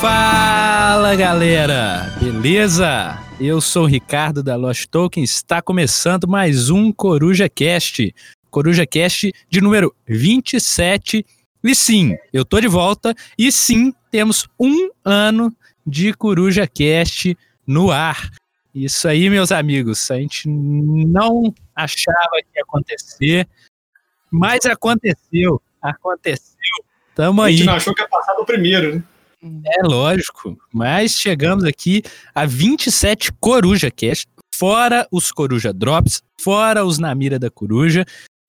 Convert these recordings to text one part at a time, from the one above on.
Fala galera, beleza? Eu sou o Ricardo da Lost Token, está começando mais um Coruja Cast. Coruja Cast de número 27. E sim, eu tô de volta. E sim, temos um ano de Coruja Cast no ar. Isso aí, meus amigos, a gente não achava que ia acontecer, mas aconteceu, aconteceu. Tamo aí. A gente não achou que ia passar do primeiro, né? É lógico, mas chegamos aqui a 27 Coruja Cast, fora os Coruja Drops, fora os Na Mira da Coruja,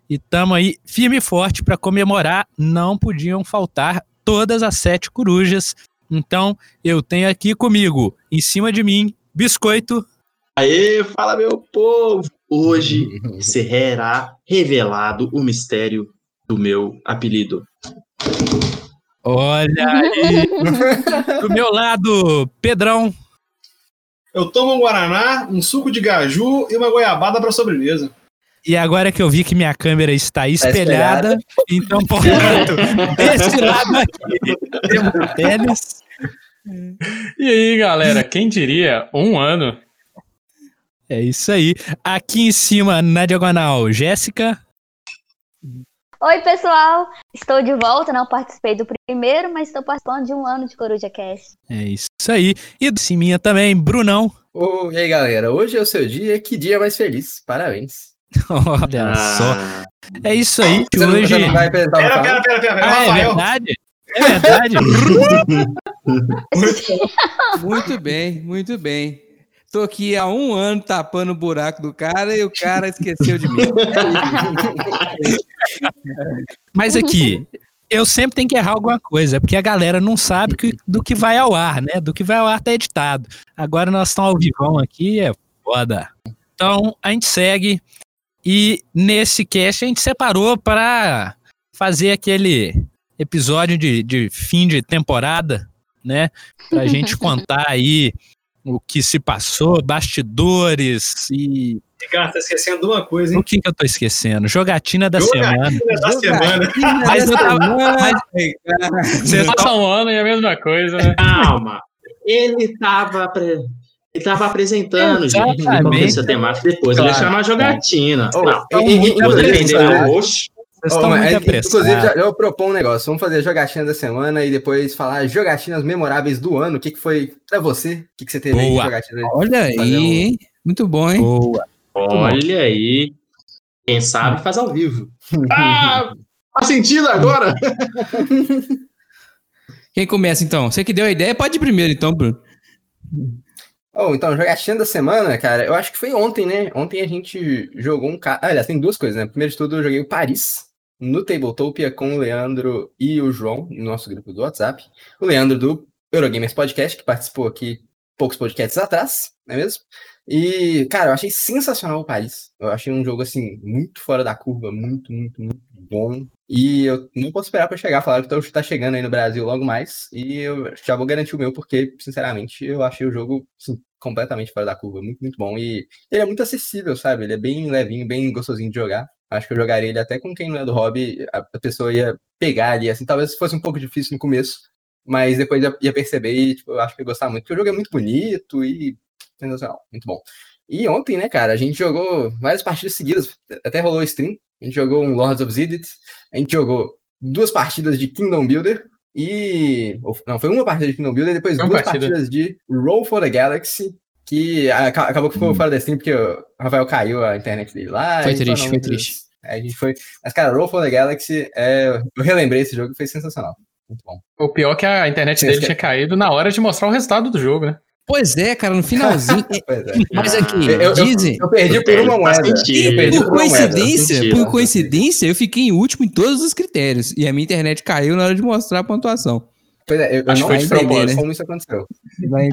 e tamo aí firme e forte para comemorar. Não podiam faltar todas as sete corujas. Então, eu tenho aqui comigo, em cima de mim, Biscoito. Aê, fala meu povo! Hoje será revelado o mistério do meu apelido. Olha aí! Do meu lado, Pedrão. Eu tomo um Guaraná, um suco de gaju e uma goiabada para sobremesa. E agora que eu vi que minha câmera está espelhada, então, portanto, desse lado aqui, temos o tênis. E aí, galera, quem diria? Um ano. É isso aí. Aqui em cima, na diagonal, Jéssica. Oi, pessoal! Estou de volta, não participei do primeiro, mas estou participando de um ano de Coruja Cast. É isso aí. E de cima também, Brunão. Oh, e aí, galera? Hoje é o seu dia. Que dia mais feliz. Parabéns. Olha Ah, só. É isso aí. Que Você não, hoje. você não vai Pera, Rafael? pera, pera, pera. Ah, é verdade? É verdade. Muito bem, muito bem. Tô aqui há um ano tapando o buraco do cara e o cara esqueceu de mim. Mas aqui, eu sempre tenho que errar alguma coisa, porque a galera não sabe que- do que vai ao ar, né? Do que vai ao ar tá editado. Agora nós estamos ao vivão aqui, é foda. Então, a gente segue e nesse cast a gente separou para fazer aquele episódio de, de fim de temporada, né? Pra gente contar aí o que se passou, bastidores e Ricardo, tá esquecendo de uma coisa, o hein? que, que eu tô esquecendo? Jogatina da semana. Jogatina da semana. Mas eu tava- mas- Você passa um ano e é a mesma coisa, né? Calma. Ele tava, apre- ele tava apresentando, gente. Exatamente. É essa temática depois? Ele ia Claro. chamar jogatina. Oh, não, e- e- e- vou e- Vocês Oh, estão mas, muito é, inclusive, já, eu propor um negócio. Vamos fazer a jogatina da semana e depois falar jogatinas memoráveis do ano. O que, que foi pra você? O que, que você teve aí de Boa. jogatina? Olha aí, um- hein? Muito bom, hein? Boa. Olha aí. Quem sabe faz ao vivo. Ah, faz sentido agora? Quem começa então? Você que deu a ideia, pode ir primeiro então, Bruno. Oh, então, jogatina da semana, cara, eu acho que foi ontem, né? Ontem a gente jogou um cara. Ah, aliás, tem duas coisas, né? Primeiro de tudo, eu joguei o Paris no Tabletopia com o Leandro e o João, no nosso grupo do WhatsApp. O Leandro do Eurogamers Podcast, que participou aqui poucos podcasts atrás, não é mesmo? E, cara, eu achei sensacional o Paris. Eu achei um jogo, assim, muito fora da curva, muito, muito, muito bom. E eu não posso esperar pra chegar. Falaram que tá chegando aí no Brasil logo mais. E eu já vou garantir o meu, porque, sinceramente, eu achei o jogo assim, completamente fora da curva. Muito, muito bom. E ele é muito acessível, sabe? Ele é bem levinho, bem gostosinho de jogar. Acho que eu jogaria ele até com quem não é do hobby. A pessoa ia pegar ali, assim. Talvez fosse um pouco difícil no começo. Mas depois ia, ia perceber e, tipo, eu acho que ia gostar muito. Porque o jogo é muito bonito e sensacional. Muito bom. E ontem, né, cara, a gente jogou várias partidas seguidas. Até rolou stream. A gente jogou um Lords of Zidit. A gente jogou duas partidas de Kingdom Builder e. Não, foi uma partida de Kingdom Builder e depois Uma duas partida. partidas de Roll for the Galaxy. Que aca- acabou que ficou fora da stream porque o Rafael caiu a internet dele lá. Foi falou, triste, foi triste. Aí a gente foi. Mas, cara, Roll for the Galaxy, é... eu relembrei esse jogo e foi sensacional. Muito bom. O pior é que a internet Sim, dele sim. tinha caído na hora de mostrar o resultado do jogo, né? Pois é, cara, no finalzinho. É. Mas aqui, Eu- eu- dizem. Eu perdi por uma moeda. Eu Por por moeda. coincidência, Mentira. por coincidência, eu fiquei em último em todos os critérios. E a minha internet caiu na hora de mostrar a pontuação. Pois é, eu, eu Acho não que foi de propósito, entender né? como isso aconteceu. Vai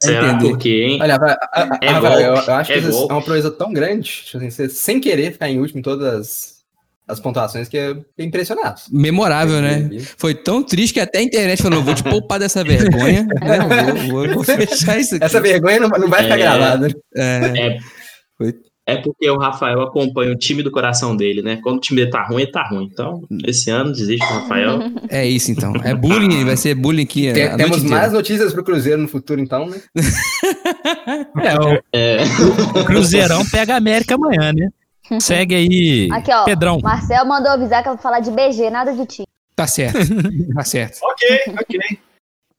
Será entender. por quê, hein? Olha, a- a- É eu, golpe, eu acho é que golpe. é uma proeza tão grande, tipo assim, você, sem querer ficar em último em todas as, as pontuações, que eu fiquei impressionado. Memorável, né? Foi tão triste que até a internet falou: vou te poupar dessa vergonha. né? Vou, vou- vou fechar isso aqui. Essa vergonha não, não vai ficar É. gravada. É, É, foi É porque o Rafael acompanha o time do coração dele, né? Quando o time dele tá ruim, ele tá ruim. Então, esse ano desiste do Rafael. É isso então. É bullying, vai ser bullying aqui. Tem- temos mais notícias pro Cruzeiro no futuro, então, né? É, o É. Cruzeirão pega a América amanhã, né? Segue aí, Aqui, ó. Pedrão. Marcel mandou avisar que eu vou falar de BG, nada de time. Tá certo. Tá certo. Ok, ok.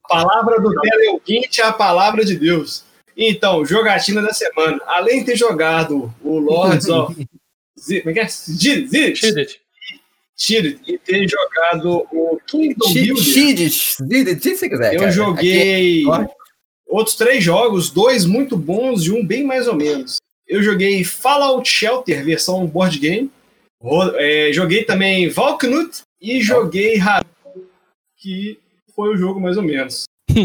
Palavra do teleouvinte é a palavra de Deus. Então, jogatina da semana. Além de ter jogado o Lords of... Como é que é? Z- Z- Shit. Shit, e ter jogado o Kingdom Builder. Xid, se quiser. Eu joguei Aqui- outros três jogos, dois muito bons e um bem mais ou menos. Eu joguei Fallout Shelter, versão board game. É, joguei também Valknut e joguei Haru, que foi o jogo mais ou menos.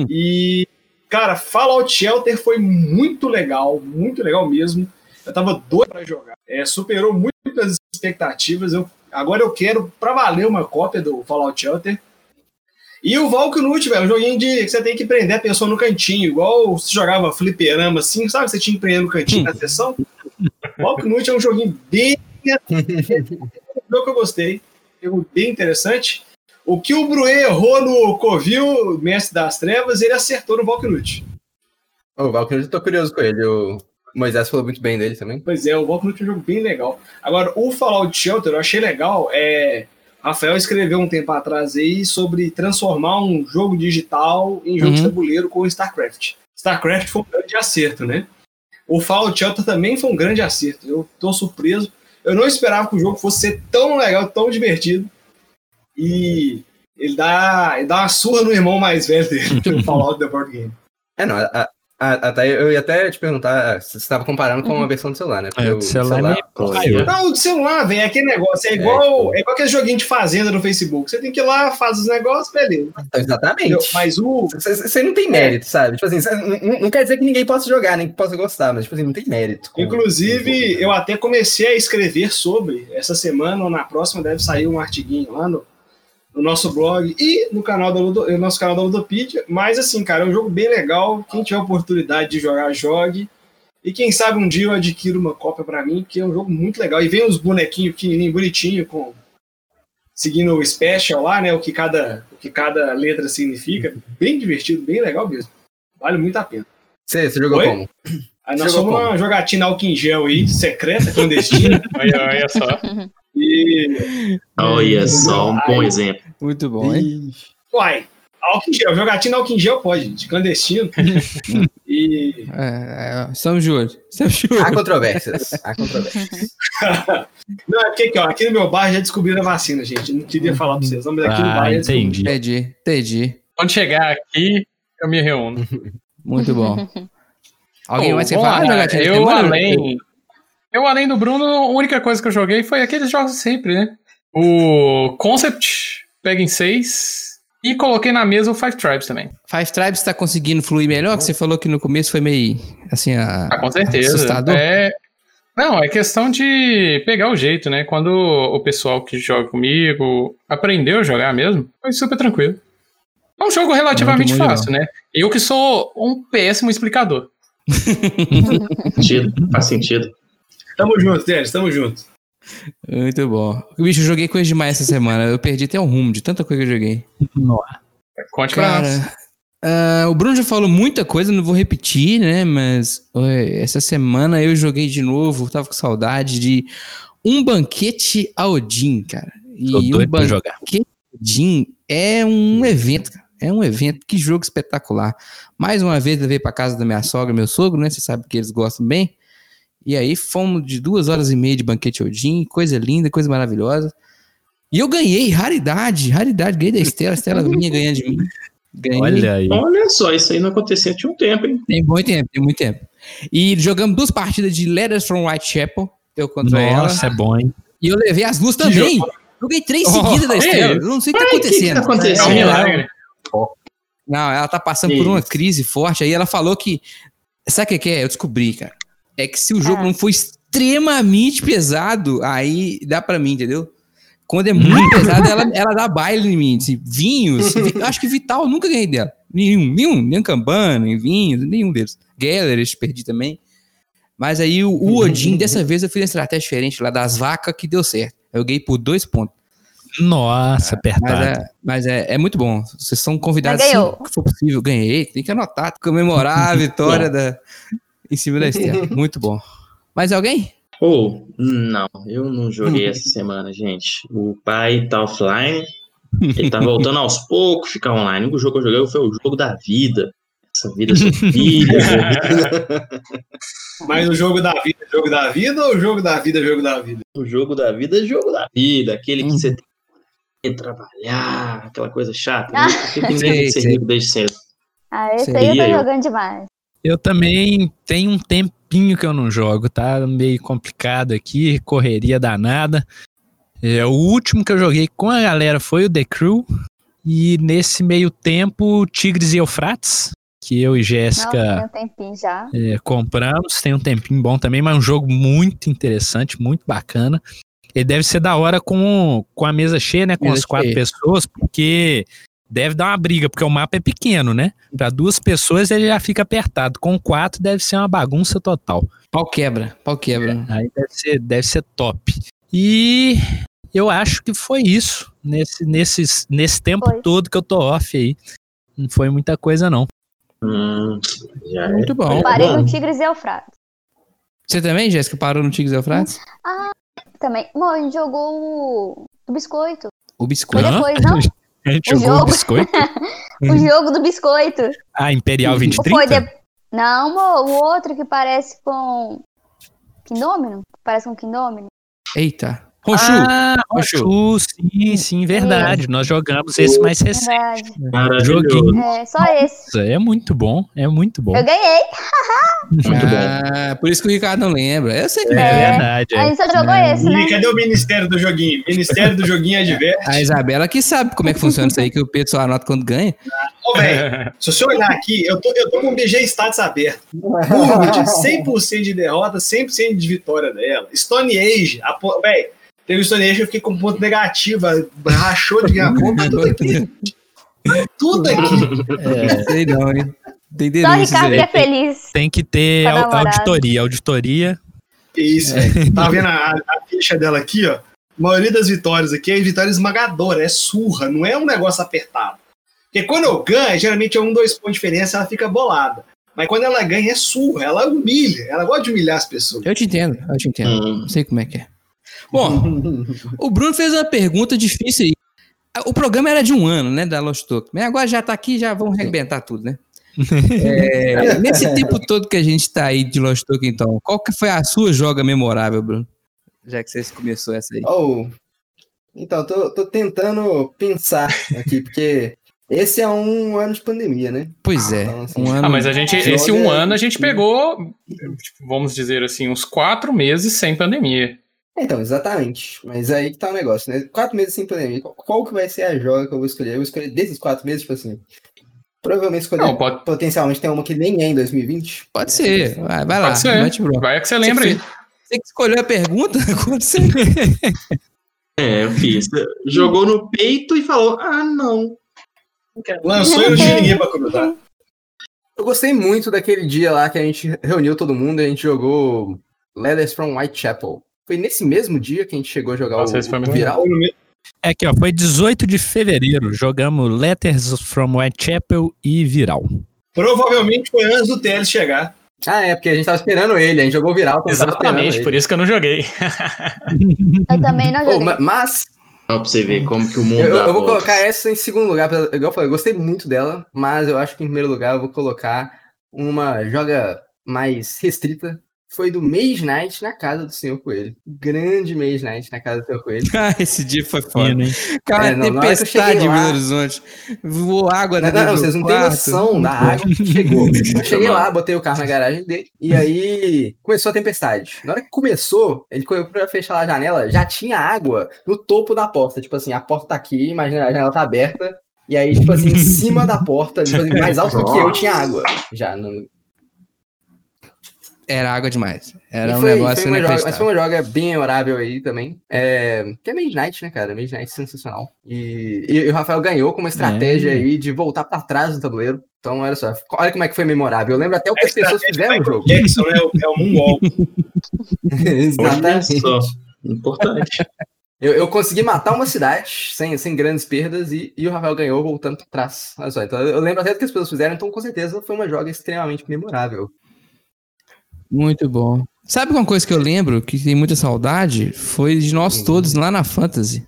e, cara, Fallout Shelter foi muito legal, muito legal mesmo. Eu tava doido pra jogar. É, superou muito as expectativas. Eu, agora eu quero pra valer uma cópia do Fallout Shelter. E o Valknut, velho, um joguinho de que você tem que prender a pessoa no cantinho, igual você jogava fliperama assim, sabe? Você tinha que prender no cantinho na sessão. Valknut é um joguinho bem. um jogo que eu gostei. Bem interessante. O que o Bruê errou no Covil, Mestre das Trevas, ele acertou no Valknut. O Valkyrie, eu tô curioso com ele. O Moisés falou muito bem dele também. Pois é, o Valknut é um jogo bem legal. Agora, o Fallout Shelter eu achei legal. É, Rafael escreveu um tempo atrás aí sobre transformar um jogo digital em jogo de Uhum. tabuleiro com StarCraft. StarCraft foi um grande acerto, né? O Fallout Shelter também foi um grande acerto. Eu tô surpreso. Eu não esperava que o jogo fosse ser tão legal, tão divertido. E ele dá, ele dá uma surra no irmão mais velho dele, no Fallout The Board Game. É, não, a- a- até, eu ia até te perguntar se você estava comparando com uma versão do celular, né? Porque É, o celular é Olha. Não, o celular, velho, é aquele negócio. É igual, é, igual aquele joguinho de fazenda no Facebook. Você tem que ir lá, faz os negócios, beleza. Então, Exatamente. Entendeu? Mas o. Você não tem mérito, sabe? Tipo assim, não- não quer dizer que ninguém possa jogar, nem que possa gostar, mas tipo assim, não tem mérito. com- Inclusive, eu até comecei a escrever sobre. Essa semana ou na próxima deve sair um artiguinho lá no, no nosso blog e no canal da Ludo, no nosso canal da Ludopedia. Mas assim, cara, é um jogo bem legal. Quem tiver oportunidade de jogar, jogue. E quem sabe um dia eu adquiro uma cópia pra mim, porque é um jogo muito legal. E vem os bonequinhos pequenininhos, bonitinho, com seguindo o special lá, né? O que cada, o que cada letra significa. Bem divertido, bem legal mesmo. Vale muito a pena. Você, você jogou Oi? como? Aí nós Jogou fomos uma jogatina álcool em gel aí, secreta, clandestina. Olha, olha só. Olha só, um bom exemplo. Muito bom, hein? Uai, álcool em gel, jogatina álcool em gel pode, de clandestino. e. É, é, olho. Estamos de olho. Há controvérsias. Há controvérsias. Não, é porque aqui, ó, aqui no meu bairro já descobriram a vacina, gente. Não queria falar pra vocês, não, mas aqui no Ah, bairro já descobriram. entendi. Entendi, entendi. Quando chegar aqui, eu me reúno. Muito bom. Alguém mais quer falar? eu além, eu além do Bruno, a única coisa que eu joguei foi aqueles jogos sempre, né? O Concept, pega em 6 e coloquei na mesa o Five Tribes também. Five Tribes tá conseguindo fluir melhor? Que você falou que no começo foi meio, assim, a... Ah, com certeza. Assustador? É... Não, é questão de pegar o jeito, né? Quando o pessoal que joga comigo aprendeu a jogar mesmo, foi super tranquilo. É um jogo relativamente Muito bom, fácil, né? Eu que sou um péssimo explicador. Sentido, faz sentido. Tamo junto, Denis, tamo junto. Muito bom. Bicho, eu joguei coisa demais essa semana. Eu perdi até o rumo de tanta coisa que eu joguei. Nossa. Conte pra nós. Cara, ah, o Bruno já falou muita coisa, não vou repetir, né? Mas oi, essa semana eu joguei de novo, tava com saudade de um banquete a Odin, cara. E um banquete. Odin é um evento, cara. É um evento, que jogo espetacular. Mais uma vez eu levei pra casa da minha sogra, meu sogro, né? Você sabe que eles gostam bem. E aí fomos de duas horas e meia de banquete Odin, coisa linda, coisa maravilhosa. E eu ganhei, raridade, raridade, ganhei da Estela, a Estela vinha ganhando de mim. Ganhei. Olha aí. Olha só, isso aí não acontecia tinha um tempo, hein? Tem muito tempo, tem muito tempo. E jogamos duas partidas de Letters from Whitechapel, eu contra Nossa, ela. é bom, hein? E eu levei as duas também. Joguei três Oh, seguidas da é. Estela. Eu não sei o que tá Ai, que que acontecendo. tá acontecendo? É um milagre. Não, ela tá passando por uma crise forte. Aí ela falou que. Sabe o que que é? Eu descobri, cara. É que se o jogo Ah. não for extremamente pesado, aí dá pra mim, entendeu? Quando é muito pesado, ela, ela dá baile em mim. Assim, vinhos. vi- acho que Vital nunca ganhei dela. Nenhum, nenhum. Nem Cambana, nem vinhos, nenhum deles. Geller, perdi também. Mas aí o, o Odin, dessa vez eu fiz uma estratégia diferente lá das vacas que deu certo. Eu ganhei por dois pontos. Nossa, Mas, apertado. é, mas é, é muito bom. Vocês são convidados, Mas sempre que for possível. Ganhei, tem que anotar, comemorar a vitória da, em cima da Estela. Muito bom. Mais alguém? Ou, não, eu não joguei essa semana, gente. O pai tá offline, ele tá voltando aos poucos, ficar online. O único jogo que eu joguei foi o jogo da vida. Essa vida filho. Mas o jogo da vida, jogo da vida ou o jogo da vida, jogo da vida? o jogo da vida é jogo da vida. Aquele que Uhum. você tem que trabalhar, aquela coisa chata. Ah. né? Sei, que ser rico desde cedo. Ah, esse aí eu tô jogando demais. Eu também tenho um tempinho que eu não jogo, tá meio complicado aqui, correria danada. É, o último que eu joguei com a galera foi o The Crew. E nesse meio tempo, Tigres e Eufrates, que eu e Jéssica tem um é, compramos. Tem um tempinho bom também, mas é um jogo muito interessante, muito bacana. Ele deve ser da hora com, com a mesa cheia, né? Com Mesa as quatro cheia. pessoas, porque deve dar uma briga, porque o mapa é pequeno, né? Para duas pessoas ele já fica apertado. Com quatro deve ser uma bagunça total. Pau quebra, pau quebra. Aí deve ser, deve ser top. E eu acho que foi isso. Nesse, nesses, nesse tempo Foi. todo que eu tô off aí. Não foi muita coisa, não. Hum, já é. Muito bom. Parei bom. no Tigres e Eufrates. Você também, Jéssica, parou no Tigres e Eufrates? Também. Bom, a gente jogou o do biscoito. O Foi biscoito. Hã? depois, não? A gente O jogou o jogo. biscoito. O jogo do biscoito. Ah, Imperial Ou foi 2030? de... Não, o outro que parece com. Quindômino? Parece com Quindômino? Eita. Ronchu. Ah, sim, sim, verdade. Nós jogamos esse mais recente. Joguinho. É, só esse. É muito bom, é muito bom. Eu ganhei. Muito bom. Ah, por isso que o Ricardo não lembra. Eu sei que É, É. verdade. A é. gente só jogou esse, né? E cadê o Ministério do Joguinho? Ministério do Joguinho adverte. A Isabela que sabe como é que funciona isso aí, que o Pedro só anota quando ganha. Ô, velho, se você olhar aqui, eu tô, eu tô com o BG Status aberto. Curva de 100% de derrota, 100% de vitória dela. Stone Age, velho, teve o Stone Age que eu fiquei com ponto negativo, rachou de ganhar ponto, tudo aqui. Tudo aqui. Sei não, hein? Tem Só Ricardo aí. que é feliz. Tem que ter Tá auditoria. Auditoria. Isso, velho. Tá vendo a, a ficha dela aqui, ó? A maioria das vitórias aqui é vitória esmagadora, é surra, não é um negócio apertado. Porque quando eu ganho, geralmente é um, dois pontos de diferença, ela fica bolada. Mas quando ela ganha, é surra, ela humilha, ela gosta de humilhar as pessoas. Eu te entendo, eu te entendo. Hum. Não sei como é que é. Bom, o Bruno fez uma pergunta difícil aí. O programa era de um ano, né, da Lost Talk. Mas agora já tá aqui, já vamos arrebentar tudo, né? É, nesse tempo todo que a gente tá aí de Lost Talk, então, qual que foi a sua joga memorável, Bruno? Já que você começou essa aí. Oh, então, tô, tô tentando pensar aqui, porque esse é um ano de pandemia, né? Pois é, Então, assim, um ano... Ah, mas a gente, esse um ano a gente pegou, vamos dizer assim, uns quatro meses sem pandemia. Então, exatamente. Mas aí que tá o negócio, né? Quatro meses sem pandemia. Qual, que vai ser a joga que eu vou escolher? Eu vou escolher desses quatro meses, tipo assim. Provavelmente escolher. Não, pode, Potencialmente tem uma que nem é em 2020. Pode ser, vai, vai lá, pode ser. Vai que você lembra aí. Você que escolheu a pergunta, você... É, eu fiz. Jogou no peito e falou: ah, não. Lançou e tinha ninguém pra cruzar. Eu gostei muito daquele dia lá que a gente reuniu todo mundo e a gente jogou Letters from Whitechapel. Foi nesse mesmo dia que a gente chegou a jogar Nossa, o, foi o viral. É aqui, ó. Foi 18 de fevereiro. Jogamos Letters from Whitechapel e Viral. Provavelmente foi antes do Teles chegar. Ah, é, porque a gente tava esperando ele, a gente jogou viral. Exatamente, por isso que eu não joguei. Eu também não joguei. ma- mas Ó, pra você ver como que o mundo eu, eu vou colocar essa em segundo lugar. Igual eu falei, eu gostei muito dela, mas eu acho que em primeiro lugar eu vou colocar uma joga mais restrita. Foi do Mage Knight na casa do Senhor Coelho. Grande Mage Knight na casa do Senhor Coelho. Ah, esse dia foi foda. Hein? Cara, É, não, tempestade em Belo Horizonte. Voou água Não, dentro não, do vocês não têm noção da água que chegou. Eu cheguei lá, botei o carro na garagem dele, e aí começou a tempestade. Na hora que começou, ele correu pra fechar a janela, já tinha água no topo da porta. Tipo assim, a porta tá aqui, imagina, a janela tá aberta, e aí, tipo assim, em cima da porta, tipo assim, mais alto do que eu, tinha água. Já, no... era água demais. Era E um foi- negócio foi joga, mas foi uma joga bem memorável aí também. É, que é Midnight, né, cara? Midnight sensacional. E, e, e o Rafael ganhou com uma estratégia É. aí de voltar pra trás do tabuleiro. Então, olha só, olha como é que foi memorável. Eu lembro até o que as pessoas fizeram no jogo. Jackson é o, é o Moonwalk. Exatamente. Importante. Eu, eu consegui matar uma cidade sem, sem grandes perdas e, e o Rafael ganhou voltando pra trás. Olha só, então eu lembro até do que as pessoas fizeram, então com certeza foi uma joga extremamente memorável. Muito bom. Sabe uma coisa que eu lembro que tem muita saudade? Foi de nós Uhum. todos lá na Fantasy.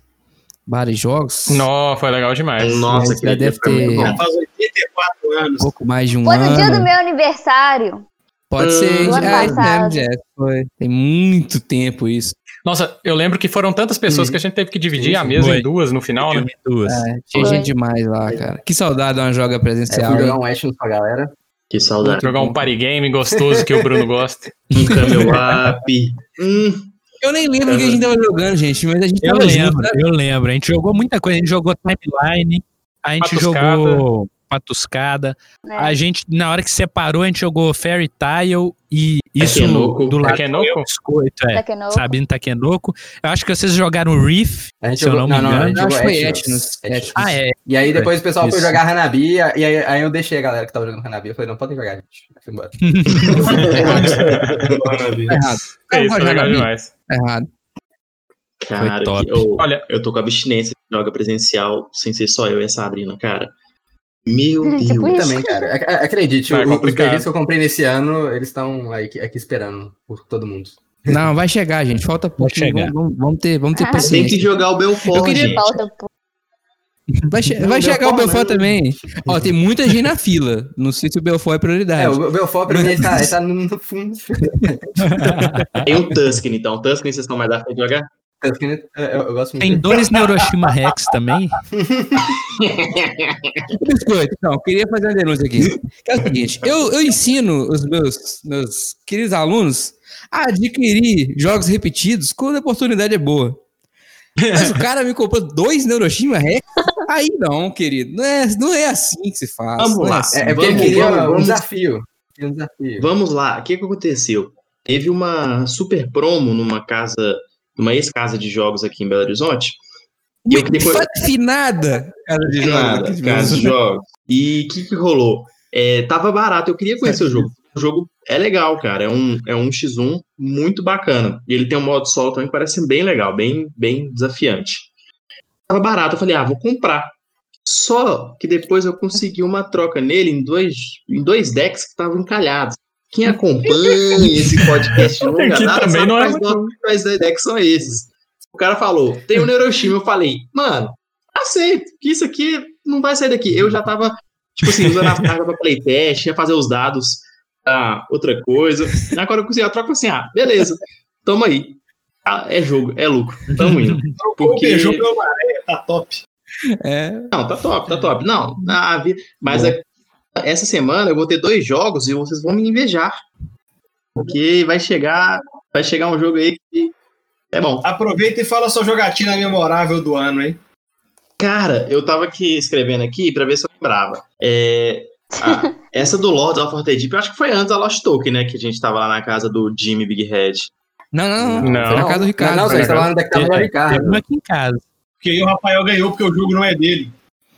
Bar e jogos. Não, foi legal demais. Nossa, Já aquele deve foi ter-. Já faz 84 Um anos. pouco mais de um Foi no ano. dia do meu aniversário. Pode ser. Ah, Jess, foi. Tem muito tempo isso. Nossa, eu lembro que foram tantas pessoas Uhum. que a gente teve que dividir Sim, a mesa Foi. em duas no final, né? Duas. É, tinha Foi. gente demais lá, cara. Que saudade de uma joga É, presencial. fui jogar hein? um com a galera. Que saudade. Jogar um party game gostoso que o Bruno gosta. Um camel up. Hum, Eu nem lembro o que a gente tava jogando, gente, mas a gente Eu tava lembro, junto. né? eu lembro. A gente jogou muita coisa. A gente jogou timeline, a gente Patuscada. jogou patuscada. Né? A gente, na hora que separou, a gente jogou Fairy Tile e isso Takenoko. do lado Takenoko? do biscoito, é. Takenoko. Sabino Takenoko. Eu acho que vocês jogaram Reef. A gente Se eu jogou, não me não, não, engano. jogou Acho que foi Etnos. Ah, é. E aí depois o pessoal foi Isso. jogar Hanabi, e aí, aí eu deixei a galera que tava jogando Hanabi. Eu falei, não, podem jogar, gente. Fui embora. Errado. É Não, isso, foi pode legal jogar demais. Errado. cara, que- eu, Olha, eu tô com abstinência de joga presencial, sem ser só eu e a Sabrina, cara. Meu Hum, Deus. Eu também, cara. Ac- Acredite, É o- os que eu comprei nesse ano, eles estão aqui, aqui esperando por todo mundo. Não, vai chegar, gente. Falta pouco. chegar. Vamos, vamos- vamos ter, vamos ter Ah. Tem que paciência. jogar o Belfort, Eu queria- gente. Falta pô. Vai, che- vai chegar o Belfort, né? também. Ó, tem muita gente na fila. Não sei se o Belfort é prioridade. É, o Belfort pra mim ele tá, ele tá no no fundo. Tem o Tusken, então. O Tusken vocês estão mais afim de jogar? Muito. Tem dois Neuroshima Rex também. Biscoito, eu queria fazer uma denúncia aqui. Que é o seguinte, eu, eu ensino os meus, meus queridos alunos a adquirir jogos repetidos quando a oportunidade é boa. Mas o cara me comprou dois Neuroshima Rex? Aí não, querido. Não é, não é assim que se faz. Vamos não é lá. assim. É, é porque ele Vamos, queria vamos, um vamos. desafio. Um desafio. Vamos lá, o que, que aconteceu? Teve uma super promo numa casa, numa ex-casa de jogos aqui em Belo Horizonte. E eu Finada, casa de jogos. De casa de jogos. E o que, que rolou? É, tava barato, eu queria conhecer o jogo. O jogo é legal, cara. É um, é um X1 muito bacana. E ele tem um modo solo também que parece bem legal, bem, bem desafiante. Tava barato, eu falei, ah, vou comprar. Só que depois eu consegui uma troca nele em dois, em dois decks que estavam encalhados. Quem acompanha esse podcast longa também sabe não é quais, muito quais decks são esses. O cara falou, tem o Neuroshima. Eu falei, mano, aceito, que isso aqui não vai sair daqui. Eu já tava, tipo assim, usando as cartas pra playtest, ia fazer os dados pra outra coisa. Agora eu consegui a troca assim, ah, beleza, tamo aí. Ah, é jogo, é lucro, tamo indo. Porque- o beijão pelo maré, tá top. É, Não, tá top, tá top. Não, ah, vi- mas é- essa semana eu vou ter dois jogos e vocês vão me invejar. Porque vai chegar, vai chegar um jogo aí que é bom. Aproveita e fala sua jogatina memorável do ano, hein? Cara, eu tava aqui escrevendo aqui pra ver se eu lembrava. É, a- essa do Lords of Forte Deep, eu acho que foi antes da Lost Token, né? Que a gente tava lá na casa do Jimmy Big Head. Não, não, não. Não. Foi na casa do Ricardo. Não, não, foi você na casa- do Teve Ricardo. uma aqui em casa. Porque aí o Rafael ganhou porque o jogo não é dele.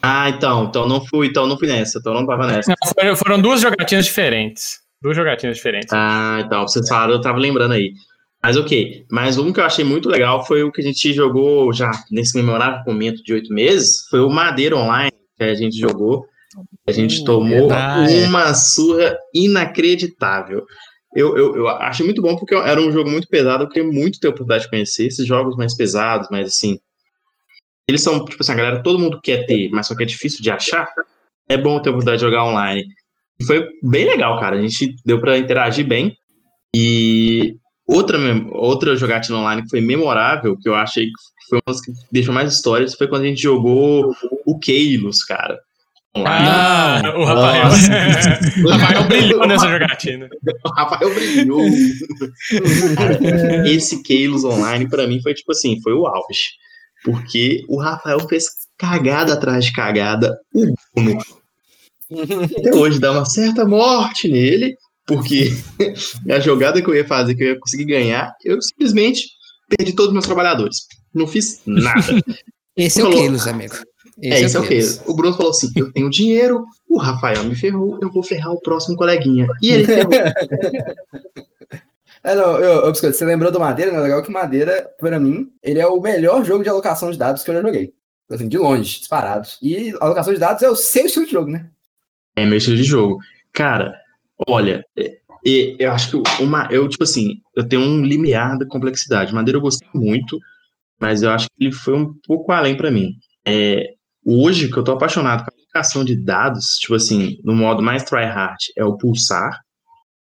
Ah, então, então não fui, então não fui nessa, então não tava nessa. Não, foram- duas jogatinas diferentes. Duas jogatinas diferentes. Ah, então, vocês falaram, eu tava lembrando aí. Mas ok, mas um que eu achei muito legal foi o que a gente jogou já nesse memorável momento de oito meses, foi o Madeira Online, que a gente jogou. A gente Hum, tomou verdade. uma surra inacreditável. Eu, eu, eu achei muito bom porque era um jogo muito pesado, eu queria muito ter a oportunidade de conhecer esses jogos mais pesados, mas assim. Eles são, tipo assim, a galera, todo mundo quer ter, mas só que é difícil de achar. É bom ter a oportunidade de jogar online. E foi bem legal, cara. A gente deu pra interagir bem. E outra, outra jogatina online que foi memorável, que eu achei que foi uma das que deixou mais histórias, foi quando a gente jogou o Keilos, cara. Online. Ah, o Rafael. O Rafael brilhou nessa jogatina. O Rafael brilhou. Cara, esse Keilos online, pra mim, foi tipo assim, foi o auge. Porque o Rafael fez cagada atrás de cagada. O Bruno. Até hoje dá uma certa morte nele. porque a jogada que eu ia fazer, que eu ia conseguir ganhar, eu simplesmente perdi todos os meus trabalhadores. Não fiz nada. Esse é o Falou. Keylos, amigo. é, isso é o Keylos. que? O Bruno falou assim: eu tenho dinheiro, o Rafael me ferrou, eu vou ferrar o próximo coleguinha. E ele ferrou. É, não, eu, eu, você lembrou do Madeira, né? Legal que Madeira, pra mim, ele é o melhor jogo de alocação de dados que eu já joguei. Assim, de longe, disparado. E alocação de dados é o seu estilo de jogo, né? É meu estilo de jogo. Cara, olha, é- é- eu acho que uma, eu, tipo assim, eu tenho um limiar da complexidade. Madeira eu gostei muito, mas eu acho que ele foi um pouco além pra mim. É, hoje, que eu tô apaixonado com a aplicação de dados, tipo assim, no modo mais tryhard é o Pulsar,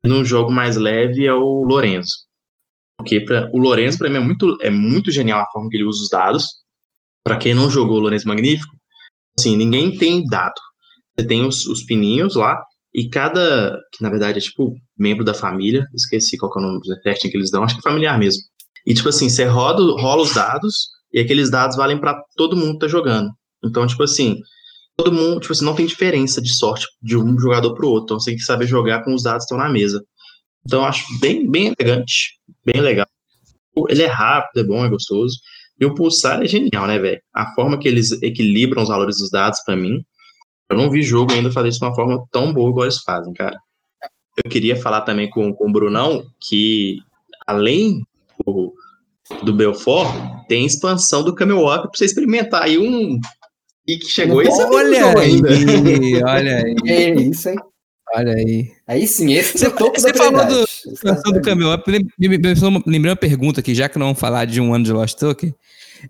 no jogo mais leve é o Lorenzo. Porque pra, o Lorenzo, pra mim, é muito, é muito genial a forma que ele usa os dados. Pra quem não jogou o Lourenço Magnífico, assim, ninguém tem dado. Você tem os, os pininhos lá, e cada, que na verdade é tipo membro da família, esqueci qual é o nome do effect que eles dão, acho que é familiar mesmo. E tipo assim, você roda, rola os dados, e aqueles dados valem pra todo mundo que tá jogando. Então, tipo assim, todo mundo, tipo assim, não tem diferença de sorte de um jogador pro outro. Então você tem que saber jogar com os dados que estão na mesa. Então eu acho bem, bem elegante, bem legal. Ele é rápido, é bom, é gostoso. E o Pulsar é genial, né, velho? A forma que eles equilibram os valores dos dados, pra mim, eu não vi jogo ainda fazer isso de uma forma tão boa igual eles fazem, cara. Eu queria falar também com, com o Brunão que, além do, do Belfort, tem expansão do Camel Up pra você experimentar aí um. E que chegou esse Olha aí, olha aí, É isso, hein? olha aí. Aí sim, esse Você- é você falou do- do me- me- lembrei uma pergunta aqui, já que não vamos falar de um ano de Lost Token.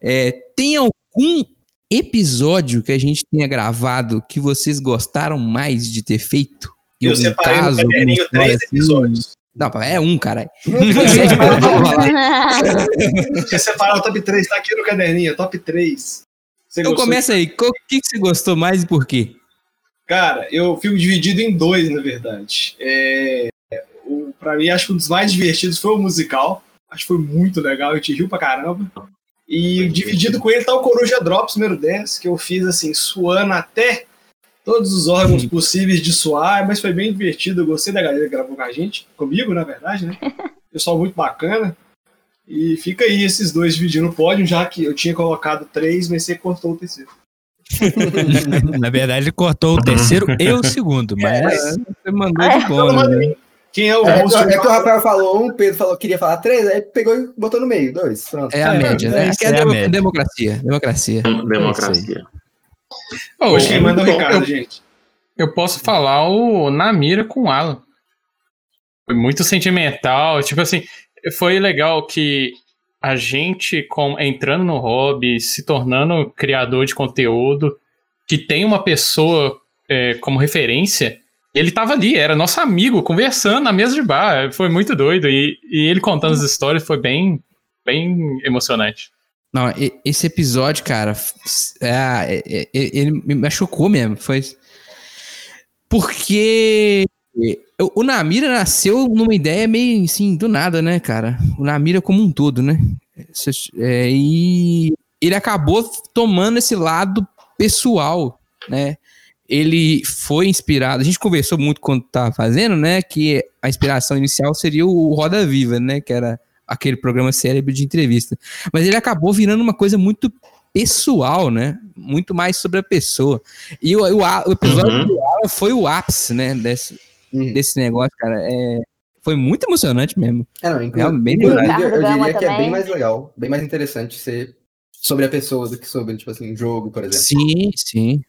É, tem algum episódio que a gente tenha gravado que vocês gostaram mais de ter feito? Em Eu separei no caderninho história três assim? episódios. Não, é um, caralho. Você separar o top 3, tá aqui no caderninho, top 3. Você Então começa aí, o que, que você gostou mais e por quê? Cara, eu fico dividido em dois, na verdade. É, o, pra mim, acho que um dos mais divertidos foi o musical. Acho que foi muito legal, eu te riu pra caramba. E dividido com ele tá o Coruja Drops número 10, que eu fiz assim, suando até todos os órgãos possíveis de suar, mas foi bem divertido. Eu gostei da galera que gravou com a gente, comigo, na verdade, né? Pessoal muito bacana. E fica aí esses dois dividindo o pódio, já que eu tinha colocado três, mas você cortou o terceiro. Na verdade, ele cortou o terceiro e o segundo, mas Você mandou É, de bom, né? Quem é o É, host? é que o Rafael falou um, o Pedro falou que queria falar três, aí pegou e botou no meio, dois. Pronto. É a É, média, né? é Aqui é, a média. democracia, democracia. Democracia. Ô, Hoje quem manda é o eu, gente. eu posso falar o Na Mira com o Alan. Foi muito sentimental. Tipo assim, foi legal que a gente, com, entrando no hobby, se tornando criador de conteúdo, que tem uma pessoa é, como referência, ele tava ali, era nosso amigo, conversando na mesa de bar. Foi muito doido. E, e ele contando as histórias foi bem, bem emocionante. Não, esse episódio, cara, é, é, é, ele me machucou mesmo. Foi. Porque o- o Namira nasceu numa ideia meio assim, do nada, né, cara? O Namira como um todo, né? É, e ele acabou tomando esse lado pessoal, né? Ele foi inspirado. A gente conversou muito quando tava fazendo, né? Que a inspiração inicial seria o Roda Viva, né? Que era aquele programa cérebro de entrevista. Mas ele acabou virando uma coisa muito pessoal, né? Muito mais sobre a pessoa. E o, o, o episódio Uhum. do Alan foi o ápice, né? Desse, Uhum. desse negócio, cara. É, foi muito emocionante mesmo. É, não, inclu- Realmente, inclusive, Ricardo eu Gama diria que é também. bem mais legal, bem mais interessante ser sobre a pessoa do que sobre, tipo assim, um jogo, por exemplo. Sim, sim.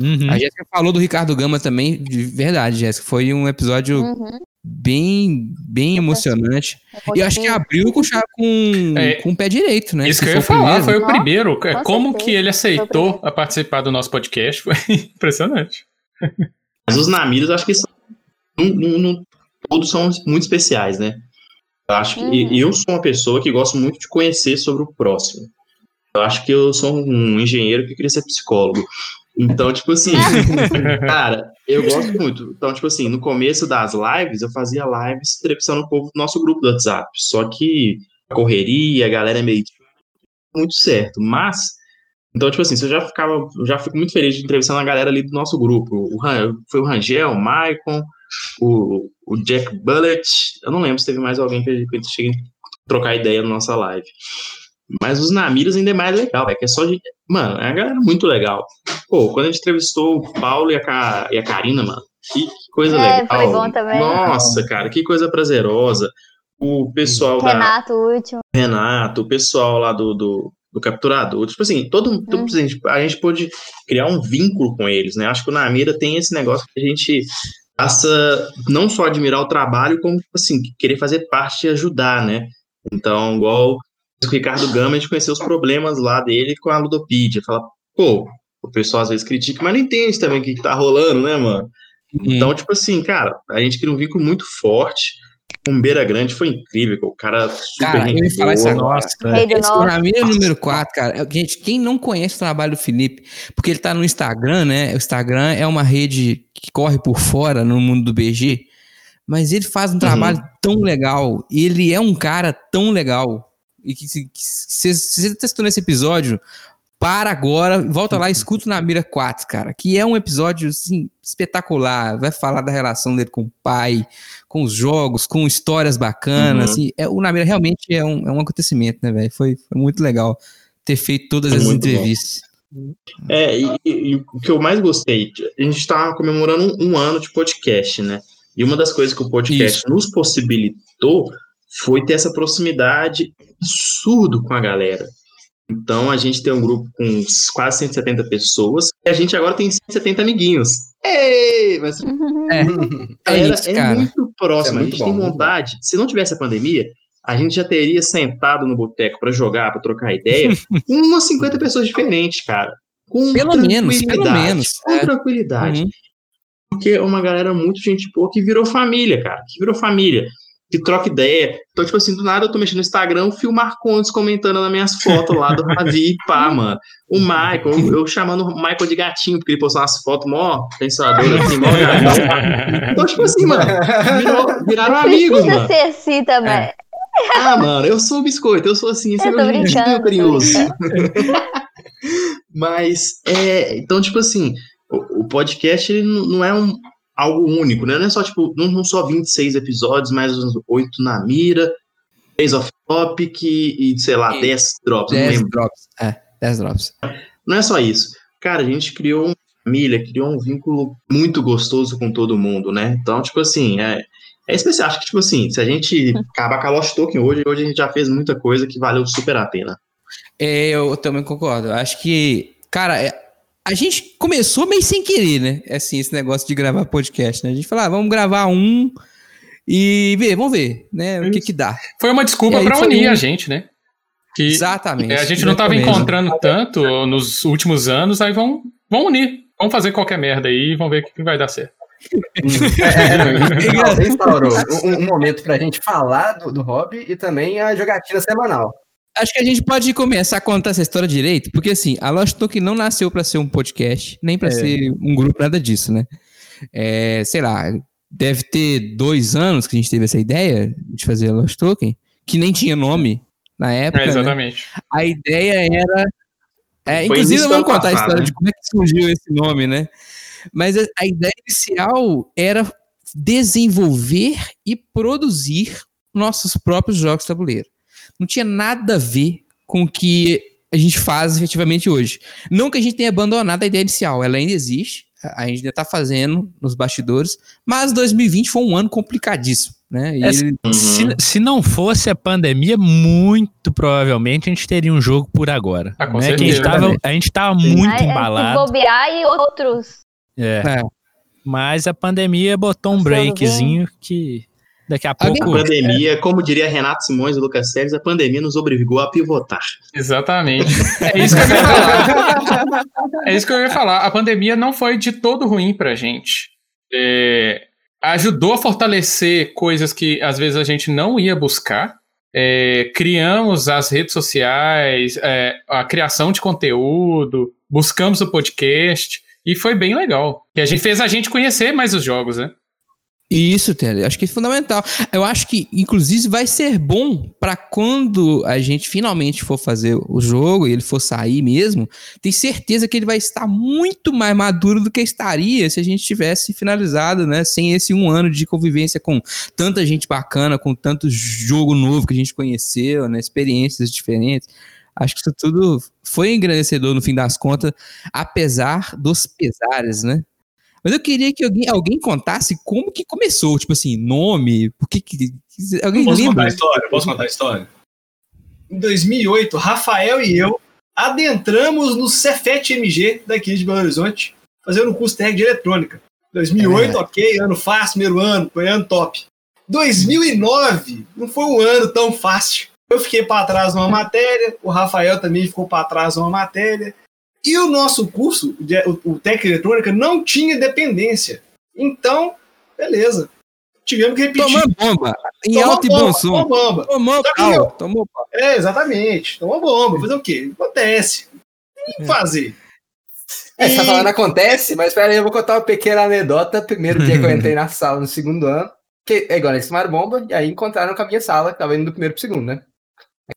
Uhum. A Jéssica falou do Ricardo Gama também, de verdade, Jéssica. Foi um episódio Uhum. bem, bem emocionante. E eu acho que abriu com, com, É, com o pé direito, né? Isso que eu foi ia o falar, primeiro. foi o primeiro. com Como certeza. que ele aceitou a participar do nosso podcast foi impressionante. Mas os Namiros, acho que são, não- não- não- todos são muito especiais, né? Eu acho que Uhum. eu sou uma pessoa que gosto muito de conhecer sobre o próximo. Eu acho que eu sou um engenheiro que queria ser psicólogo. Então, tipo assim, cara, eu gosto muito. Então, tipo assim, no começo das lives, eu fazia lives entrevistando o povo do nosso grupo do WhatsApp. Só que a correria, a galera é meio muito certo. Mas, então, tipo assim, eu já ficava, eu já fico muito feliz de entrevistando a galera ali do nosso grupo. O foi o Rangel, o Maicon, o, o Jack Bullet. Eu não lembro se teve mais alguém que a gente chegue a trocar ideia na nossa live. Mas os Namiras ainda é mais legal, é que é só de. Mano, é uma galera muito legal. Pô, quando a gente entrevistou o Paulo e a, Ca... e a Karina, mano, que coisa É, legal. foi bom também. Nossa, cara, que coisa prazerosa. O pessoal da. Renato, último. Renato, o pessoal lá do, do, do capturador, tipo assim, todo, Hum. a, gente, a gente pôde criar um vínculo com eles, né? Acho que o Namira tem esse negócio que a gente passa não só admirar o trabalho, como, tipo assim, querer fazer parte e ajudar, né? Então, igual o Ricardo Gama, a gente conheceu os problemas lá dele com a Ludopedia. Fala, pô, o pessoal às vezes critica, mas não entende também o que, que tá rolando, né, mano? Então, tipo assim, cara, a gente cria um vínculo muito forte. Com Beira Grande foi incrível, o cara super Cara, eu ia falar isso agora. Nossa, Esse Norte. Ramiro é o número 4, cara. Gente, quem não conhece o trabalho do Felipe, porque ele tá no Instagram, né? O Instagram é uma rede que corre por fora no mundo do BG, mas ele faz um trabalho tão legal, ele é um cara tão legal. E que se, que se- se você testou nesse episódio, para agora, volta lá e escuta o Namira 4, cara, que é um episódio assim, espetacular. Vai falar da relação dele com o pai, com os jogos, com histórias bacanas. Uhum. Assim, é, o Namira realmente é um, é um acontecimento, né, velho? Foi, foi muito legal ter feito todas as muito bom. entrevistas. É, e, e- o que eu mais gostei, a gente está comemorando um, um ano de podcast, né? E uma das coisas que o podcast nos possibilitou foi ter essa proximidade absurdo com a galera. Então a gente tem um grupo com quase 170 pessoas e a gente agora tem 170 amiguinhos. Ei, mas a É galera isso, é muito próxima. É a muito gente bom, tem vontade. Se não tivesse a pandemia, a gente já teria sentado no boteco para jogar, para trocar ideia, com umas 50 pessoas diferentes, cara. Com Pelo menos, pelo tranquilidade, menos, Com é. tranquilidade. Uhum. Porque é uma galera muito gente boa que virou família, cara. Que virou família. Que troca ideia. Então, tipo assim, do nada eu tô mexendo no Instagram, o Phil Marcondes comentando nas minhas fotos lá do Ravi, pá, mano. O Michael, eu, chamando o Michael de gatinho, porque ele postou umas fotos mó pensadoras, assim, mó. Então, tipo assim, mano, virou- viraram amigos, Precisa mano. ser assim também. É. Ah, mano, eu sou biscoito, eu sou assim, esse é Eu meu tô jeitinho carinhoso. brincando. Mas, é, então, tipo assim, o, o podcast ele não não é um, algo único, né? Não é só, tipo, não, não só 26 episódios, mais uns 8 na mira, 3 off topic e, sei lá, E 10 drops, não 10 lembro. drops. É, 10 drops. Não é só isso. Cara, a gente criou uma família, criou um vínculo muito gostoso com todo mundo, né? Então, tipo assim, é, é especial. Acho que, tipo assim, se a gente acabar com a Lost Token hoje, hoje a gente já fez muita coisa que valeu super a pena. É, eu também concordo. Acho que, cara, é- a gente começou meio sem querer, né? Assim, esse negócio de gravar podcast, né? A gente falou, ah, vamos gravar um e ver, vamos ver, né? O que que dá. Foi uma desculpa E foi unir um- a gente, né? Que Exatamente. é, a gente não tava Exatamente. encontrando tanto nos últimos anos, aí vão, vão unir. Vamos fazer qualquer merda aí e vamos ver o que que vai dar certo. É, você instaurou um, um momento pra gente falar do, do hobby e também a jogatina semanal. Acho que a gente pode começar a contar essa história direito, porque assim, a Lost Token não nasceu pra ser um podcast, nem pra É. ser um grupo, nada disso, né? É, sei lá, deve ter dois anos que a gente teve essa ideia de fazer a Lost Token, que nem tinha nome na época. É, né? exatamente. A ideia era. É, inclusive, vamos contar a história né? de como é que surgiu esse nome, né? Mas a, a ideia inicial era desenvolver e produzir nossos próprios jogos de tabuleiro. Não tinha nada a ver com o que a gente faz efetivamente hoje. Não que a gente tenha abandonado a ideia inicial, ela ainda existe, a gente ainda está fazendo nos bastidores, mas 2020 foi um ano complicadíssimo, né? E É, ele- Uhum. Se, se não fosse a pandemia, muito provavelmente a gente teria um jogo por agora. Ah, né? Que a, gente certeza. tava, a gente tava muito é, Se embalado. bobear e outros. é. É. Mas a pandemia botou um breakzinho que daqui a pouco. A pandemia, como diria Renato Simões e Lucas Teles, a pandemia nos obrigou a pivotar. Exatamente. É isso que eu ia falar. É isso que eu ia falar. A pandemia não foi de todo ruim pra gente. É, ajudou a fortalecer coisas que às vezes a gente não ia buscar. É, criamos as redes sociais, é, a criação de conteúdo, buscamos o podcast e foi bem legal. E a gente fez a gente conhecer mais os jogos, né? Isso, Tele, acho que é fundamental. Eu acho que, inclusive, vai ser bom para quando a gente finalmente for fazer o jogo e ele for sair mesmo, tem certeza que ele vai estar muito mais maduro do que estaria se a gente tivesse finalizado, né? Sem esse um ano de convivência com tanta gente bacana, com tanto jogo novo que a gente conheceu, né? Experiências diferentes. Acho que isso tudo foi engrandecedor no fim das contas, apesar dos pesares, né? Mas eu queria que alguém, alguém contasse como que começou, tipo assim, nome, por que que... Alguém Posso lembra? contar a história? Posso contar a história? Em 2008, Rafael e eu adentramos no Cefet MG daqui de Belo Horizonte, fazendo um curso técnico de eletrônica. 2008, É. ok, ano fácil, primeiro ano, foi ano top. 2009 não foi um ano tão fácil. Eu fiquei para trás numa matéria, o Rafael também ficou para trás numa matéria. E o nosso curso, de- o, técnico eletrônica, não tinha dependência. Então, beleza. Tivemos que repetir. Tomou bomba, em Tomou alto e bomba, bom som. tomou bomba. Tomou pau, tomou pau. É, exatamente. Tomou bomba. Fazer o quê? Acontece. Tem que fazer. É, você tá E- falando acontece, mas pera aí, eu vou contar uma pequena anedota. Primeiro dia que eu entrei na sala no segundo ano, que é igual, eles tomaram bomba e aí encontraram com a minha sala, que tava indo do primeiro pro segundo, né?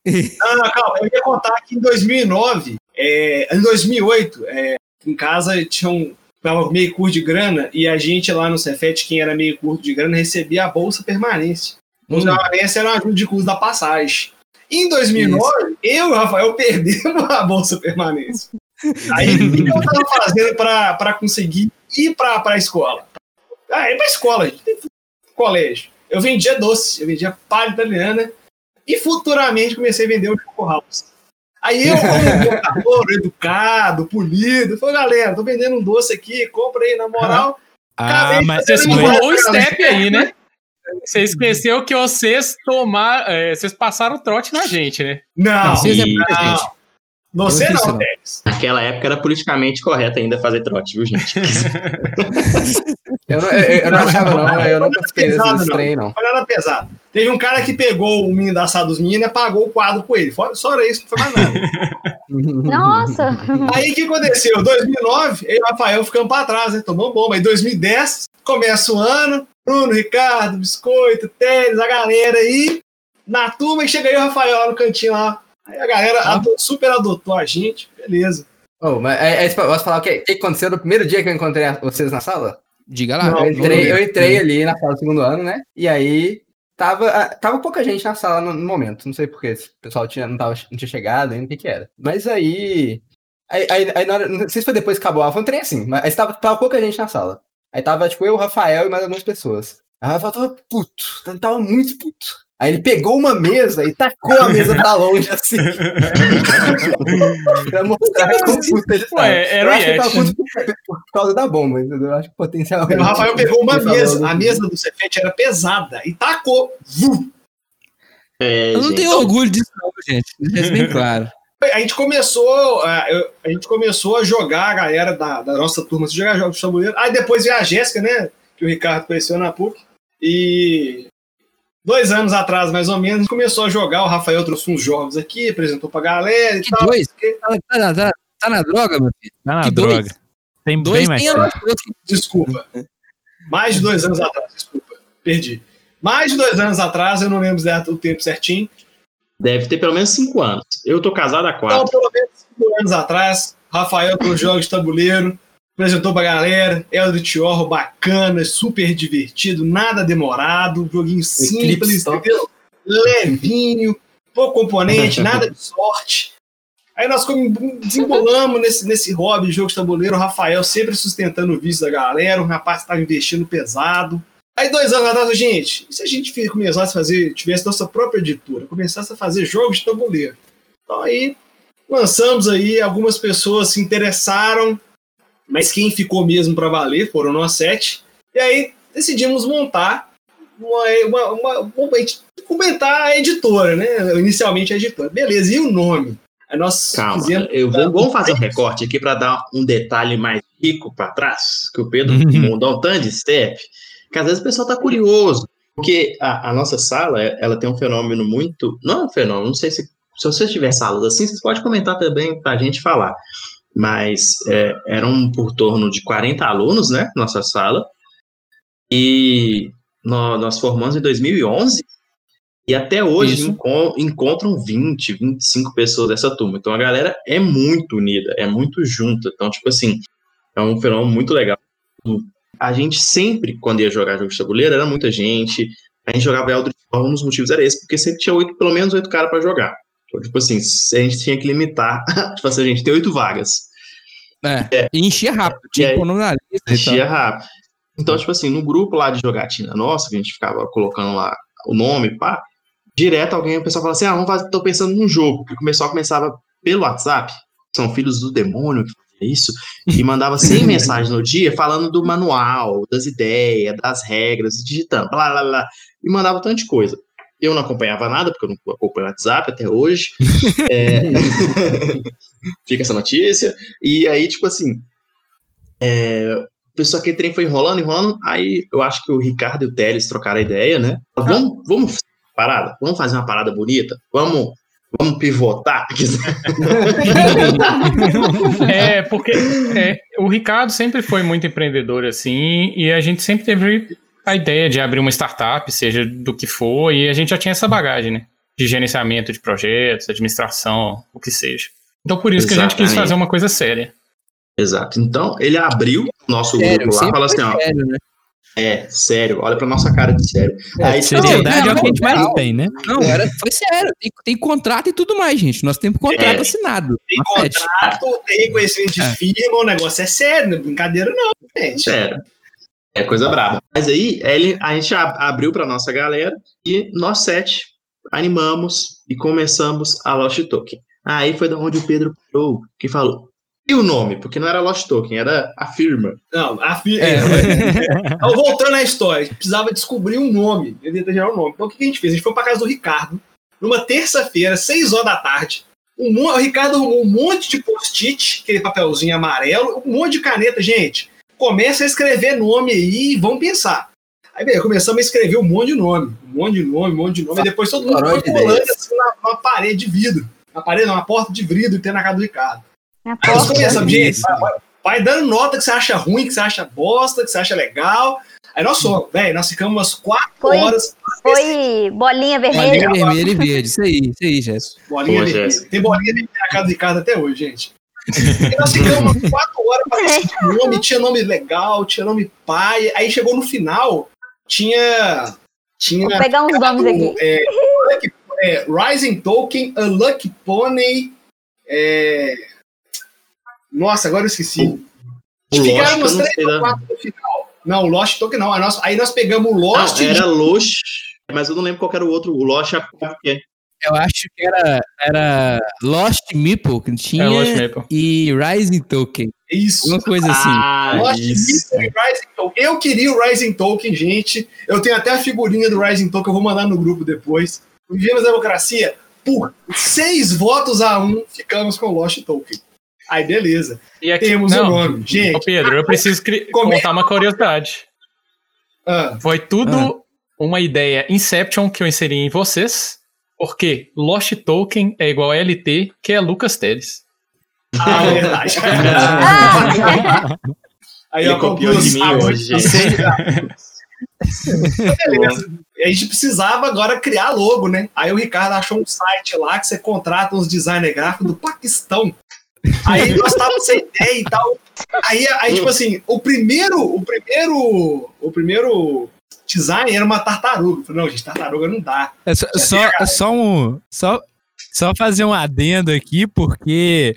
Não, não, calma. Eu ia contar que em 2009, é, em 2008, é, em casa tinha um. Tava meio curto de grana e a gente lá no Cefet, quem era meio curto de grana, recebia a bolsa permanência. A bolsa Hum. permanência era uma ajuda de custo da passagem. Em 2009, eu e o Rafael perdemos a bolsa permanência. Aí, o que eu tava fazendo pra conseguir ir pra, pra escola? Ah, ir pra escola, gente. colégio. Eu vendia doce, eu vendia palha italiana e futuramente comecei a vender o Choco House. Aí eu, como educado, polido, falei, galera, tô vendendo um doce aqui, compra aí, na moral. Ah, Acabei mas Você Não pulou é- o step aí, né? Você esqueceu que vocês tomar, é, vocês passaram trote na gente, né? Não, Vocês é muita não. gente. Você não não, Tex. naquela época era politicamente correto ainda fazer trote, viu, gente? Eu não, eu, eu não achava, não, eu não participei Pesado, desse não. trem, não. Não foi nada pesado. Teve um cara que pegou o menino da sala dos meninos e apagou o quadro com ele. Fora- Só era isso, não foi mais nada. Nossa! Aí o que aconteceu? 2009, eu e o Rafael ficamos pra trás, né? Tomou bomba. Aí 2010, começa o ano. Bruno, Ricardo, Biscoito, Teles, a galera aí. Na turma, e chega aí o Rafael lá no cantinho lá. Aí a galera ado- super adotou a gente. Beleza. Oh, mas é, é, posso falar o que, o que aconteceu no primeiro dia que eu encontrei vocês na sala? Diga lá. Não, Eu entrei, eu Hum. entrei ali na sala do segundo ano, né? E aí tava, ah, tava pouca gente na sala no, no momento. Não sei porquê. Se o pessoal tinha, não, tava, não tinha chegado ainda, o que que era. Mas aí. Aí, aí, aí hora, não sei se foi depois que acabou a aula, foi um trem assim, mas aí tava, tava pouca gente na sala. Aí tava, tipo, eu, o Rafael e mais algumas pessoas. Aí o Rafael tava puto, tava muito puto. Aí ele pegou uma mesa e tacou a mesa pra longe, assim. pra mostrar como puto ele. Ué, era eu o acho que por, por causa da bomba, entendeu? Eu acho que potencialmente. O Rafael pegou uma mesa. A mesa do Cefete era pesada e tacou. Vum! É, Eu não gente, tenho orgulho disso, não, gente. Isso é bem claro. A gente começou, a, eu- a gente começou a jogar, a galera da, da nossa turma, a jogar jogos de tabuleiro. Aí depois veio a Jéssica, né? Que o Ricardo conheceu na PUC. E dois anos atrás, mais ou menos, começou a jogar. O Rafael trouxe uns jogos aqui, apresentou pra galera e Que tal. dois? Tá, tá- tá- tá na droga, meu filho? Tá na Que droga. dois? Tem Dois bem mais tem todos. Desculpa. Mais de dois anos atrás, desculpa. Perdi. Mais de dois anos atrás, eu não lembro o tempo certinho. Deve ter pelo menos cinco anos. Eu tô casado há Então, quatro. pelo menos cinco anos atrás, Rafael trouxe jogos de tabuleiro, apresentou pra galera, Eldritch Horror bacana, super divertido, nada demorado, joguinho simples, entendeu? Levinho, pouco componente, nada de sorte. Aí nós desembolamos nesse, nesse hobby de jogo de tabuleiro, o Rafael sempre sustentando o vício da galera, o rapaz estava investindo pesado. Aí dois anos atrás, gente, e se a gente começasse a fazer, tivesse nossa própria editora, começasse a fazer jogos de tabuleiro? Então aí lançamos aí, algumas pessoas se interessaram, mas quem ficou mesmo para valer foram nós sete. E aí decidimos montar uma, uma, uma, uma comentar a editora, né? Inicialmente a editora. Beleza, e o nome? Aí nós Calma, fizemos. eu vou, vamos fazer um recorte aqui para dar um detalhe mais rico para trás, que o Pedro Uhum. mandou um tanto de step, que às vezes o pessoal tá curioso, porque a, a nossa sala, ela tem um fenômeno muito, não é um fenômeno, não sei se, se você tiver salas assim, vocês podem comentar também para a gente falar, mas é, eram por torno de 40 alunos, né, nossa sala, e nó- nós formamos em 2011 e até hoje encon- encontram 20, 25 pessoas dessa turma. Então a galera é muito unida, é muito junta. Então, tipo assim, é um fenômeno muito legal. A gente sempre, quando ia jogar jogo de tabuleiro, era muita gente. A gente jogava Eldritch Horror, um dos motivos era esse, porque sempre tinha oito, pelo menos oito caras pra jogar. Então, tipo assim, a gente tinha que limitar. tipo assim, a gente tem oito vagas. É. E enchia rápido. Tinha que pôr tal. Enchia rápido. Então, tipo assim, no grupo lá de jogatina nossa, que a gente ficava colocando lá o nome, pá, direto alguém, o pessoal falava assim, ah, vamos fazer, tô pensando num jogo. O pessoal começava pelo WhatsApp, são filhos do demônio que fazia isso, e mandava 100 mensagens no dia falando do manual, das ideias, das regras, digitando, blá, blá, blá, e mandava tanta de coisa. Eu não acompanhava nada, porque eu não acompanho o WhatsApp até hoje. É, Fica essa notícia. E aí, tipo assim, é, o pessoal que trem foi enrolando, enrolando. Aí eu acho que o Ricardo e o Teles trocaram a ideia, né? Vamos, vamos fazer uma parada? Vamos fazer uma parada bonita? Vamos, vamos pivotar? É, porque é, o Ricardo sempre foi muito empreendedor, assim, e a gente sempre teve a ideia de abrir uma startup, seja do que for, e a gente já tinha essa bagagem, né? De gerenciamento de projetos, administração, o que seja. Então, por isso que a gente quis Exatamente. fazer uma coisa séria. Exato. Então, ele abriu o nosso Sério, grupo lá, sempre falou assim, ó, sério, né? é, sério, olha pra nossa cara de sério. É, aí, tipo, Seriedade é o que a gente mais Não, tem, né? Não, era, foi sério. Tem, tem contrato e tudo mais, gente. Nós temos contrato É. assinado. Tem contrato, tem reconhecimento de É. firma, o negócio é sério, não é brincadeira não, gente. Sério. É coisa braba. Mas aí, ele, a gente ab- abriu pra nossa galera e nós sete animamos e começamos a Lost Token. Aí foi da onde o Pedro parou, que falou. E o nome? Porque não era Lost Token, era a firma. Não, a firma. É. Então, voltando à história, a gente precisava descobrir um nome, determinar um nome. Então, o que a gente fez? A gente foi pra casa do Ricardo, numa terça-feira, seis horas da tarde. Um o Ricardo arrumou um monte de post-it, aquele papelzinho amarelo, um monte de caneta. Gente, começa a escrever nome aí e vamos pensar. Aí, beleza, começamos a escrever um monte de nome, um monte de nome, um monte de nome. E depois todo mundo foi ideias. assim na, na parede de vidro. Na parede, não, na porta de vidro que tem na casa do Ricardo. Na Aí nós começamos, gente, vai, vai- dando nota que você acha ruim, que você acha bosta, que você acha legal. Aí nós somos, velho, nós ficamos umas quatro Foi. horas. Foi bolinha vermelha. Bolinha vermelha e verde. Isso aí, isso aí, Jéssica. Bolinha Pô, vermelha. Jéssica. Tem bolinha vermelha na casa do Ricardo até hoje, gente. E nós ficamos umas quatro horas pra decidir nome, tinha nome legal, tinha nome pai. Aí chegou no final, tinha. Tinha. Vou pegar uns nomes aqui. É, Lucky- é, Rising Token, A Lucky Pony. é, Nossa, agora eu esqueci. O Lost, Ficaram não três sei ou da- quatro no final. Não, o Lost Token não. Aí nós, aí nós pegamos o Lost. Não, era Lost, mas eu não lembro qual era o outro. O Lost é porque Eu acho que era, era Lost Meeple que tinha É Lost Maple. e Rising Token. Isso. Uma coisa assim. Ah, Lost isso. Token, Rising Token. Eu queria o Rising Token, gente. Eu tenho até a figurinha do Rising Token, eu vou mandar no grupo depois. Vivemos a democracia. Por seis votos a um, ficamos com o Lost Token. Aí, beleza. E aqui, Temos o não, nome. Ô Gente, Pedro, eu preciso contar uma curiosidade. ah, Foi tudo uma ideia Inception que eu inseri em vocês, porque Lost Token é igual a LT, que é Lucas Teles. ah, é verdade. Ah, Aí, Ele ó, copiou de mim conclusão. hoje, gente. Beleza. A gente precisava agora criar logo, né? Aí o Ricardo achou um site lá que você contrata uns designers gráficos do Paquistão. Aí nós estávamos sem ideia e tal. Aí, aí, tipo assim, o primeiro, o primeiro, o primeiro design era uma tartaruga. Eu falei, não, gente, tartaruga não dá. É só, só, só um. Só, só fazer um adendo aqui, porque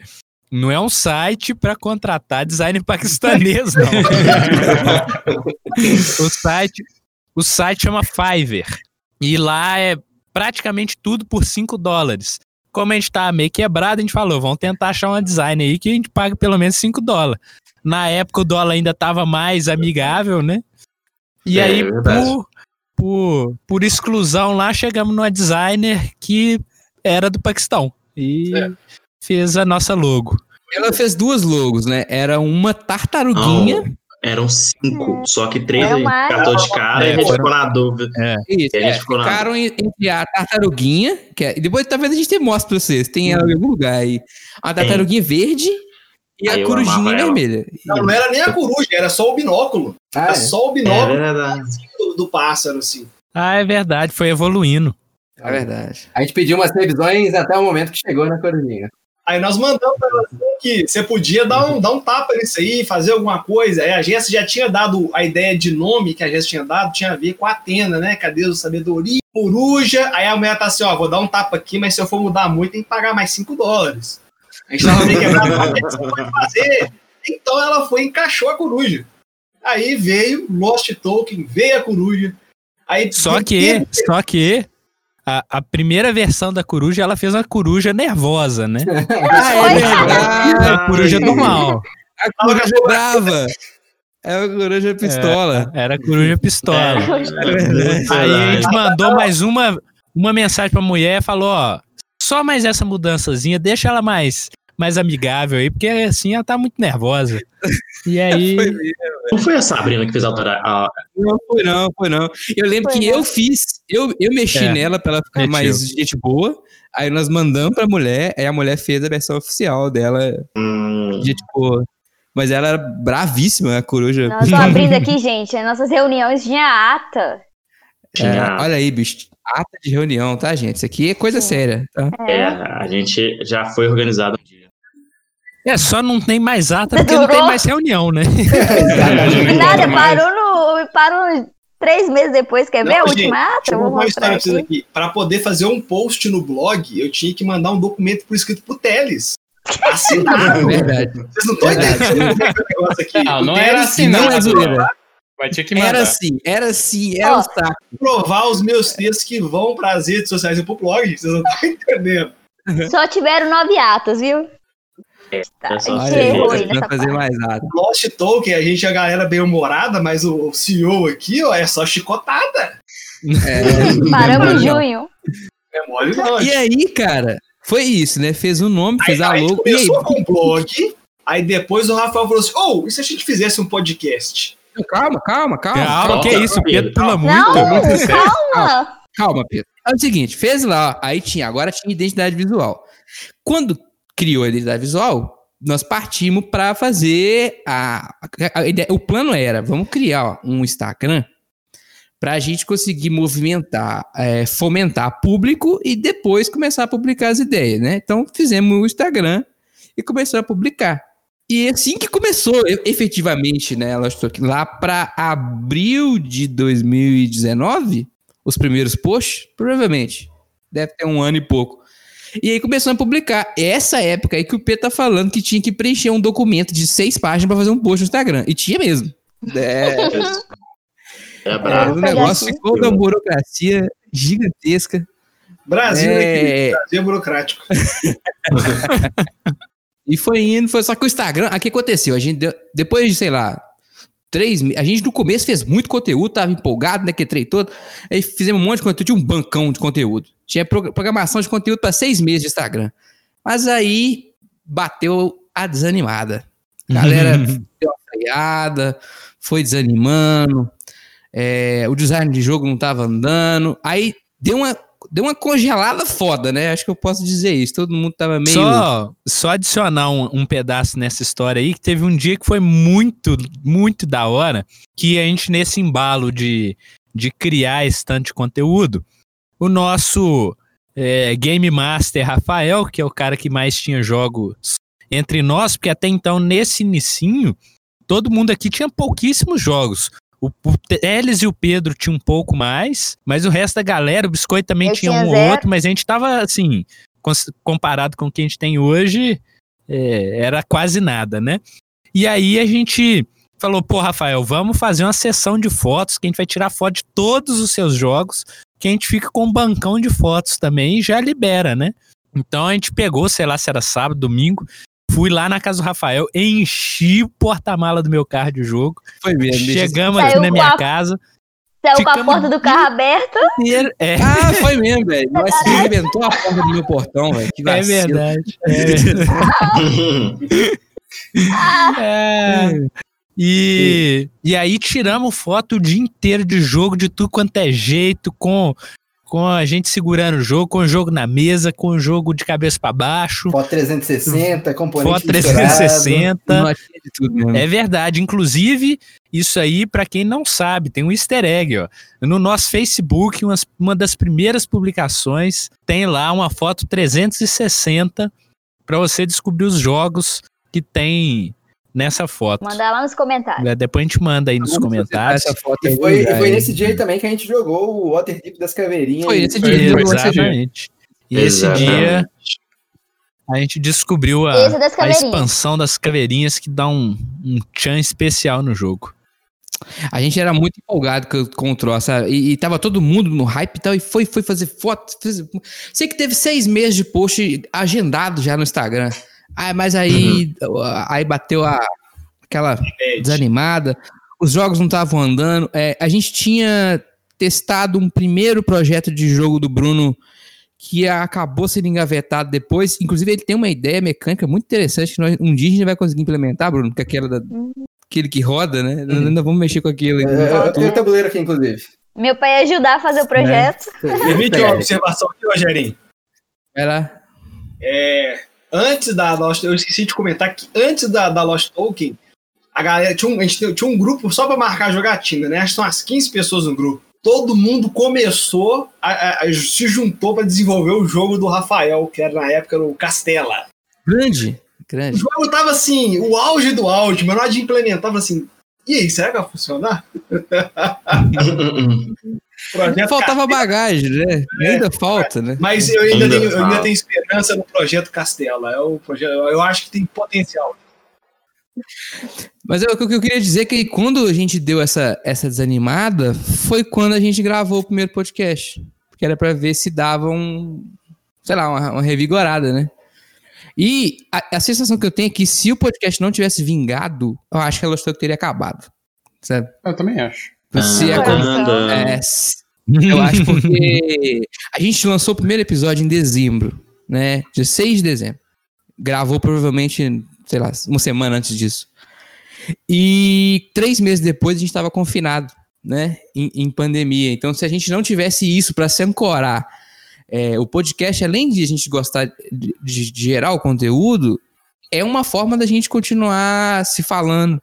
não é um site para contratar designer paquistanês, não. o, site, o site chama Fiverr. E lá é praticamente tudo por 5 dólares. Como a gente tá meio quebrado, a gente falou, vamos tentar achar uma design aí que a gente paga pelo menos 5 dólares. Na época o dólar ainda tava mais amigável, né? E É, aí, é por, por, por exclusão lá, chegamos numa designer que era do Paquistão. E É. fez a nossa logo. Ela fez duas logos, né? Era uma tartaruguinha. Não, eram cinco, só que três Era a gente mais. catou de cara É, e a gente ficou na dúvida. Isso, E a gente é, ficou na- ficaram en- entre a tartaruguinha, que é, e depois talvez a gente te mostre pra vocês, tem ela em algum lugar aí. A tartaruguinha verde e Aí a corujinha vermelha. Não, não era nem a coruja, era só o binóculo. Ah, Era é. só o É binóculo verdade. do, do pássaro, assim. Ah, é verdade, foi evoluindo. É verdade. A gente pediu umas revisões até o momento que chegou na corujinha. Aí nós mandamos pra ela assim, que você podia dar um, dar um tapa nisso aí, fazer alguma coisa. Aí a agência já tinha dado a ideia de nome que a agência tinha dado, tinha a ver com a Atena, né? Cadê o sabedoria? Coruja. Aí a mulher tá assim, ó, vou dar um tapa aqui, mas se eu for mudar muito, tem que pagar mais 5 dólares. A gente tava meio quebrado, pode fazer? Então ela foi e encaixou a coruja. Aí veio Lost Token, veio a coruja. Aí Só que, só que a, a primeira versão da coruja, ela fez uma coruja nervosa, né? Ah, é verdade. A coruja do mal. A coruja brava. É a coruja pistola. Era a coruja pistola. É, Aí a gente mandou mais uma, uma mensagem pra mulher e falou, ó, só mais essa mudançazinha, deixa ela mais, mais amigável aí, porque assim ela tá muito nervosa. E aí, Foi mesmo. Não foi a Sabrina que fez a, a, Não foi não, foi não. Eu lembro Foi que não. eu fiz, eu, eu mexi É, nela pra ela ficar mexeu. mais gente boa. Aí nós mandamos pra mulher, aí a mulher fez a versão oficial dela, hum, gente boa. Mas ela era bravíssima, a coruja. Nós tô abrindo aqui, gente. As nossas reuniões tinha ata. tinha, É, olha aí, bicho. Ata de reunião, tá, gente? Isso aqui é coisa séria. Tá? é, a gente já foi organizado um dia. É só não tem mais ata porque não tem Durou. mais reunião, né? Nada, parou no. Parou três meses depois. Quer ver a gente, última ata? Vou mostrar aqui. aqui. Pra poder fazer um post no blog, eu tinha que mandar um documento por escrito pro Teles. Assinado. É verdade. Vocês não estão Verdade. entendendo como é que é o negócio aqui. Não, O não era assinado. Não é zoeira. Vai ter que mandar. Era assim, era assim, era Ó. um saco. provar os meus textos que vão para as redes sociais e pro blog, vocês não estão entendendo. Só tiveram nove atas, viu? Tá, É só a gente errou aí não nessa vai fazer mais nada. Lost Token, a gente é a galera bem humorada, mas o CEO aqui, ó, é só chicotada. É, Paramos em não. junho. É mole não. E aí, cara, foi isso, né? Fez o nome, fez a Aí logo. E aí, começou com o blog, aí depois o Rafael falou assim, ô, e se a gente fizesse um podcast? calma, calma, calma. Calma, Calma, que isso, o Pedro pula muito. Não, calma. calma, Pedro. É o seguinte, fez lá, aí tinha, agora tinha identidade visual. Quando criou a identidade visual, nós partimos para fazer a, a- a ideia- o plano era, vamos criar um Instagram para a gente conseguir movimentar, é, fomentar público e depois começar a publicar as ideias, né? Então fizemos o Instagram e começamos a publicar. E assim que começou, efetivamente, né, lá para abril de 2019, os primeiros posts, provavelmente, deve ter um ano e pouco. E aí começou a publicar. Essa época aí que o P tá falando que tinha que preencher um documento de seis páginas para fazer um post no Instagram. E tinha mesmo. É, É é, bravo. o negócio aqui. ficou uma burocracia gigantesca. Brasil, É. aqui, Brasil burocrático. E foi indo, foi só que o Instagram, o que aconteceu? A gente deu, depois de, sei lá, três meses, a gente no começo fez muito conteúdo, tava empolgado, né, que trem todo, aí fizemos um monte de conteúdo, tinha um bancão de conteúdo. Tinha pro- programação de conteúdo para seis meses de Instagram. Mas aí bateu a desanimada. A galera deu uma freada, foi desanimando, é, o design de jogo não tava andando, aí deu uma, deu uma congelada foda, né? Acho que eu posso dizer isso. Todo mundo tava meio. Só, só adicionar um, um pedaço nessa história aí, que teve um dia que foi muito, muito da hora, que a gente, nesse embalo de, de criar tanto de conteúdo, o nosso é, Game Master Rafael, que é o cara que mais tinha jogos entre nós, porque até então, nesse inicinho, todo mundo aqui tinha pouquíssimos jogos. O, o Teles e o Pedro tinham um pouco mais, mas o resto da galera, o Biscoito também Eu tinha, tinha um ou outro, mas a gente tava assim, comparado com o que a gente tem hoje, é, era quase nada, né? E aí a gente falou, pô, Rafael, vamos fazer uma sessão de fotos, que a gente vai tirar foto de todos os seus jogos, que a gente fica com um bancão de fotos também e já libera, né? Então a gente pegou, sei lá se era sábado, domingo, fui lá na casa do Rafael, enchi o porta-mala do meu carro de jogo, Foi mesmo. chegamos aqui na minha a- casa, Saiu com a porta do carro aberta. é, Ah, foi mesmo, velho. Nós se arrebentou a porta do meu portão, velho. Que é vacilo. verdade. É verdade. É. E, e aí tiramos foto o dia inteiro de jogo, de tudo quanto é jeito, com, com a gente segurando o jogo, com o jogo na mesa, com o jogo de cabeça para baixo. Foto 360, componente Foto 360. Notinha de tudo mesmo. É verdade. Inclusive, isso aí, pra quem não sabe, tem um easter egg, ó. No nosso Facebook, umas- uma das primeiras publicações, tem lá uma foto 360 pra você descobrir os jogos que tem nessa foto. Mandar lá nos comentários. É, Depois a gente manda aí nos Vamos comentários. Essa foto E foi, e foi nesse dia aí também que a gente jogou o Waterdeep das caveirinhas. Foi e- nesse dia. esse. Exatamente. E esse dia a gente descobriu a, Esse a expansão das caveirinhas que dá um, um tchan especial no jogo. A gente era muito empolgado com, o troço? E, e tava todo mundo no hype e tal, e foi, foi fazer foto. fez- Sei que teve seis meses de post agendado já no Instagram. Ah, mas aí, aí bateu a, aquela desanimada, os jogos não estavam andando. É, a gente tinha testado um primeiro projeto de jogo do Bruno que acabou sendo engavetado depois. Inclusive, ele tem uma ideia mecânica muito interessante que nós, um dia a gente vai conseguir implementar, Bruno, que é aquela da, aquele que roda, né? Nós Ainda vamos mexer com aquilo. É, ainda. eu, tenho o tabuleiro aqui, inclusive. Meu pai ia ajudar a fazer o projeto. Permite Pega uma observação aqui, Rogerinho. Vai lá. É, antes da Lost, eu esqueci de comentar que antes da, da Lost Token, a galera tinha um, a gente tinha um grupo só pra marcar jogatina, né? Acho que são umas 15 pessoas no grupo. Todo mundo começou, a, a- a- se juntou pra desenvolver o jogo do Rafael, que era na época o Castela. Grande, O grande. jogo tava assim, o auge do auge, mas na hora de implementar, tava assim, e aí, será que vai funcionar? Projeto Faltava bagagem, né? Ainda falta, né? Mas eu ainda, Ainda tenho, eu ainda tenho esperança no projeto Castela. É o projeto, eu acho que tem potencial. Mas eu- o que eu queria dizer é que quando a gente deu essa, essa desanimada, foi quando a gente gravou o primeiro podcast. Porque era pra ver se dava um, sei lá, uma, uma revigorada, né? E a, a sensação que eu tenho é que se o podcast não tivesse vingado, eu acho que a Lost Talk teria acabado. Sabe? Eu também acho. Você Ah, acom- Coração. é, eu acho porque a gente lançou o primeiro episódio em dezembro, né? Dia 6 de dezembro. Gravou provavelmente, sei lá, uma semana antes disso. E três meses depois a gente estava confinado, né? Em, em pandemia. Então, se a gente não tivesse isso para se ancorar, é, o podcast, além de a gente gostar de, de- de gerar o conteúdo, é uma forma da gente continuar se falando.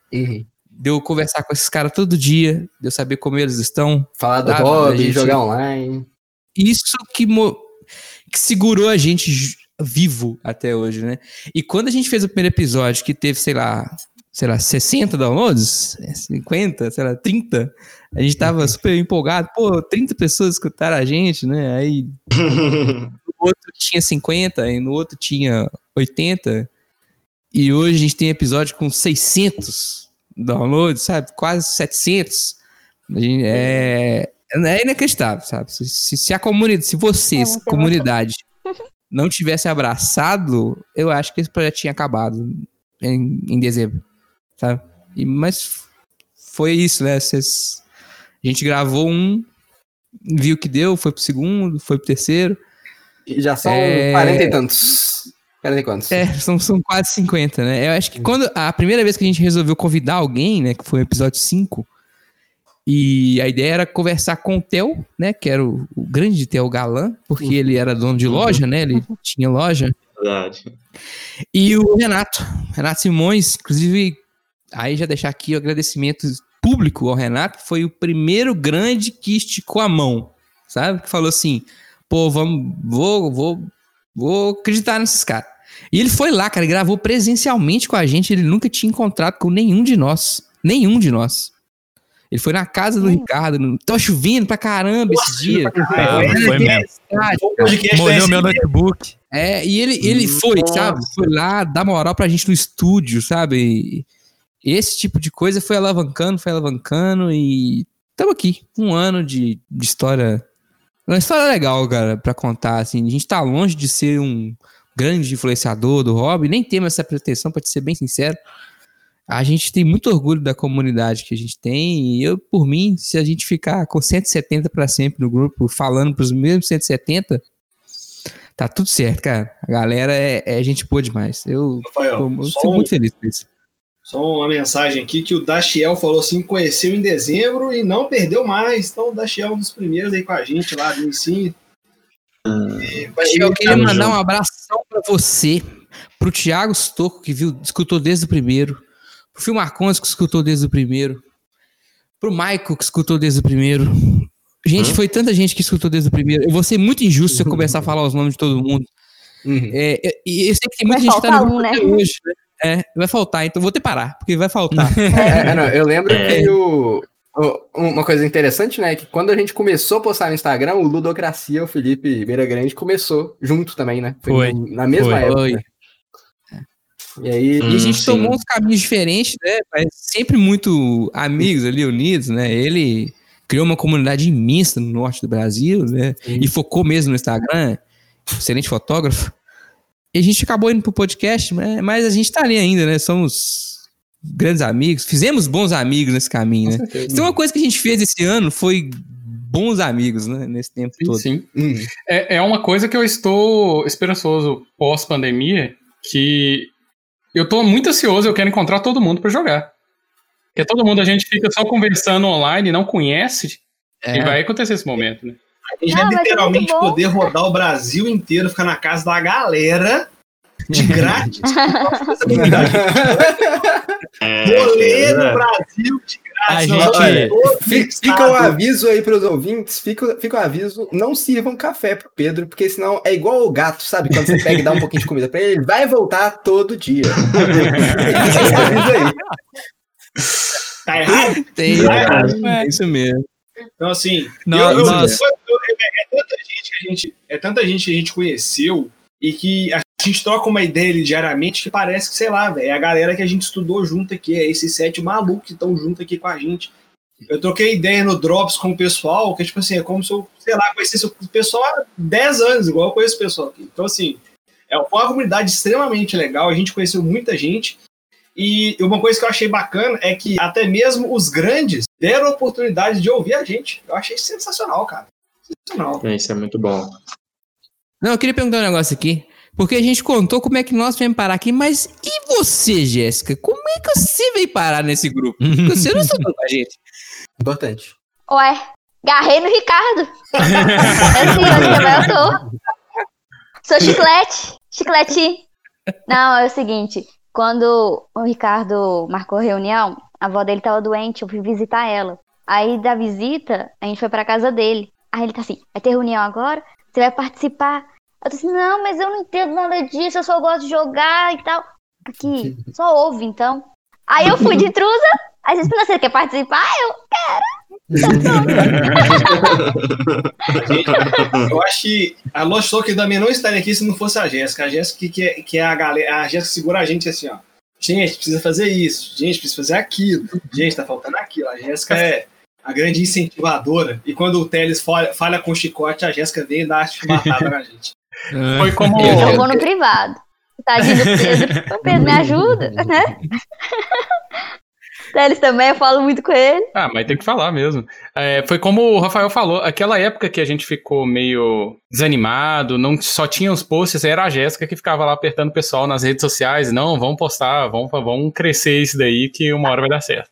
De eu conversar com esses caras todo dia, de eu saber como eles estão, Falar do hobby, gente- jogar online. isso que, mo- que segurou a gente vivo até hoje, né? E quando a gente fez o primeiro episódio, que teve, sei lá, sei lá, 60 downloads, é, 50, sei lá, 30, a gente tava super empolgado, pô, 30 pessoas escutaram a gente, né? Aí no outro tinha 50, e no outro tinha 80, e hoje a gente tem episódio com 600 downloads, sabe? Quase 700. A gente- é, é inacreditável, sabe? Se, se- se a comunidade, se vocês, É comunidade, não tivesse abraçado, eu acho que esse projeto tinha acabado em, em dezembro, sabe? E, mas foi isso, né? Vocês- a gente gravou um, viu que deu, foi pro segundo, foi pro terceiro. E já são É. 40 e tantos. 40 e quantos? É, são, são quase 50, né? Eu acho que quando a primeira vez que a gente resolveu convidar alguém, né, que foi o episódio 5, e a ideia era conversar com o Theo, né, que era o, o grande Theo Galan, porque ele era dono de loja, né, ele tinha loja, Verdade. e o Renato, Renato Simões, inclusive, aí já deixar aqui o agradecimento público ao Renato, foi o primeiro grande que esticou a mão, sabe? Que falou assim, pô, vamos, vou, vou, vou acreditar nesses caras. E ele foi lá, cara, gravou presencialmente com a gente, ele nunca tinha encontrado com nenhum de nós, nenhum de nós. Ele foi na casa do Ricardo, no... tava chovendo pra caramba esse dia. Foi mesmo. Foi Molhou meu notebook. É, e ele, ele foi, Nossa. sabe? Foi lá dar moral pra gente no estúdio, sabe? E esse tipo de coisa foi alavancando, foi alavancando e estamos aqui. Um ano de, de história. Uma história legal, cara, pra contar. Assim. A gente tá longe de ser um grande influenciador do hobby, nem temos essa pretensão, pra te ser bem sincero. A gente tem muito orgulho da comunidade que a gente tem, e eu, por mim, se a gente ficar com 170 pra sempre no grupo, falando pros mesmos 170, tá tudo certo, cara. A galera é, é gente boa demais. Eu, Rafael, tô- eu um- muito feliz com isso. Só uma mensagem aqui que o Dachiel falou assim: conheceu em dezembro e não perdeu mais. Então, o Dachiel é um dos primeiros aí com a gente lá do ensino. Eu queria mandar um abração pra você, pro Thiago Stocco, que viu, escutou desde o primeiro, pro Phil Marcondes, que escutou desde o primeiro, pro Michael, que escutou desde o primeiro. Gente, foi tanta gente que escutou desde o primeiro. Eu vou ser muito injusto se eu começar a falar os nomes de todo mundo. Uhum. É, é, e eu sei que tem muita Vai gente que tá faltar no um, né? hoje, né? É, vai faltar, então vou ter que parar, porque vai faltar. É, é, não, eu lembro É. que o, o- uma coisa interessante, né, é que quando a gente começou a postar no Instagram, o Ludocracia, o Felipe Beira Grande, começou junto também, né? Foi. no- na mesma Foi. época. Foi. né? E aí, E a Hum, gente sim. tomou uns caminhos diferentes, né? Mas sempre muito amigos ali, unidos, né? Ele criou uma comunidade imensa no norte do Brasil, né? E focou mesmo no Instagram. Excelente fotógrafo. E a gente acabou indo pro podcast, né? mas a gente tá ali ainda, né? Somos grandes amigos. Fizemos bons amigos nesse caminho, né? Então uma coisa que a gente fez esse ano foi bons amigos, né? Nesse tempo Sim, todo. sim. hum, É, é uma coisa que eu estou esperançoso pós-pandemia, que eu tô muito ansioso, eu quero encontrar todo mundo pra jogar. Porque todo mundo a gente fica só conversando online, não conhece, É. e vai acontecer esse momento, né? A gente Não, vai é literalmente bom. poder rodar o Brasil inteiro, ficar na casa da galera de grátis. É, Rolê no é, Brasil de A grátis. gente- Nós olha, Fica estado. o aviso aí pros ouvintes, fica, fica o aviso, não sirvam café pro Pedro, porque senão é igual o gato, sabe? Quando você pega e dá um pouquinho de comida pra ele, ele vai voltar todo dia. Fica esse aviso aí. Tá errado? Tem, É. é isso mesmo. Então, assim, Não, eu- eu- eu- eu- é, tanta gente que a gente, é tanta gente que a gente conheceu e que a gente troca uma ideia ali diariamente que parece que, sei lá, velho, é a galera que a gente estudou junto aqui, é esses sete malucos que estão junto aqui com a gente. Eu troquei ideia no Drops com o pessoal, que tipo assim, é como se eu, sei lá, conhecesse o pessoal há 10 anos, igual eu conheço o pessoal aqui. Então, assim, é uma comunidade extremamente legal, a gente conheceu muita gente. E uma coisa que eu achei bacana é que até mesmo os grandes deram a oportunidade de ouvir a gente. Eu achei sensacional, cara. Sensacional. é, isso é muito bom. Não, eu queria perguntar um negócio aqui. Porque a gente contou como é que nós viemos parar aqui, mas e você, Jéssica? Como é que você veio parar nesse grupo? Porque Você não estudou com a gente. Importante. Ué, garrei no Ricardo. assim, onde também eu tô. Sou chiclete, chiclete. Não, é o seguinte, quando o Ricardo marcou a reunião, a avó dele tava doente, eu fui visitar ela. Aí da visita, a gente foi pra casa dele. Aí ele tá assim, vai ter reunião agora? Você vai participar? Eu assim, não, mas eu não entendo nada disso, eu só gosto de jogar e tal. Aqui, só ouve então. Aí eu fui de intrusa, aí vocês perguntam, você quer participar? Eu, Eu acho que a Lost Talk também não estaria aqui se não fosse a Jéssica. A Jéssica que, que, é, que é a galera. A Jéssica segura a gente assim, ó. Gente, precisa fazer isso. Gente, precisa fazer aquilo. Gente, tá faltando aquilo. A Jéssica é a grande incentivadora. E quando o Teles falha, falha com o chicote, a Jéssica vem e dá a chicotada na gente. Foi como. Eu vou no privado. Tadinho do Pedro. Ô, Pedro, me ajuda, né? Eles também, eu falo muito com ele. Ah, mas tem que falar mesmo. É, foi como o Rafael falou, aquela época que a gente ficou meio desanimado, não só tinha os posts, era a Jéssica que ficava lá apertando o pessoal nas redes sociais. Não, vamos postar, vamos, vamos crescer isso daí que uma hora vai dar certo.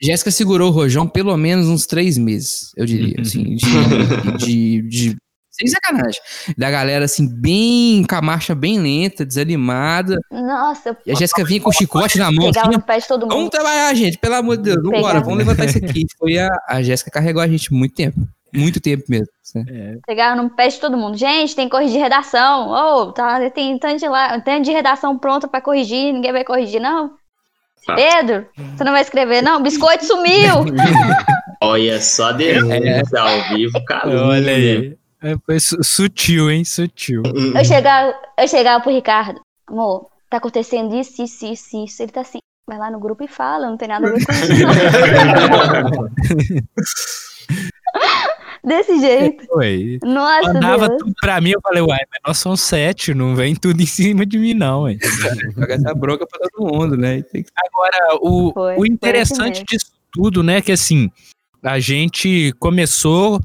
Jéssica segurou o Rojão pelo menos uns três meses, eu diria, assim, de, de, de- sem sacanagem, da galera, assim, bem, com a marcha bem lenta, desanimada, Nossa, eu e a Jéssica vinha com o chicote na mão, pegava assim, no pé de todo vamos mundo. trabalhar, gente, pelo amor de Deus, vambora, vamos levantar isso aqui. Foi a, a Jéssica carregou a gente muito tempo, muito tempo mesmo. né? Pegava no pé de todo mundo. Gente, tem que corrigir redação. Ô, tá, tem tanto de, lá, tanto de redação pronta pra corrigir, ninguém vai corrigir, não. Ah. Pedro, você não vai escrever, não? Biscoito sumiu! Olha só a denúncia ao vivo. Olha aí. É, Foi su- sutil, hein? Sutil. Eu chegava, eu chegava pro Ricardo, amor, tá acontecendo isso, isso, isso, isso. Ele tá assim, vai lá no grupo e fala, não tem nada a ver com isso. Desse jeito. Foi. Nossa, Mandava Deus. tudo pra mim, eu falei, uai, mas nós somos sete, não vem tudo em cima de mim, não, ué. Joga essa bronca pra todo mundo, né? Que- Agora, o, Foi, o interessante disso tudo, né, que assim, a gente começou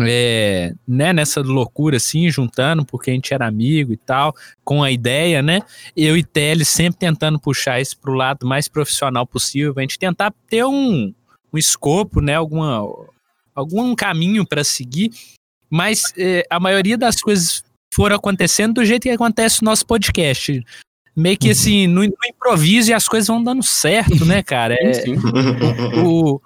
é, né, nessa loucura assim, juntando, porque a gente era amigo e tal, com a ideia, né? Eu e Teles sempre tentando puxar isso pro lado mais profissional possível, pra gente tentar ter um, um escopo, né? Alguma, algum caminho para seguir. Mas é, a maioria das coisas foram acontecendo do jeito que acontece o nosso podcast. Meio que assim, no, no improviso e as coisas vão dando certo, né, cara? É, Sim. o,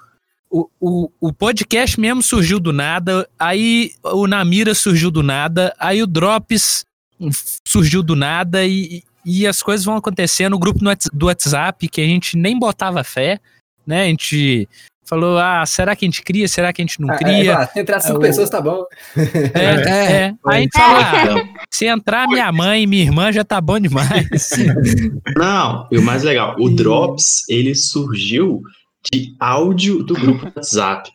o, o, o podcast mesmo surgiu do nada, aí o Namira surgiu do nada, aí o Drops surgiu do nada e, e as coisas vão acontecendo. O grupo do WhatsApp, que a gente nem botava fé, né? A gente falou, ah, será que a gente cria? Será que a gente não Ah, é, cria? se entrar cinco o- pessoas, tá bom. É, é, É, Aí a gente falou, ah, se entrar minha mãe e minha irmã já tá bom demais. Não, e o mais legal, o Drops, ele surgiu de áudio do grupo do WhatsApp.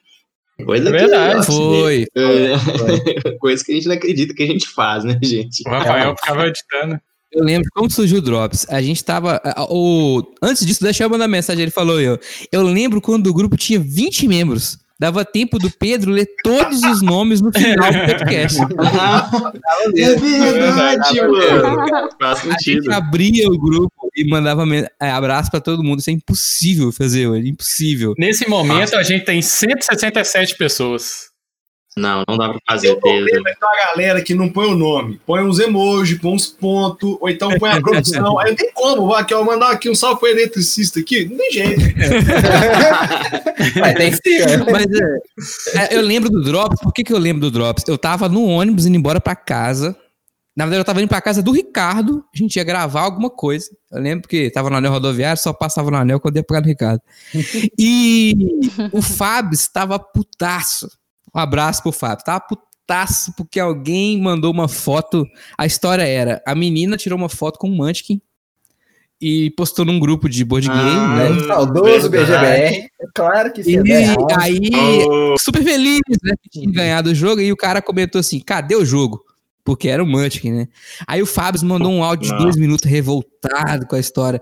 Coisa É que- verdade. Foi. É, coisa que a gente não acredita que a gente faz, né, gente? O Rafael ficava editando. Eu lembro como surgiu o Drops. A gente tava. a- O, antes disso, deixa eu mandar mensagem. Ele falou: eu, eu lembro quando o grupo tinha 20 membros. Dava tempo do Pedro ler todos os nomes no final do podcast. é verdade, mano. Faz A gente sentido. abria o grupo e mandava é, abraço pra todo mundo. Isso é impossível fazer hoje. Impossível. Nesse momento, a gente tem 167 pessoas. Não, não dá pra fazer, o problema é que uma galera que não põe o nome, põe uns emojis, põe uns pontos, ou então põe a profissão. Aí não tem como, vou aqui, ó, mandar aqui um salve pro eletricista aqui. Não tem jeito. Mas tem sim, né? Mas é, é, eu lembro do Drops. Por que, que eu lembro do Drops? Eu tava no ônibus indo embora pra casa. Na verdade, eu tava indo pra casa do Ricardo. A gente ia gravar alguma coisa. Eu lembro que tava no anel rodoviário, só passava no anel quando ia pegar do Ricardo. E o Fábio estava putaço. Um abraço pro Fábio. Tava putaço porque alguém mandou uma foto. A história era: a menina tirou uma foto com um Munchkin e postou num grupo de board game, Ah, né? É, Saudoso. BGBR. É claro que sim. E é aí, Oh, super feliz, né? Que tinha ganhado o jogo. E o cara comentou assim: cadê o jogo? Porque era o Munchkin, né? Aí o Fábio mandou um áudio de dois minutos revoltado com a história.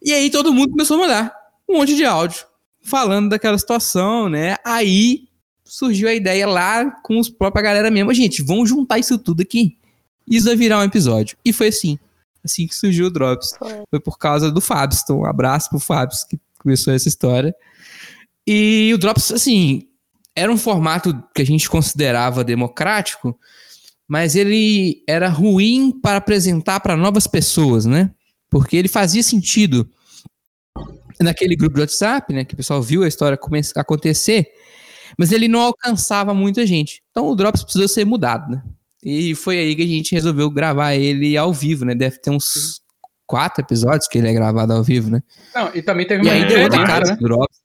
E aí todo mundo começou a mandar um monte de áudio falando daquela situação, né? Aí surgiu a ideia lá com os próprios galera mesmo. Gente, vamos juntar isso tudo aqui. Isso vai virar um episódio. E foi assim. Assim que surgiu o Drops. Foi. Foi por causa do Fábio. Então, um abraço pro Fábio que começou essa história. E o Drops, assim, era um formato que a gente considerava democrático, mas ele era ruim para apresentar para novas pessoas, né? Porque ele fazia sentido naquele grupo de WhatsApp, né? Que o pessoal viu a história acontecer, mas ele não alcançava muita gente. Então o Drops precisou ser mudado, né? E foi aí que a gente resolveu gravar ele ao vivo, né? Deve ter uns quatro episódios que ele é gravado ao vivo, né? Não, e também teve E uma aí deu outra cara né? Drops.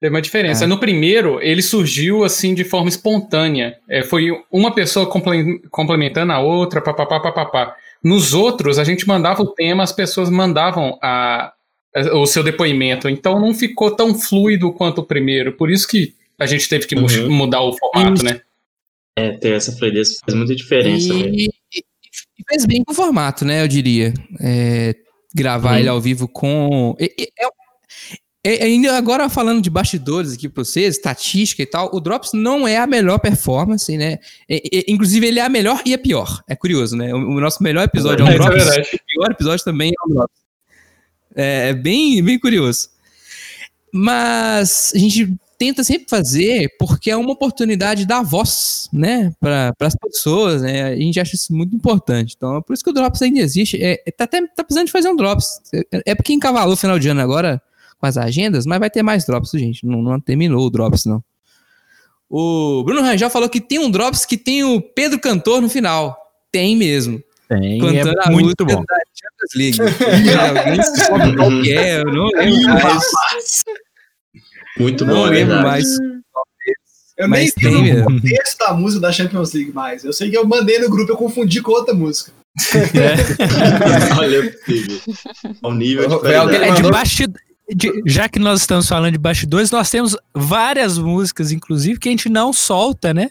Teve uma diferença. É. No primeiro, ele surgiu assim de forma espontânea. É, foi uma pessoa comple- complementando a outra, papapá, papapá. Nos outros, a gente mandava o tema, as pessoas mandavam a, a- o seu depoimento. Então não ficou tão fluido quanto o primeiro. Por isso que a gente teve que Uhum. mudar o formato, né? é, ter essa fluidez faz muita diferença. E, e- e fez bem com o formato, né? Eu diria. É, gravar Uhum. ele ao vivo com. e- e- é- é- ainda agora falando de bastidores aqui pra vocês, estatística e tal, o Drops não é a melhor performance, né? É- é- inclusive, ele é a melhor e a pior. É curioso, né? O, o nosso melhor episódio é é Drops, verdade. o pior episódio também é um Drops. É, é bem, bem curioso. Mas a gente tenta sempre fazer porque é uma oportunidade da voz, né, para as pessoas, né? A gente acha isso muito importante. Então, é por isso que o Drops ainda existe. É, é- tá até tá precisando de fazer um Drops. É, é porque encavalou o final de ano agora com as agendas, mas vai ter mais Drops, gente. Não, não terminou o Drops, não. O Bruno Rangel falou que tem um Drops que tem o Pedro Cantor no final. Tem mesmo. Tem, Cantando é a muito bom. da Champions League. Alguém sabe qual que é, eu não lembro mais. Muito Não bom, é lembro verdade. mais. Eu Mas nem tem o contexto da música da Champions League mais. Eu sei que eu mandei no grupo, eu confundi com outra música. Olha, é possível. Ao nível de qualidade. É, de mandou- basti- de- já que nós estamos falando de bastidores, nós temos várias músicas, inclusive, que a gente não solta, né?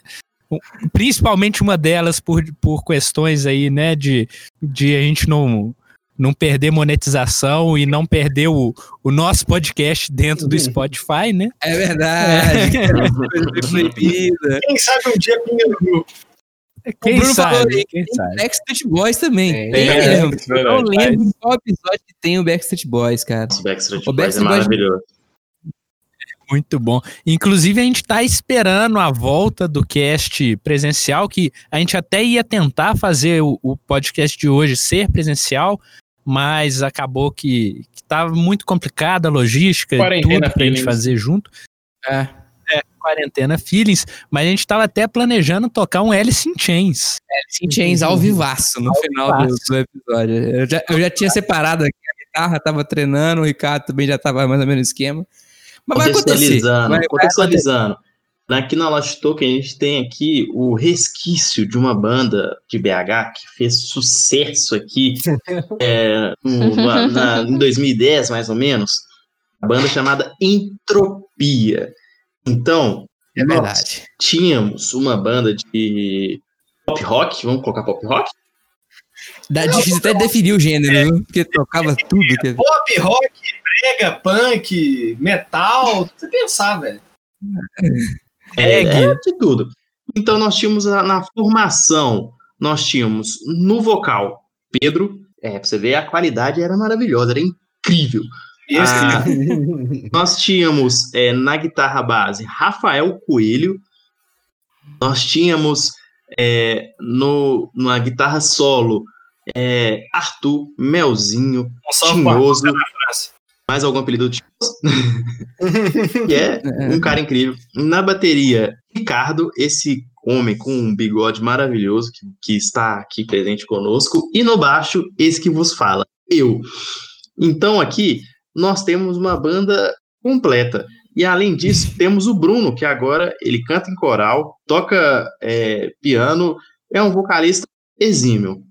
Principalmente uma delas por, por questões aí, né? De, de a gente não, não perder monetização e não perder o, o nosso podcast dentro do Spotify, né? É verdade. Coisa proibida. Quem sabe um dia primeiro grupo. Quem o Bruno falou sabe? aí, Quem tem sabe? Backstreet Boys também. Tem, é, mesmo. é Eu não lembro qual episódio que tem o Backstreet Boys, cara. Os Backstreet O Boys é Backstreet Boys- maravilhoso. Muito bom. Inclusive, a gente está esperando a volta do cast presencial, que a gente até ia tentar fazer o, o podcast de hoje ser presencial, mas acabou que estava muito complicada a logística e Quarentena tudo pra gente feelings. fazer junto. É. Quarentena Feelings, mas a gente estava até planejando tocar um Alice in Chains. Sim, Chains ao vivaço no final do, vivaço. do episódio. Eu já, eu já tinha separado aqui a guitarra, tava treinando, o Ricardo também já tava mais ou menos no esquema. Mas vai acontecer. Contextualizando, Vai- contextualizando. Aqui na Lost Token a gente tem aqui o resquício de uma banda de BH que fez sucesso aqui é, na- em 2010, mais ou menos. A banda chamada Entropia. Então, É nós verdade. tínhamos uma banda de pop rock, vamos colocar pop rock? Dá difícil até definir o gênero, viu? Porque tocava tudo. Que... Pop, rock, brega, punk, metal, você pensar, velho. É, Reggae. é de tudo. Então nós tínhamos a- na formação, nós tínhamos no vocal Pedro, é, pra você ver, a qualidade era maravilhosa, era incrível. Esse, Ah, nós tínhamos é, na guitarra base Rafael Coelho, nós tínhamos é, no, na guitarra solo é, Arthur, Melzinho, pra Tinhoso, mais algum apelido do Tinhoso? que é um cara incrível. Na bateria, Ricardo, esse homem com um bigode maravilhoso que, que está aqui presente conosco. E no baixo, esse que vos fala, eu. Então aqui nós temos uma banda completa. E além disso, temos o Bruno, que agora ele canta em coral, toca é, piano, é um vocalista exímio.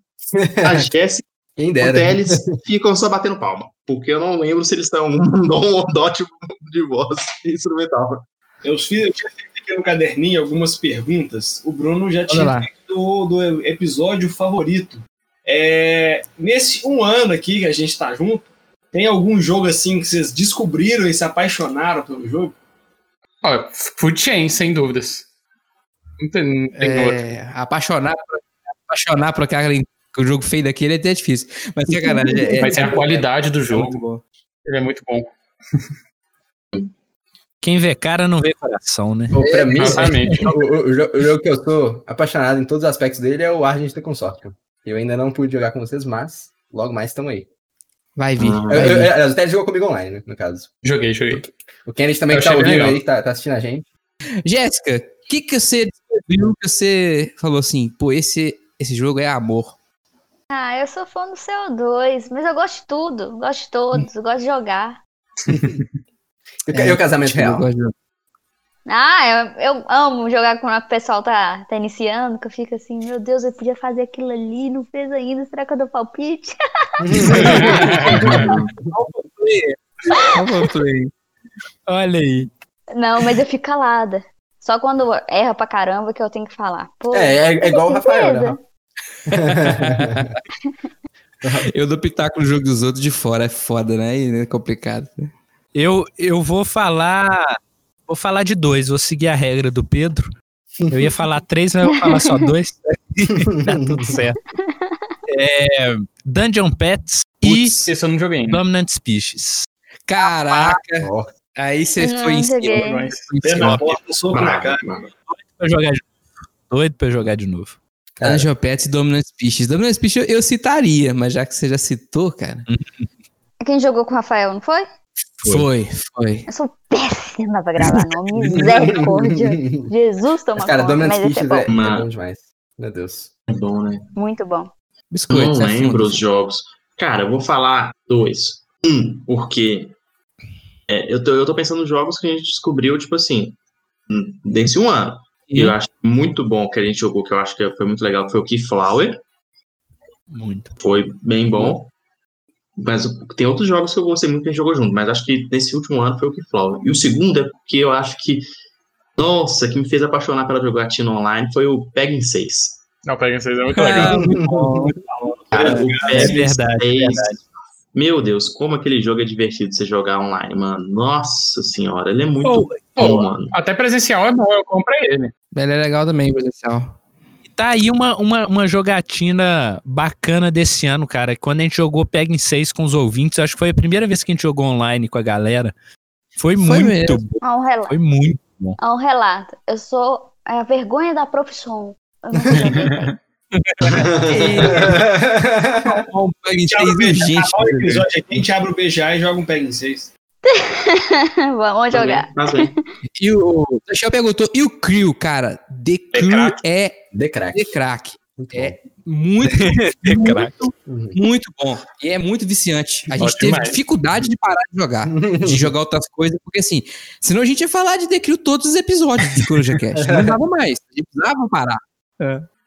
A Jéssica Quem e o dera. Teles ficam só batendo palma, porque eu não lembro se eles estão um dom ou dote de voz instrumental. Eu, fiz, eu tinha feito aqui no caderninho algumas perguntas. O Bruno já tinha feito do, do episódio favorito. É, nesse um ano aqui que a gente tá junto, tem algum jogo assim que vocês descobriram e se apaixonaram pelo jogo? Ó, Food Chain, sem dúvidas. Não tem, não tem outro. É, apaixonar, por- apaixonar por aquele o jogo feio daquele é até difícil. Mas sacanagem. É, Mas é a qualidade do é jogo. Ele é muito bom. Quem vê cara não vê coração, né? Pô, pra mim, Exatamente. o, o- o jo- o jogo que eu sou apaixonado em todos os aspectos dele é o Argent The Consortium. Eu ainda não pude jogar com vocês, mas logo mais estão aí. Vai vir. Ah, vai Eu, vir. eu, eu, até jogou comigo online, né, no caso. Joguei, joguei. O Kennedy também Eu que tá ouvindo legal. aí, que tá, tá assistindo a gente. Jéssica, o que, que você descobriu que você falou assim, pô, esse, esse jogo é amor? Ah, eu sou fã do CO2, mas eu gosto de tudo. Gosto de todos, eu gosto de jogar. E o e o casamento Tipo, eu real? Ah, eu, eu amo jogar quando o pessoal tá, tá iniciando, que eu fico assim, meu Deus, eu podia fazer aquilo ali, não fez ainda, será que eu dou palpite? Olha aí. Não, mas eu fico calada. Só quando erra pra caramba que eu tenho que falar. Pô, É, é, é igual o Rafael, né? Eu dou pitaco no jogo dos outros de fora, é foda, né? E É complicado. Eu, eu vou falar. Vou falar de dois, vou seguir a regra do Pedro. Eu ia falar três, mas eu vou falar só dois. tá tudo certo. É, Dungeon Pets Putz. Esse eu não joguei e Dominant Species. Caraca, Ó, aí você foi em cima. pra jogar de novo. Doido pra jogar de novo. Cara. Dungeon Pets e Dominant Species. Dominant Species eu, eu citaria, mas já que você já citou, cara. Quem jogou com o Rafael, não foi? Foi, foi. Eu sou péssima pra gravar nome. Misericórdia. Jesus, toma cara, conta. Dominant Mas esse é Species bom. é, é bom demais. Meu Deus. É bom, né? Muito bom. Biscoito. Não você lembro os jogos. Cara, eu vou falar dois. Um, porque é, eu, tô, eu tô pensando nos jogos que a gente descobriu, tipo assim, desse um ano. E eu acho muito bom que a gente jogou, que eu acho que foi muito legal, foi o Keyflower. Muito. Foi bem bom. Mas o- tem outros jogos que eu gostei muito que a gente jogou junto, mas acho que nesse último ano foi o Keyflower. E o segundo é porque eu acho que, nossa, que me fez apaixonar pela jogatina online foi o Pegging 6. Não, Pega 6 é muito legal. Cara, o É verdade, 6, verdade. Meu Deus, como aquele jogo é divertido você jogar online, mano. Nossa senhora, ele é muito Pô, bom, pô, mano. Até presencial é bom, eu comprei ele. Ele é legal também, presencial. Tá aí uma, uma, uma jogatina bacana desse ano, cara. Quando a gente jogou Pega em 6 com os ouvintes, acho que foi a primeira vez que a gente jogou online com a galera. Foi, muito mesmo. bom. Há um relato. Foi muito bom. Há um relato. Eu sou a vergonha da profissão. Eu não sei. A gente abre o BGA e joga um Pega em 6. Vamos jogar. Mas bem. E o Michel perguntou, e o Crew, cara? The Crew crack. é The Crack. The Crack. Muito É muito, muito, muito bom. E é muito viciante. A gente Ótimo teve demais. dificuldade de parar de jogar, de jogar outras coisas, porque assim, senão a gente ia falar de The Crew todos os episódios de Coruja Cast. Não dava mais. A gente precisava parar.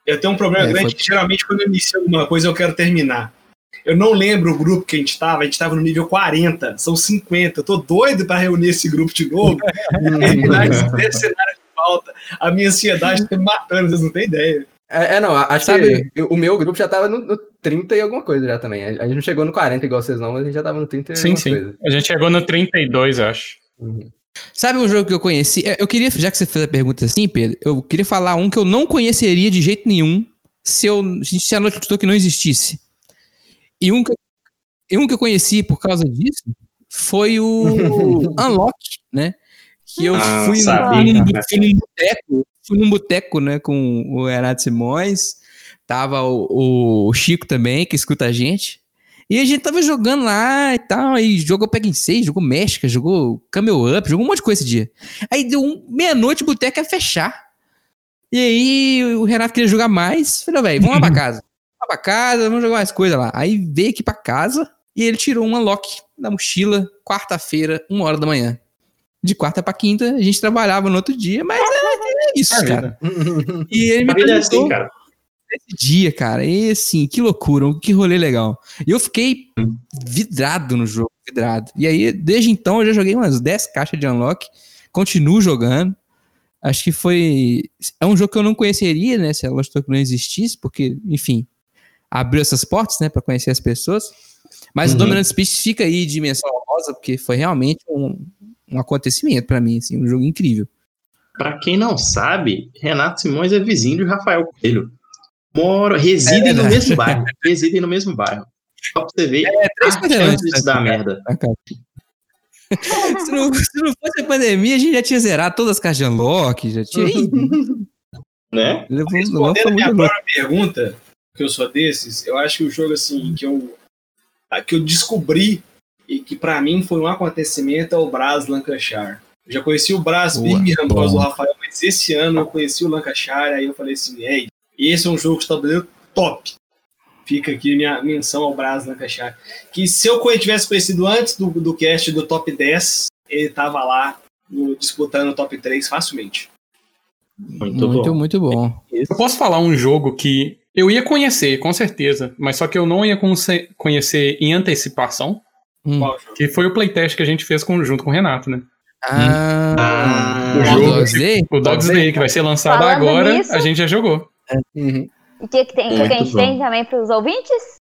Eu tenho um problema É, grande foi- que geralmente quando eu inicio alguma coisa eu quero terminar. Eu não lembro o grupo que a gente tava, a gente tava no nível 40, são 50. Eu tô doido pra reunir esse grupo de novo. terminar esse, cenário de falta. A minha ansiedade tá me matando, vocês não têm ideia. É, é, não, acho Sabe- que o meu grupo já tava no, no 30 e alguma coisa já também. A gente não chegou no 40 igual vocês não, mas a gente já tava no 30 e Sim, alguma sim. coisa. A gente chegou no 32, eu acho. Uhum. Sabe um jogo que eu conheci? É, Eu queria, já que você fez a pergunta assim, Pedro, eu queria falar um que eu não conheceria de jeito nenhum se eu se a Naughty Dog não existisse. E um que, e um que eu conheci por causa disso foi o Unlock, né? Que eu Ah, fui, sabia, num, cara. fui num boteco, fui num boteco, né, com o Renato Simões, tava o, o Chico também, que escuta a gente. E a gente tava jogando lá e tal, aí jogou Pega em 6, jogou México, jogou Camel Up, jogou um monte de coisa esse dia. Aí deu um, meia-noite, o boteco ia fechar. E aí o Renato queria jogar mais. Falei, velho, vamos lá pra casa. Pra casa, vamos jogar mais coisa lá. Aí veio aqui pra casa e ele tirou um unlock da mochila, quarta-feira, uma hora da manhã. De quarta pra quinta, a gente trabalhava no outro dia, mas era, era isso, É cara. E ele me é perguntou assim, cara. esse dia, cara. E assim, que loucura, que rolê legal. E eu fiquei vidrado no jogo, vidrado. E aí, desde então, eu já joguei umas 10 caixas de Unlock, continuo jogando. Acho que foi. É um jogo que eu não conheceria, né? Se a Lost Talk não existisse, porque, enfim, abriu essas portas, né, pra conhecer as pessoas. Mas Uhum. o Dominant Speech fica aí de menção rosa, porque foi realmente um, um acontecimento pra mim, assim, um jogo incrível. Pra quem não sabe, Renato Simões é vizinho de Rafael Coelho. Mora, residem no verdade. mesmo bairro. Residem no mesmo bairro. Só pra você ver três a chance disso dar merda. Tá, cara? se, não, se não fosse a pandemia, a gente já tinha zerado todas as caixas de unlock, já tinha. Né? levou, Respondendo a minha própria pergunta, que eu sou desses, eu acho que o jogo assim que eu que eu descobri e que pra mim foi um acontecimento é o Brás Lancashire. Eu já conheci o Brás Birmingham por causa do Rafael, mas esse ano eu conheci o Lancashire, aí eu falei assim, ei, esse é um jogo de tabuleiro top. Fica aqui minha menção ao Brás Lancashire. Que se eu tivesse conhecido antes do, do cast do top 10, ele tava lá no- disputando o top 3 facilmente. Muito, Muito, bom. muito bom. Eu posso falar um jogo que eu ia conhecer, com certeza, mas só que eu não ia conhecer em antecipação, Hum. Que foi o playtest que a gente fez com- junto com o Renato, né? Ah, Ah, o jogo Dogs Day? O Dogs Day, que vai ser lançado Falando agora, nisso- a gente já jogou. Uhum. E o que, que, tem, que, que a gente bom. tem também para os ouvintes?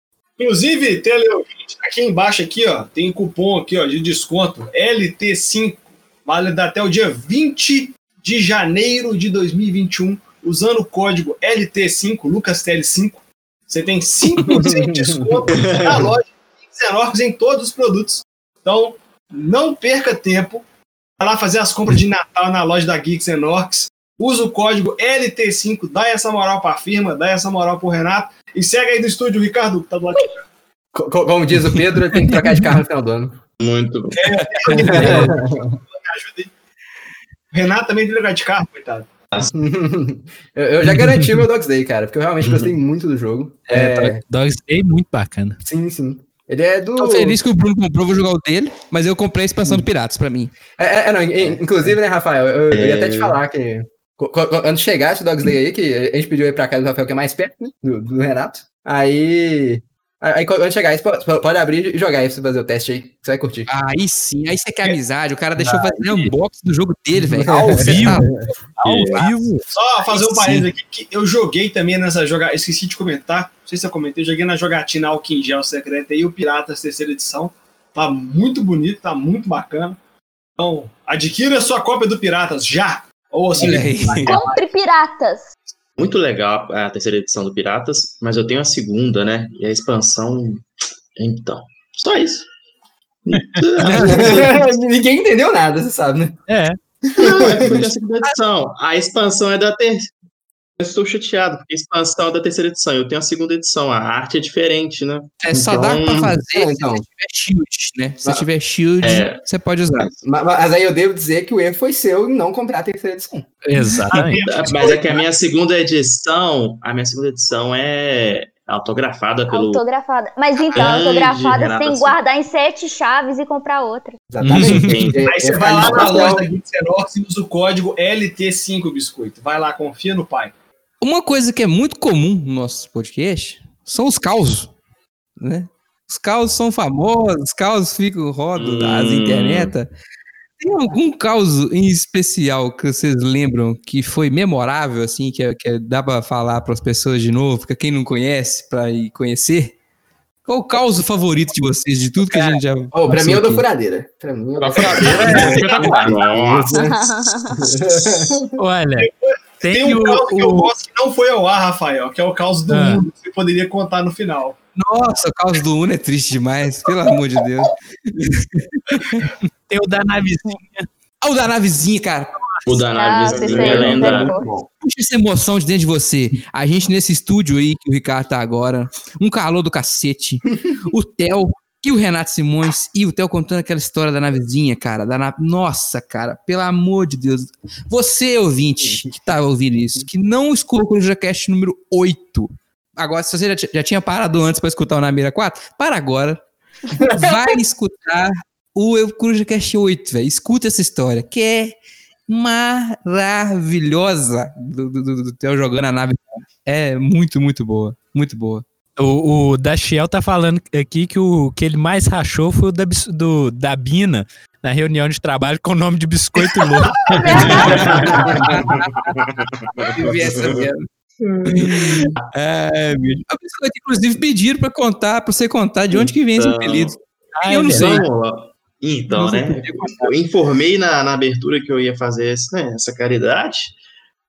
Inclusive, teleouvinte, aqui embaixo aqui, ó, tem cupom aqui, ó, de desconto LT5, válido até o dia 20 de janeiro de 2021, usando o código LT5, LucasTL5. Você tem 5% de desconto na loja Xenorx em todos os produtos. Então, não perca tempo. Vai lá fazer as compras de Natal na loja da Geeks Xenorx. Usa o código LT5, dá essa moral pra firma, dá essa moral pro Renato. E segue aí no estúdio, Ricardo, tá do lado Como diz o Pedro, tem que trocar de carro no final do ano. muito bom. ajuda aí. O Renato também tem lugar de carro, coitado. eu, eu já garanti meu Dogs Day, cara, porque eu realmente gostei muito do jogo. É, Dogs Day muito bacana. sim, sim. Ele é do. Tô feliz que o Bruno comprou, vou jogar o dele, mas eu comprei a expansão do Piratas pra mim. É, é, é, não, in- inclusive, né, Rafael, eu, eu ia até te É. falar que. Quando chegasse o Dogs Day aí, que a gente pediu aí pra casa do Rafael, que é mais perto, né, do, do Renato. Aí. Aí quando chegar você pode, pode abrir e jogar aí pra você fazer o teste aí. Você vai curtir. Aí sim, aí você quer amizade. O cara deixou fazer um unboxing do jogo dele, velho. Ao Você vivo. tá- Ao É. vivo. Só fazer um parênteses aqui, que eu joguei também nessa jogada. Esqueci de comentar. Não sei se eu comentei, eu joguei na jogatina Alquim Gel Secreta e o Piratas terceira edição. Tá muito bonito, tá muito bacana. Então, adquira sua cópia do Piratas já! Ou assim. Compre piratas. Muito legal a terceira edição do Piratas, mas eu tenho a segunda, né? E a expansão. Então. Só isso. Ninguém entendeu nada, você sabe, né? É. Não, é a segunda edição. A expansão é da terceira. Eu estou chateado, porque a expansão é da terceira edição. Eu tenho a segunda edição. A arte é diferente, né? É, só dá pra Então- fazer se então. você tiver shield, né? Se Mas- tiver shield, É. você pode usar. Mas, mas aí eu devo dizer que o erro foi seu em não comprar a terceira edição. Exatamente. Mas é que a minha segunda edição. A minha segunda edição é autografada pelo. Autografada. Mas então, autografada Renata sem guardar em sete chaves e comprar outra. Exatamente. É- Aí você é vai lá na loja da Geek e usa o código LT5 Biscoito. Vai lá, confia no pai. Uma coisa que é muito comum no nosso podcast são os causos, né? Os causos são famosos, os causos ficam rodam das Hum. internet. Tem algum caos em especial que vocês lembram que foi memorável, assim, que, que dá pra falar para as pessoas de novo, pra quem não conhece, pra ir conhecer? Qual o caos favorito de vocês, de tudo que a gente já. Oh, pra mim é o da furadeira. Pra mim é o da furadeira é espetacular. Olha, tem, Tem um o, caos que eu o- gosto que não foi ao ar, Rafael, que é o caos do Ah. mundo, que você poderia contar no final. Nossa, o caos do Uno é triste demais, pelo amor de Deus. tem o da navezinha. Ah, o da navezinha, cara. O da Nossa, nave isso é aí lendário. muito bom. Puxa essa emoção de dentro de você. A gente nesse estúdio aí que o Ricardo tá agora, um calor do cacete. O Theo e o Renato Simões e o Theo contando aquela história da navezinha, cara. Da na... Nossa, cara, pelo amor de Deus. Você, ouvinte, que tá ouvindo isso, que não escutou o Coruja Cast número 8. Agora, se você já, já tinha parado antes pra escutar o Nameira 4, para agora. Vai escutar o Coruja Cast 8, velho. Escuta essa história, que é maravilhosa do, do, do, do Theo jogando a nave. É muito, muito boa. Muito boa. O, o Dachiel tá falando aqui que o que ele mais rachou foi o da, do, da Bina na reunião de trabalho com o nome de Biscoito Louco. Eu vi essa mesmo. É. A pessoa, inclusive, pediram pra contar, pra você contar de onde que vem esse Então. apelido. Ah, eu é não sei. Vamos lá. Então, né? Eu informei na, na abertura que eu ia fazer esse, né, essa caridade.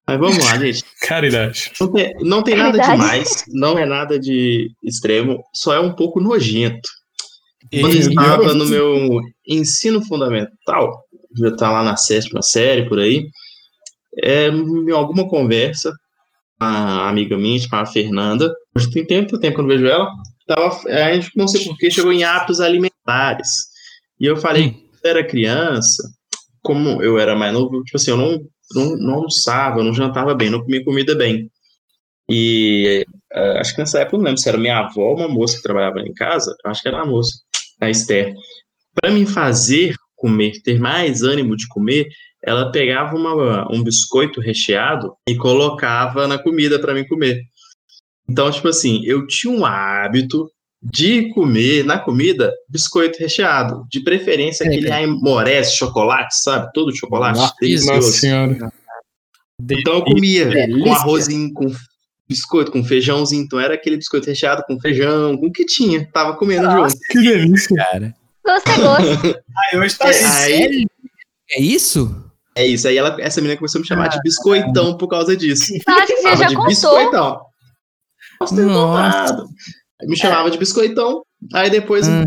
Mas vamos lá, gente. Caridade. Não tem, não tem nada demais, não é nada de extremo, só é um pouco nojento. Quando eu estava no meu ensino fundamental, já tá lá na sétima série, por aí, é, em alguma conversa, a amiga minha, chamada Fernanda, hoje tem tempo, tempo que eu não vejo ela, tava, a gente não sei porquê, chegou em hábitos alimentares. E eu falei, quando eu era criança, como eu era mais novo, tipo assim, eu não, não, não almoçava, não jantava bem, não comia comida bem. E eh, acho que nessa época não lembro se era minha avó ou uma moça que trabalhava em casa, acho que era a moça, a Esther. Para me fazer comer, ter mais ânimo de comer, ela pegava uma, um biscoito recheado e colocava na comida para mim comer. Então, tipo assim, eu tinha um hábito de comer na comida biscoito recheado, de preferência aquele aimorés chocolate, sabe? Todo chocolate, Nossa, delicioso. Nossa senhora. Então eu comia Delícia. com arrozinho, com biscoito, com feijãozinho. Então era aquele biscoito recheado com feijão, com o que tinha. Tava comendo junto. Que delícia. cara. Gosto é gosto. Aí hoje tá É, assim. aí, É isso? é isso. Aí ela, essa menina começou a me chamar de biscoitão por causa disso. Acho que você já de contou. biscoitão. Nossa, Me chamava de biscoitão. Aí depois, Hum.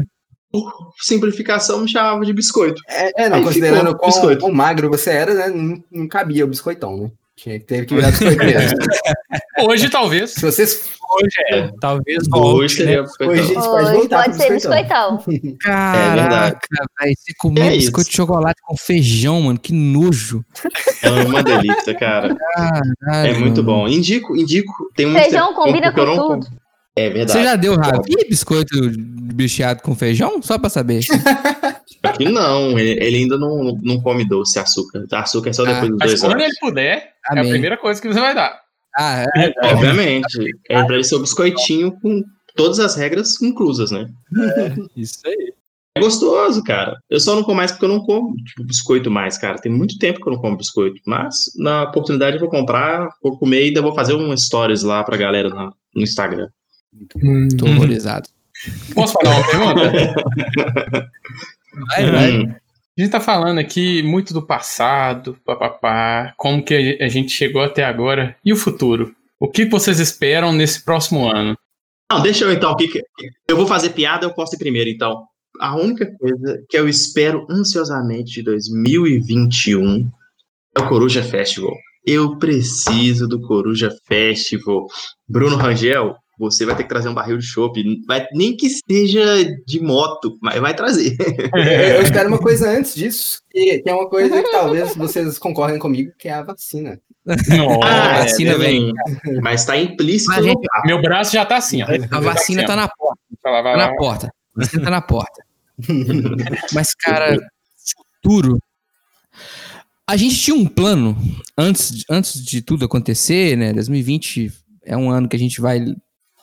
por simplificação, me chamava de biscoito. É, é, não, Aí considerando ficou, quão, biscoito. quão magro você era, né? Não, não cabia o biscoitão, né? Tinha, teve que virar biscoito mesmo. Hoje, talvez. Se vocês. Hoje é, talvez volte, seria né? biscoitão. Hoje a gente pode voltar pode ser biscoitão. biscoitão. Caraca, velho. Você comeu É isso. biscoito de chocolate com feijão, mano. Que nojo. É uma delícia, cara. Caralho, É muito mano. bom. Indico, indico. Tem um Feijão combina porque eu com não tudo. como. É verdade. Você já deu Ravi biscoito bicheado com feijão? Só pra saber. Aqui não, ele, ele ainda não, não come doce, açúcar. Açúcar é só Ah, depois dos Mas dois quando anos. ele puder, é a Amém. primeira coisa que você vai dar. Ah, é. Obviamente. É pra ele ser o biscoitinho com todas as regras inclusas, né? Isso aí. É gostoso, cara. Eu só não como mais porque eu não como tipo, biscoito mais, cara. Tem muito tempo que eu não como biscoito. Mas, na oportunidade, eu vou comprar, vou comer e ainda vou fazer um stories lá pra galera no, no Tô horrorizado. Posso falar uma pergunta? Vai, vai. Hum. A gente tá falando aqui muito do passado, papapá, como que a gente chegou até agora e o futuro. O que vocês esperam nesse próximo ano? Não, deixa eu então. Eu vou fazer piada, eu posso ir primeiro, então. A única coisa que eu espero ansiosamente de 2021 é o Coruja Festival. Eu preciso do Coruja Festival. Bruno Rangel, você vai ter que trazer um barril de chopp. Vai, nem que seja de moto, mas vai trazer. Eu espero uma coisa antes disso, que, que é uma coisa que talvez vocês concordem comigo, que é a vacina. Nossa, Ah, vacina é, vem. Mas tá implícito Mas, gente, meu braço já tá assim, ó. A vacina tá na porta. Tá na porta. A vacina tá na porta. Mas, cara, futuro. A gente tinha um plano antes, antes de tudo acontecer, né? 2020 é um ano que a gente vai,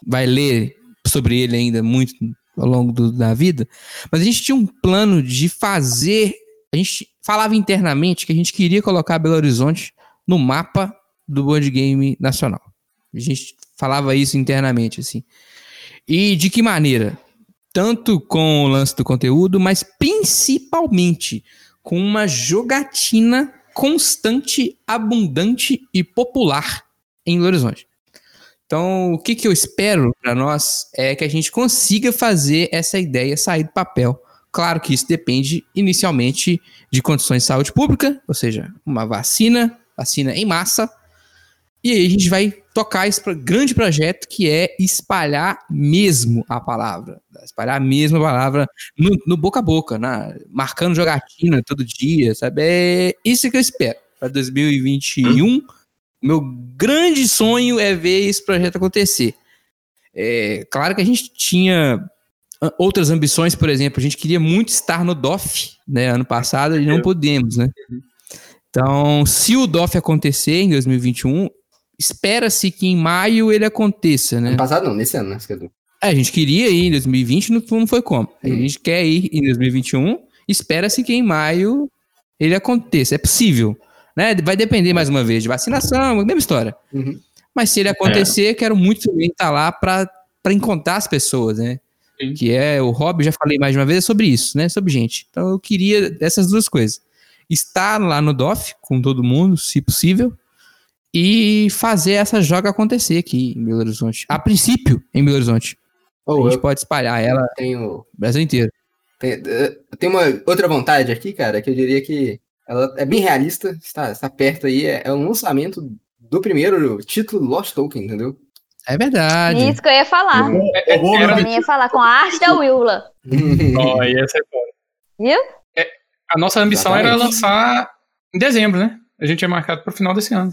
vai ler sobre ele ainda muito ao longo do- da vida. Mas a gente tinha um plano de fazer. A gente falava internamente que a gente queria colocar Belo Horizonte no mapa do board game nacional. A gente falava isso internamente, assim. E de que maneira? Tanto com o lance do conteúdo, mas principalmente com uma jogatina constante, abundante e popular em Belo Horizonte. Então, o que, que eu espero para nós é que a gente consiga fazer essa ideia sair do papel. Claro que isso depende inicialmente de condições de saúde pública, ou seja, uma vacina, vacina em massa, e aí a gente vai tocar esse grande projeto que é espalhar mesmo a palavra. Espalhar mesmo a palavra no, no boca a boca, na, marcando jogatina todo dia, sabe? É isso que eu espero para 2021. Meu grande sonho é ver esse projeto acontecer. É, claro que a gente tinha ah, outras ambições, por exemplo, a gente queria muito estar no DOF, né? Ano passado e não pudemos, né? Então, se o DOF acontecer em 2021, espera-se que em maio ele aconteça, né? Ano passado não, nesse ano, né? É, a gente queria ir em 2020, não, não foi como. A Hum. gente quer ir em 2021, espera-se que em maio ele aconteça. É possível, né? Vai depender mais uma vez de vacinação, mesma história. Uhum. Mas se ele acontecer, quero muito também estar lá para encontrar as pessoas, né? Sim. Que é o hobby, já falei mais de uma vez, é sobre isso, né? Sobre gente. Então eu queria essas duas coisas. Estar lá no DOF com todo mundo, se possível, e fazer essa joga acontecer aqui em Belo Horizonte. A princípio, em Belo Horizonte. Ou a gente pode espalhar ela tenho, no Brasil inteiro. tenho, eh, tem uma outra vontade aqui, cara, que eu diria que ela é bem realista, está, está perto aí, é, é o lançamento do primeiro título Lost Token, entendeu? É verdade. Isso que eu ia falar. Eu vou Era- Eu ia falar com a arte da Willa. Ó, ia ser bom. Viu? É, a nossa ambição era Exatamente. lançar em dezembro, né? A gente é marcado pro final desse ano.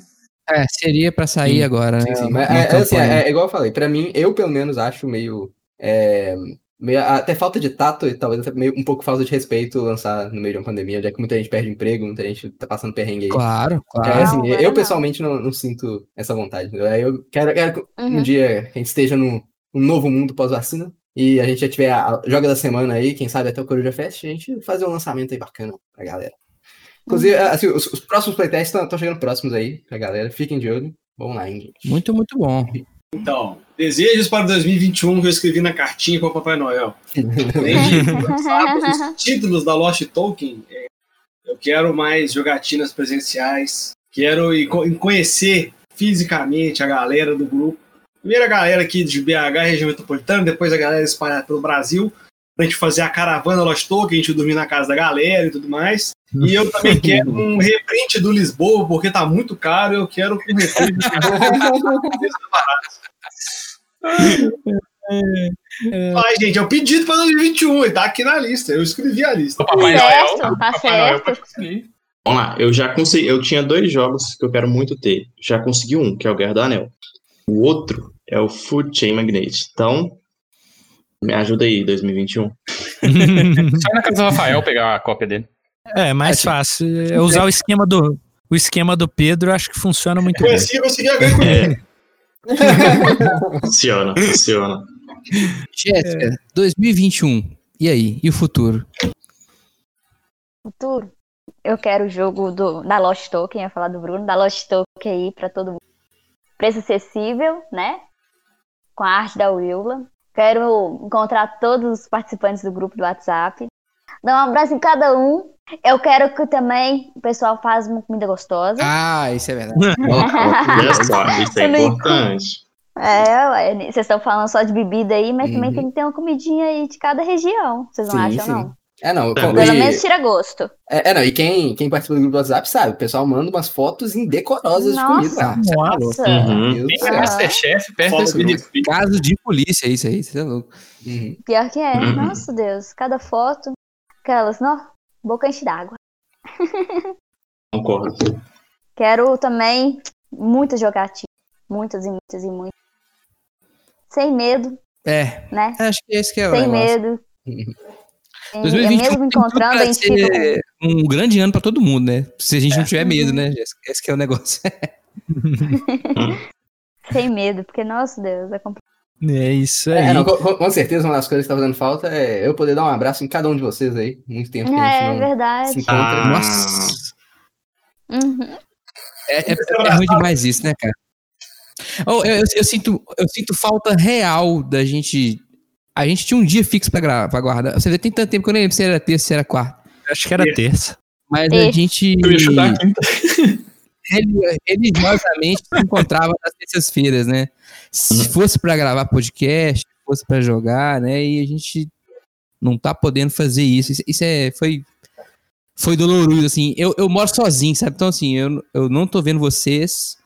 É, seria pra sair Sim. agora, né? Sim, sim, é, é assim, é, é igual eu falei, pra mim, eu pelo menos acho meio, é, meio até falta de tato e talvez até meio, um pouco falta de respeito lançar no meio de uma pandemia, já que muita gente perde emprego, muita gente tá passando perrengue aí. Claro, É, claro. assim, Não, eu não. pessoalmente não, não sinto essa vontade. Eu quero, quero que um Uhum. dia a gente esteja num, num novo mundo pós-vacina e a gente já tiver a, a joga da semana aí, quem sabe até o Coruja Fest, a gente fazer um lançamento aí bacana pra galera. Inclusive, assim, os, os próximos playtests estão chegando próximos aí pra galera. Fiquem de olho. Vamos lá, hein, gente. Muito, muito bom. Então, desejos para 2021 que eu escrevi na cartinha para o Papai Noel. Além de lançar os títulos da Lost Token, é, eu quero mais jogatinas presenciais, quero conhecer fisicamente a galera do grupo. Primeiro a galera aqui de BH, região metropolitana, depois a galera espalhada pelo Brasil, pra gente fazer a caravana Lost Token, a gente dormir na casa da galera e tudo mais. E eu também quero um reprint do Lisboa, porque tá muito caro, eu quero um reprint do Ai, gente, é o pedido para 2021, ele tá aqui na lista. Eu escrevi a lista. O Papai Certo, Noel. tá Papai Noel certo. conseguir. Vamos lá, eu já consegui. Eu tinha dois jogos que eu quero muito ter. Já consegui um, que é o Guerra do Anel. O outro é o Food Chain Magnate. Então, me ajuda aí, 2021. Só na casa do Rafael pegar a cópia dele. É, mais fácil. É usar o esquema do. O esquema do Pedro, acho que funciona muito Foi bem. assim eu consegui a ganhar com ele. Funciona, funciona. Jéssica, 2021. E aí? E o futuro? Futuro. Eu quero o jogo do, da Lost Token, ia falar do Bruno, da Lost Token aí pra todo mundo. Preço acessível, né? Com a arte da Willa. Quero encontrar todos os participantes do grupo do WhatsApp. Dar um abraço em cada um. Eu quero que também o pessoal faça uma comida gostosa. Ah, isso é verdade. Olha só, isso é importante. É, ué, vocês estão falando só de bebida aí, mas também Uhum. tem que ter uma comidinha aí de cada região. Vocês não Sim, acham, sim. não? É, não. Pelo com- Pelo e- menos tira gosto. é, é, não. E quem, quem participa do grupo do WhatsApp sabe, o pessoal manda umas fotos indecorosas de comida. Nossa. Uhum. Deus do É céu. Masterchef perto desse de grupo. Caso de polícia, isso aí, você é louco. Uhum. Pior que é. Uhum. Nossa Deus. Cada foto, aquelas, não, boca enche d'água. Concordo. Quero também muitas jogatinhas. Muitas e muitas e muitas. Sem medo, É, né? acho que esse que é o Sem negócio. medo. Uhum. E 2021 mesmo encontrando, a gente fica um grande ano pra todo mundo, né? Se a gente não tiver medo, né, Jéssica? Esse que é o negócio. sem medo, porque, nossa Deus, é complicado. É isso aí. É, não, com, com- certeza uma das coisas que tá fazendo falta é eu poder dar um abraço em cada um de vocês aí. Muito tempo que a É, gente não verdade. se encontra. Ah. Nossa. Uhum. É, é- é ruim demais isso, né, cara? Oh, eu, eu- eu sinto, eu sinto falta real da gente. A gente tinha um dia fixo pra, gra- pra guardar. Você vê, tem tanto tempo que eu nem lembro se era terça, se era quarta. Acho que era terça. Mas a gente Eu ia chutar a quinta. Reli- religiosamente se encontrava nas terças-feiras, né? Se fosse pra gravar podcast, se fosse pra jogar, né? E a gente não tá podendo fazer isso. Isso, isso é, foi, foi doloroso, assim. Eu, eu moro sozinho, sabe? Então, assim, eu, eu não tô vendo vocês.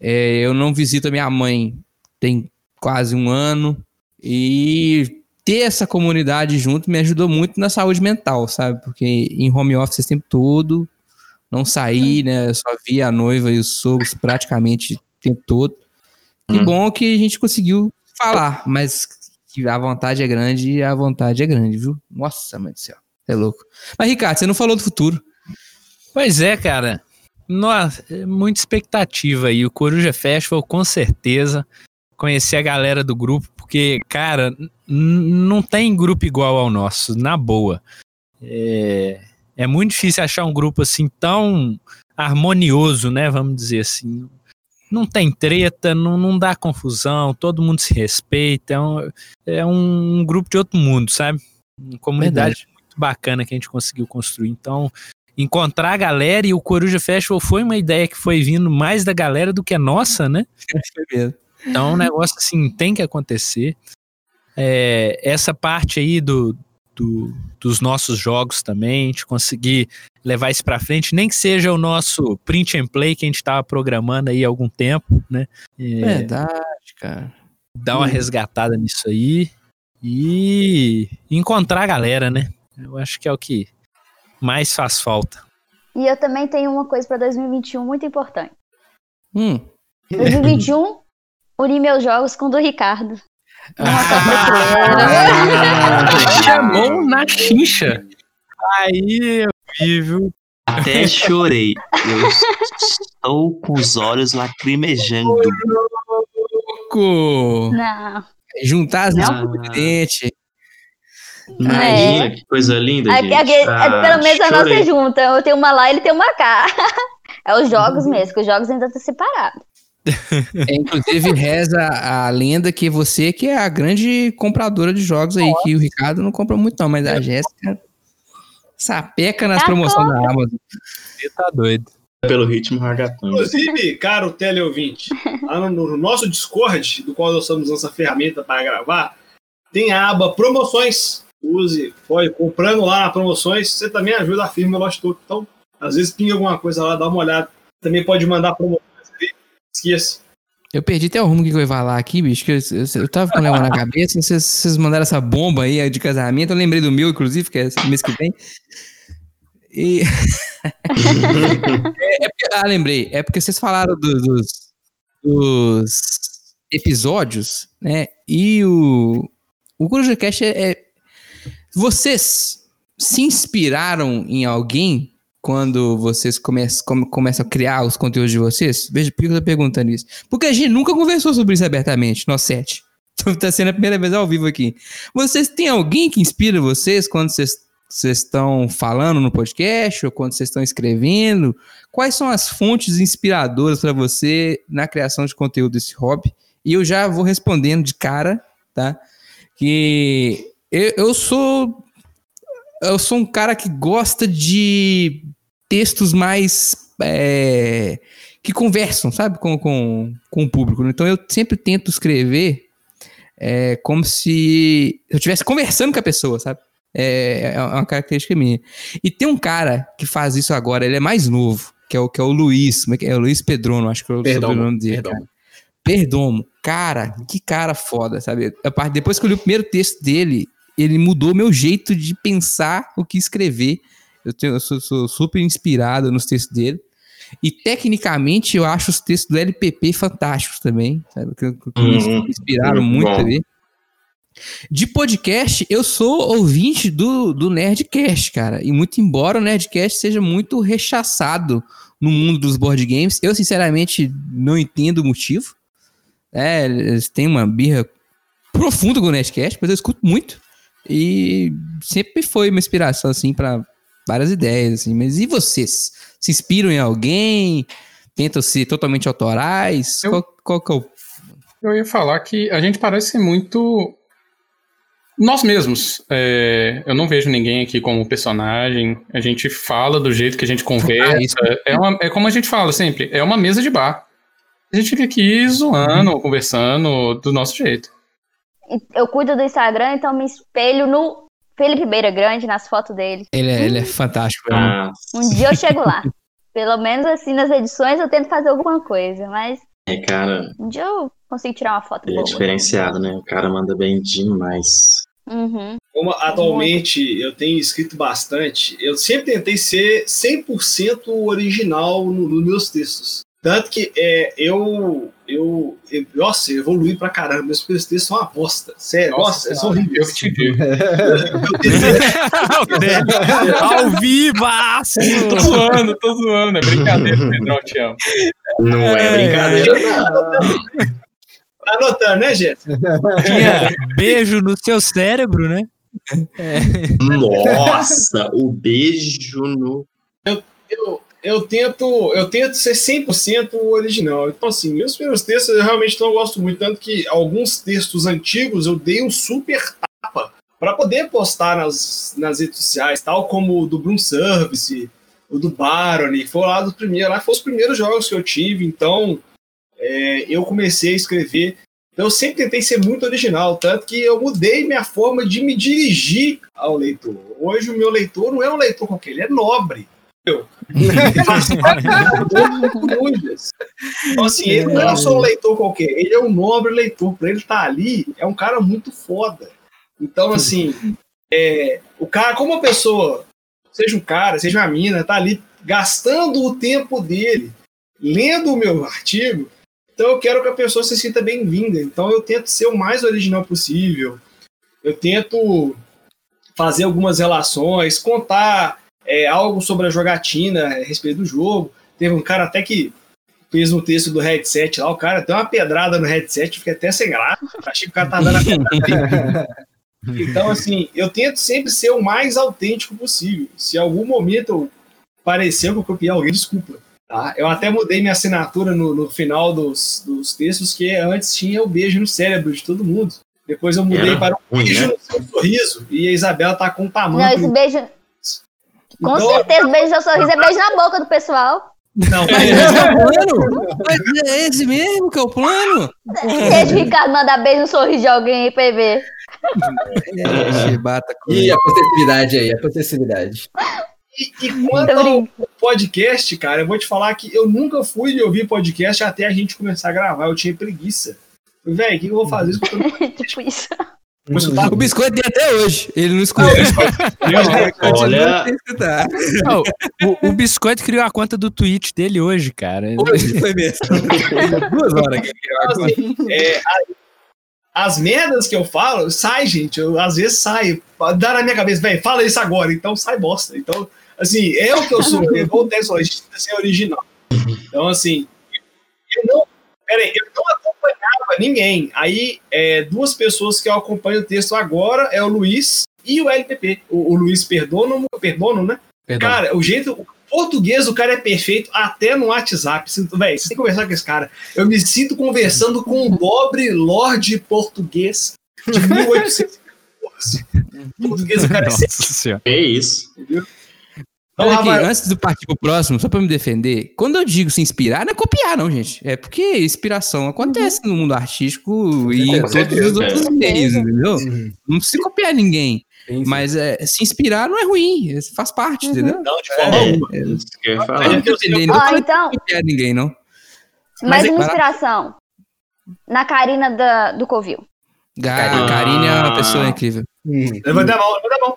É, eu não visito a minha mãe tem quase um ano. E ter essa comunidade junto me ajudou muito na saúde mental, sabe? Porque em home office esse tempo todo, não saí, né? Eu só via a noiva e os sogros praticamente o tempo todo. Que Hum. bom que a gente conseguiu falar, mas a vontade é grande e a vontade é grande, viu? Nossa, mãe do céu. É louco. Mas, Ricardo, você não falou do futuro. Pois é, cara. Nossa, é muita expectativa aí. O Coruja Festival, com certeza. Conhecer a galera do grupo, porque, cara, não tem grupo igual ao nosso, na boa. É, é muito difícil achar um grupo assim tão harmonioso, né? Vamos dizer assim. Não tem treta, não, não dá confusão, todo mundo se respeita. É um, é um grupo de outro mundo, sabe? Uma comunidade muito bacana que a gente conseguiu construir. Então, encontrar a galera e o Coruja Festival foi uma ideia que foi vindo mais da galera do que a nossa, né? Mesmo. Então, é um negócio assim, tem que acontecer. É, essa parte aí do, do- dos nossos jogos também, a gente conseguir levar isso pra frente, nem que seja o nosso print and play que a gente tava programando aí há algum tempo, né? É, Verdade, cara. dar uma resgatada nisso aí e encontrar a galera, né? Eu acho que é o que mais faz falta. E eu também tenho uma coisa pra 2021 muito importante. Hum. 2021, unir meus jogos com o do Ricardo. Ah, Chamou na chincha. Aí eu vi, viu? Até chorei. Eu estou com os olhos lacrimejando. Louco! Não. Juntar as mãos do dente. Imagina que coisa linda, gente. aqui, é, Ah, pelo menos a nossa chorei. é junta. Eu tenho uma lá e ele tem uma cá. É os jogos mesmo, que os jogos ainda estão separados. É, inclusive, reza a lenda que você que é a grande compradora de jogos aí, que o Ricardo não compra muito não, mas a Jéssica sapeca nas Tá promoções da Amazon. Você tá doido. Pelo ritmo ragatanga. Inclusive, caro teleouvinte, lá no, no nosso Discord, do qual nós estamos usando essa ferramenta para gravar, tem a aba promoções. Use, pode comprando lá na promoções, você também ajuda a firma Lost Token. Então, às vezes pinga alguma coisa lá, dá uma olhada. Também pode mandar promoções. Esqueça. Eu perdi até o rumo que eu ia falar aqui, bicho, que eu, eu, eu tava com o negócio na cabeça, vocês, vocês mandaram essa bomba aí de casamento, eu lembrei do meu, inclusive, que é esse mês que vem. E... é, é porque- ah, lembrei. É porque vocês falaram do- dos, dos episódios, né? E o, o Coruja Cast é, é- Vocês se inspiraram em alguém quando vocês começam, come- começam a criar os conteúdos de vocês? Que eu tô perguntando isso. Porque a gente nunca conversou sobre isso abertamente, nós sete. tá sendo a primeira vez ao vivo aqui. Vocês têm alguém que inspira vocês quando vocês vocês estão falando no podcast ou quando vocês estão escrevendo? Quais são as fontes inspiradoras para você na criação de conteúdo desse hobby? E eu já vou respondendo de cara, tá? Que eu, eu sou eu sou um cara que gosta de textos mais é, que conversam, sabe, com, com, com o público. Então eu sempre tento escrever é, como se eu estivesse conversando com a pessoa, sabe? É, é uma característica minha. E tem um cara que faz isso agora, ele é mais novo, que é o, que é o Luiz, é que é? O Luiz Pedrono, acho que é o Perdomo, sobrenome dele. Perdomo. cara. Perdomo. Cara, que cara foda, sabe? A parte- Depois que eu li o primeiro texto dele, ele mudou meu jeito de pensar o que escrever. Eu, tenho, eu sou, sou super inspirado nos textos dele. E tecnicamente eu acho os textos do LPP fantásticos também, sabe? Que, que- Uhum. me inspiraram Muito muito bom. ali. De podcast, eu sou ouvinte do, do Nerdcast, cara. E muito embora o Nerdcast seja muito rechaçado no mundo dos board games, eu sinceramente não entendo o motivo. É, eles têm uma birra profunda com o Nerdcast, mas eu escuto muito. E sempre foi uma inspiração, assim, para várias ideias, assim. Mas e vocês? Se inspiram em alguém? Tentam ser totalmente autorais? Eu- Qual, qual que é o... Eu ia falar que a gente parece muito nós mesmos. É, eu não vejo ninguém aqui como personagem. A gente fala do jeito que a gente conversa. Ah, é, uma- é como a gente fala sempre: é uma mesa de bar. A gente fica aqui zoando, conversando do nosso jeito. Eu cuido do Instagram, então me espelho no Felipe Beira Grande, nas fotos dele. Ele é, ele é fantástico. né? Ah, Um dia eu chego lá. Pelo menos assim, nas edições eu tento fazer alguma coisa, mas é, cara, um dia eu consigo tirar uma foto ele é boa. diferenciado, né? O cara manda bem demais. Uhum. Como atualmente eu tenho escrito bastante, eu sempre tentei ser 100% original no- nos meus textos. Tanto que é, eu, eu, eu. Nossa, eu evolui pra caramba. Meus primeiros textos são uma bosta. Sério, nossa, eles são eu horríveis. que te digo. Ao vivaço! tô zoando, tô zoando. É brincadeira, Pedrão, te amo. Não é, brincadeira, não. Tá anotando, né, gente? Tinha beijo no seu cérebro, né? Nossa, o beijo no. eu, eu tento eu tento ser 100% original. Então, assim, meus primeiros textos eu realmente não gosto muito. Tanto que alguns textos antigos eu dei um super tapa para poder postar nas, nas redes sociais, tal como o do Bloom Service, o do Barony, foi lá do primeiro, lá foram os primeiros jogos que eu tive. Então, é, eu comecei a escrever. Então, eu sempre tentei ser muito original, tanto que eu mudei minha forma de me dirigir ao leitor. Hoje, o meu leitor não é um leitor qualquer, ele é nobre. Corujas. Então, assim, ele não é só um leitor qualquer, ele é um nobre leitor. Pra ele estar ali, é um cara muito foda. Então, assim, é, o cara, como uma pessoa, seja um cara, seja uma mina, tá ali gastando o tempo dele lendo o meu artigo, então eu quero que a pessoa se sinta bem-vinda. Então eu tento ser o mais original possível. Eu tento fazer algumas relações, contar é, algo sobre a jogatina a respeito do jogo. Teve um cara até que fez um texto do headset lá, o cara deu uma pedrada no headset, fiquei até sem graça. Achei que o cara tá dando a pedrada. Então, assim, eu tento sempre ser o mais autêntico possível. Se em algum momento eu parecer que eu copiei alguém, desculpa. Tá? Eu até mudei minha assinatura no, no final dos, dos textos, que antes tinha o beijo no cérebro de todo mundo. Depois eu mudei Era para o ruim, beijo né? no seu sorriso. E a Isabela tá com um Não, tamanho. esse beijo. Com Então- certeza, beijo no seu sorriso é beijo na boca do pessoal. Não, Esse é o plano? Mas é esse mesmo que é o plano? Deixa o Ricardo mandar beijo no sorriso de alguém aí pra ele ver. É, chibata com E a possessividade aí, a possessividade. E, e quanto ao podcast, cara, eu vou te falar que eu nunca fui de ouvir podcast até a gente começar a gravar. Eu tinha preguiça. Velho, o que eu vou fazer? Isso tipo isso. Vou escutar O biscoito tem até hoje. Ele não escuta. Olha. Não, o, o Biscoito criou a conta do Twitch dele hoje, cara. Hoje foi mesmo. Duas horas. que Então, assim, é, a- as merdas que eu falo, sai, gente. Eu, às vezes sai. Dá na minha cabeça, velho, fala isso agora. Então sai bosta. Então, assim, é o que eu sou. É a gente tenta ser original. Então, assim, eu não. Peraí, eu não acompanhava ninguém. Aí, é, duas pessoas que eu acompanho o texto agora é o Luiz e o LPP. O, o Luiz Perdono, Perdono, né? Perdão. Cara, o jeito. O português do cara é perfeito até no WhatsApp. Véi, você tem que conversar com esse cara. Eu me sinto conversando com um nobre lorde português de 1814. O português do cara é senhora. É isso. Então, Olha aqui, antes de partir pro próximo, só pra me defender, quando eu digo se inspirar, não é copiar, não, gente. É porque inspiração acontece no mundo artístico e em todos os outros meios, entendeu? Uhum. Não precisa copiar ninguém. Sim, sim. Mas é, se inspirar não é ruim, é- faz parte, Uhum. entendeu? não, de forma É, alguma. isso que eu ia É, falar. Eu não falei então, copiar ninguém, não. mais Mas é- uma inspiração. Na Karina da, do Covil. Ga- Ah. Karine é uma pessoa incrível. Uhum. Levanta a mão, levanta a mão.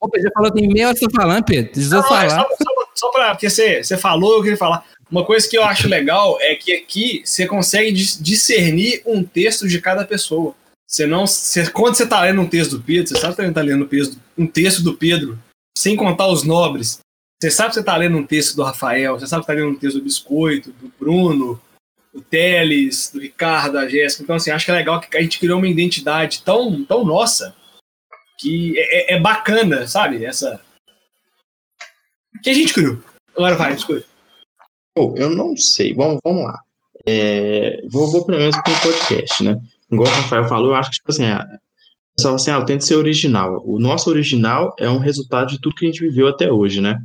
Ô, Pedro, falou, tem meia hora que você tá falando, Pedro. Deixa eu é falar. só, só, só pra. Porque você, você falou, eu queria falar. Uma coisa que eu acho legal é que aqui você consegue dis- discernir um texto de cada pessoa. Você não. Você, quando você tá lendo um texto do Pedro, você sabe que você tá lendo um texto, um texto do Pedro, sem contar os nobres. Você sabe que você tá lendo um texto do Rafael, você sabe que tá lendo um texto do Biscoito, do Bruno, do Teles, do Ricardo, da Jéssica. Então, assim, acho que é legal que a gente criou uma identidade tão, tão nossa que é, é- é bacana, sabe? Essa. Que a gente criou. Agora vai, Biscoito. Pô, eu não sei. Vamos, vamos lá. É, vou, vou pelo menos para um podcast, né? Igual o Rafael falou, eu acho que, tipo assim, a- o pessoal assim, ah, eu tento ser original. O nosso original é um resultado de tudo que a gente viveu até hoje, né?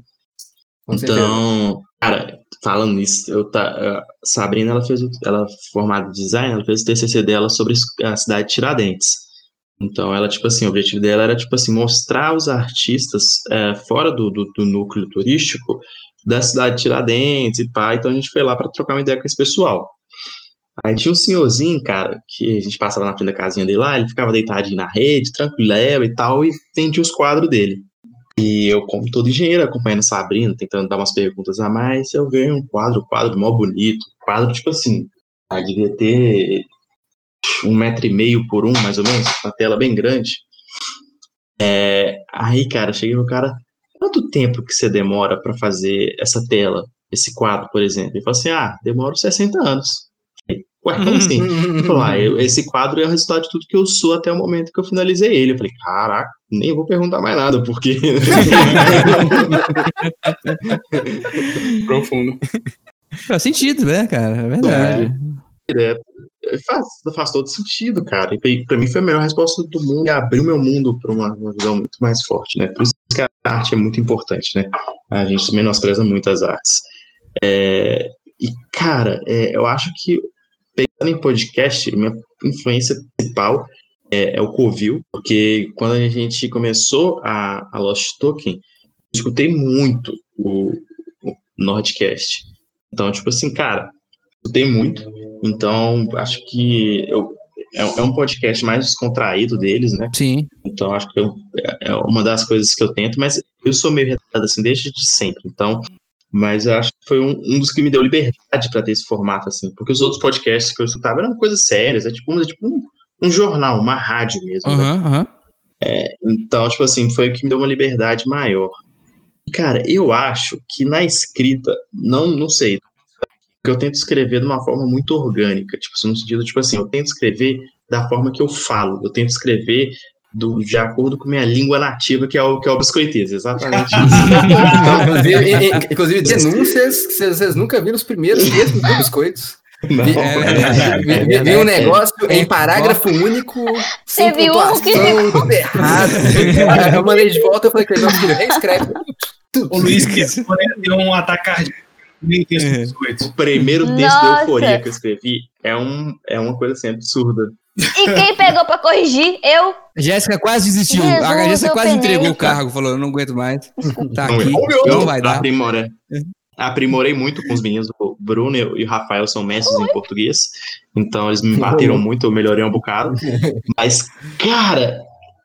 Então, cara, falando nisso, eu tá, a Sabrina, ela fez, o- ela é formada em design, ela fez o TCC dela sobre a cidade de Tiradentes. Então, ela, tipo assim, o objetivo dela era, tipo assim, mostrar os artistas é, fora do, do, do núcleo turístico da cidade de Tiradentes e pá. Então, a gente foi lá para trocar uma ideia com esse pessoal. Aí tinha um senhorzinho, cara, que a gente passava na frente da casinha dele lá, ele ficava deitadinho na rede, tranquilo e tal, e vendia os quadros dele. E eu, como todo engenheiro, acompanhando Sabrina, tentando dar umas perguntas a mais, eu ganhei um quadro, um quadro mó bonito, quadro tipo assim, ah, devia ter um metro e meio por um, mais ou menos, uma tela bem grande. É, aí, cara, cheguei no cara, quanto tempo que você demora para fazer essa tela, esse quadro, por exemplo? Ele falou assim, ah, demora 60 anos. Falei, Ué, como assim? Ele falou, ah, eu- esse quadro é o resultado de tudo que eu sou até o momento que eu finalizei ele. Eu falei, caraca, nem vou perguntar mais nada, porque. Profundo. Faz sentido, né, cara? É verdade. É, faz, faz todo sentido, cara. E pra mim foi a melhor resposta do mundo e abriu meu mundo para uma, uma visão muito mais forte, né? Por isso que a arte é muito importante, né? A gente menospreza muito as artes. É, e, cara, é, eu acho que pensando em podcast, minha influência principal é, é o Covil, porque quando a gente começou a, a Lost Token, escutei muito o, o Nordcast. Então, tipo assim, cara, escutei muito. Então, acho que eu, é, é um podcast mais descontraído deles, né? Sim. Então, acho que eu- é é uma das coisas que eu tento, mas eu sou meio retardado assim desde de sempre. Então, mas eu acho que foi um, um dos que me deu liberdade para ter esse formato, assim. Porque os outros podcasts que eu escutava eram coisas sérias, é tipo, um- é tipo um, um jornal, uma rádio mesmo. né? Aham, aham. Então, tipo assim, foi o que me deu uma liberdade maior. Cara, eu acho que na escrita, não, não sei, que eu tento escrever de uma forma muito orgânica, tipo, assim, no sentido, tipo assim, eu tento escrever da forma que eu falo, eu tento escrever do, de acordo com minha língua nativa, que é o, que é o biscoitês, exatamente isso. inclusive, e- e- inclusive, denúncias que vocês nunca viram os primeiros textos do Biscoitos. Não, Vi, é, vi- vi- vi um negócio em parágrafo único, um pontuação, que- tudo errado. Eu mandei de volta, eu falei, filho, reescreve. O Luiz que deu um ataque cardíaco. Nem texto do biscoito. o primeiro texto da Nossa. euforia que eu escrevi é, um, é uma coisa assim, absurda. E quem pegou pra corrigir? Eu. Jéssica quase desistiu. Jesus, a Jéssica quase penei. entregou o cargo, falou: eu não aguento mais. Tá Não, aqui, eu- não vai dar. Aprimorei, aprimorei muito com os meninos. O Bruno e o Rafael são mestres em português. Então eles me bateram muito, eu melhorei um bocado. Mas, cara,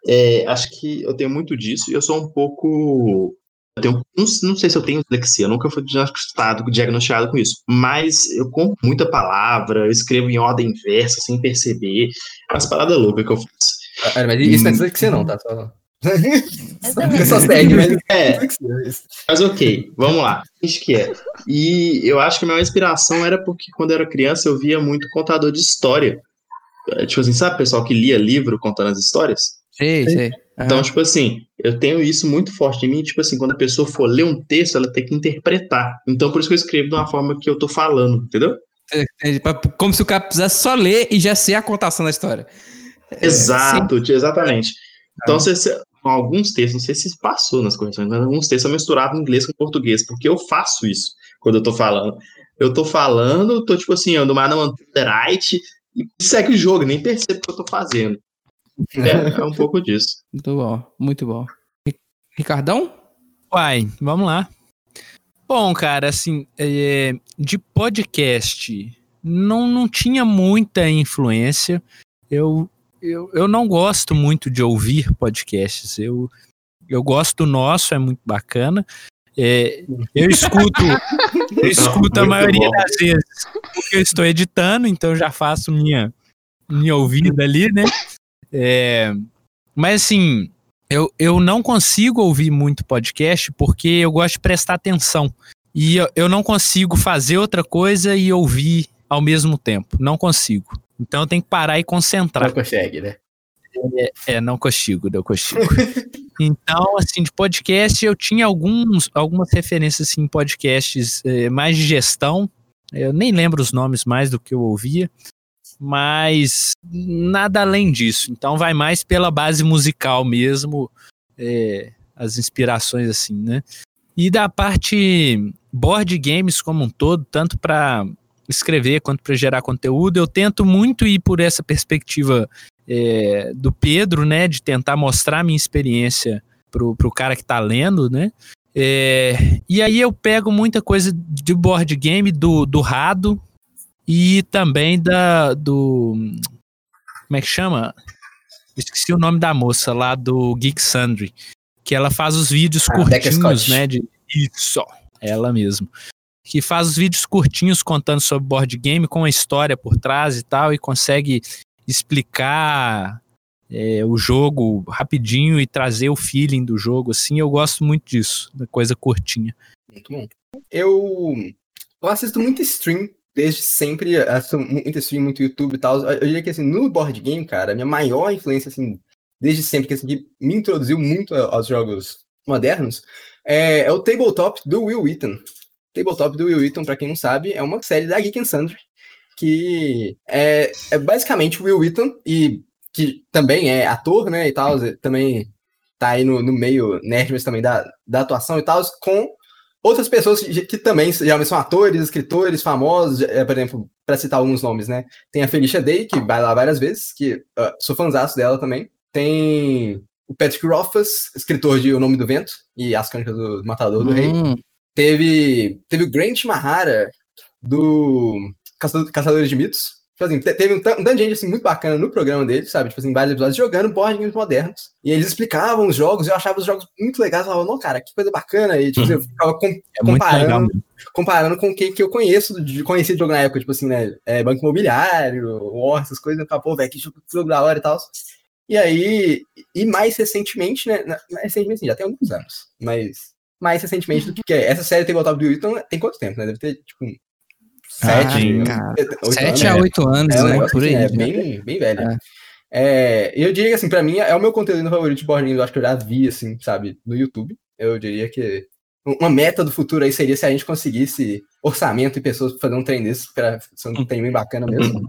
é, acho que eu tenho muito disso e eu sou um pouco. Eu tenho, não, não sei se eu tenho dislexia, eu nunca fui diagnosticado, diagnosticado com isso. Mas eu compro muita palavra, eu escrevo em ordem inversa, sem perceber. As paradas loucas que eu faço. Ah, Mas isso não é dislexia não, tá? Só, só segue, mas É, dislexia, isso. Mas ok, vamos lá. Acho que é. E eu acho que a minha inspiração era porque quando eu era criança eu via muito contador de história. é, tipo assim, sabe, pessoal que lia livro contando as histórias? Sei, sei. Então, tipo assim, eu tenho isso muito forte em mim, tipo assim, quando a pessoa for ler um texto, ela tem que interpretar. Então, por isso que eu escrevo de uma forma que eu tô falando, entendeu? É, pra- Como se o cara precisasse só ler e já ser a contação da história. Exato, exatamente. Então, você- alguns textos, não sei se passou nas correções, mas alguns textos eu misturava inglês com português, porque eu faço isso quando eu tô falando. Eu tô falando, tô tipo assim, ando mais no right e segue o jogo, nem percebo o que eu tô fazendo. É, é um pouco disso. Muito bom, muito bom. Ri- Ricardão? Uai, vamos lá. Bom, cara, assim, é, de podcast, não, não tinha muita influência. Eu, eu, eu não gosto muito de ouvir podcasts. Eu, eu gosto do nosso, é muito bacana. É, eu escuto, eu escuto a maioria bom. das vezes porque eu estou editando, então eu já faço minha, minha ouvida ali, né? É, mas assim, eu, eu não consigo ouvir muito podcast porque eu gosto de prestar atenção. E eu, eu não consigo fazer outra coisa e ouvir ao mesmo tempo. Não consigo. Então eu tenho que parar e concentrar. Não consegue, né? É, não consigo, não consigo. Então, assim, de podcast, eu tinha alguns, algumas referências assim, em podcasts eh, mais de gestão. Eu nem lembro os nomes mais do que eu ouvia, mas nada além disso. Então, vai mais pela base musical mesmo, eh, as inspirações assim, né? E da parte board games como um todo, tanto para escrever quanto para gerar conteúdo, eu tento muito ir por essa perspectiva é, do Pedro, né, de tentar mostrar minha experiência pro, pro cara que tá lendo, né? É, e aí eu pego muita coisa de board game do, do Rado e também da do como é que chama? Esqueci o nome da moça lá do Geek Sandry, que ela faz os vídeos Ah, curtinhos, né, de isso, ela mesmo. Que faz os vídeos curtinhos contando sobre board game com a história por trás e tal e consegue explicar é, o jogo rapidinho e trazer o feeling do jogo, assim, eu gosto muito disso, da coisa curtinha. Muito bom. Eu, eu assisto muito stream, desde sempre, assisto muito stream, muito YouTube e tal. Eu diria que, assim, no board game, cara, a minha maior influência, assim, desde sempre, que, assim, me introduziu muito aos jogos modernos, é, é o Tabletop do Will Wheaton. Tabletop do Will Wheaton, pra quem não sabe, é uma série da Geek and Sundry, que é, é basicamente o Will Wheaton, e que também é ator, né, e tal, também tá aí no, no meio nerd, mas também da, da atuação e tal, com outras pessoas que, que também geralmente são atores, escritores famosos, eh, por exemplo, para citar alguns nomes, né? Tem a Felicia Day, que vai lá várias vezes, que ah, sou fãzaço dela também. Tem o Patrick Rothfuss, escritor de O Nome do Vento e As Crônicas do Matador do Rei. Hum, Teve, teve o Grant Mahara, do Caçador- Caçadores de Mitos. Tipo assim, te- teve um, tan- tanto de gente assim, muito bacana no programa dele, sabe? Tipo assim, vários episódios jogando board games modernos. E eles explicavam os jogos, eu achava os jogos muito legais. Eu falava, não, cara, que coisa bacana. E tipo, assim, eu ficava com- É comparando, comparando com o que, que eu conheço, de conhecer de jogo na época, tipo assim, né? É, Banco Imobiliário, War, essas coisas. Eu ficava, pô, velho, que jogo, que jogo da hora e tal. E aí, e mais recentemente, né? Mais recentemente, assim, já tem alguns anos, mas mais recentemente do que, é. Essa série tem voltado do Wilton tem quanto tempo, né? Deve ter, tipo, sete, Ah, Sete anos, a né? oito anos, É um né? negócio Por assim, aí. é né? bem, bem velho. É. É, eu diria que, assim, pra mim, é o meu conteúdo favorito de board games, eu acho que eu já vi, assim, sabe, no YouTube. Eu diria que uma meta do futuro aí seria se a gente conseguisse orçamento e pessoas pra fazer um trem desse, pra ser um trem bem bacana mesmo.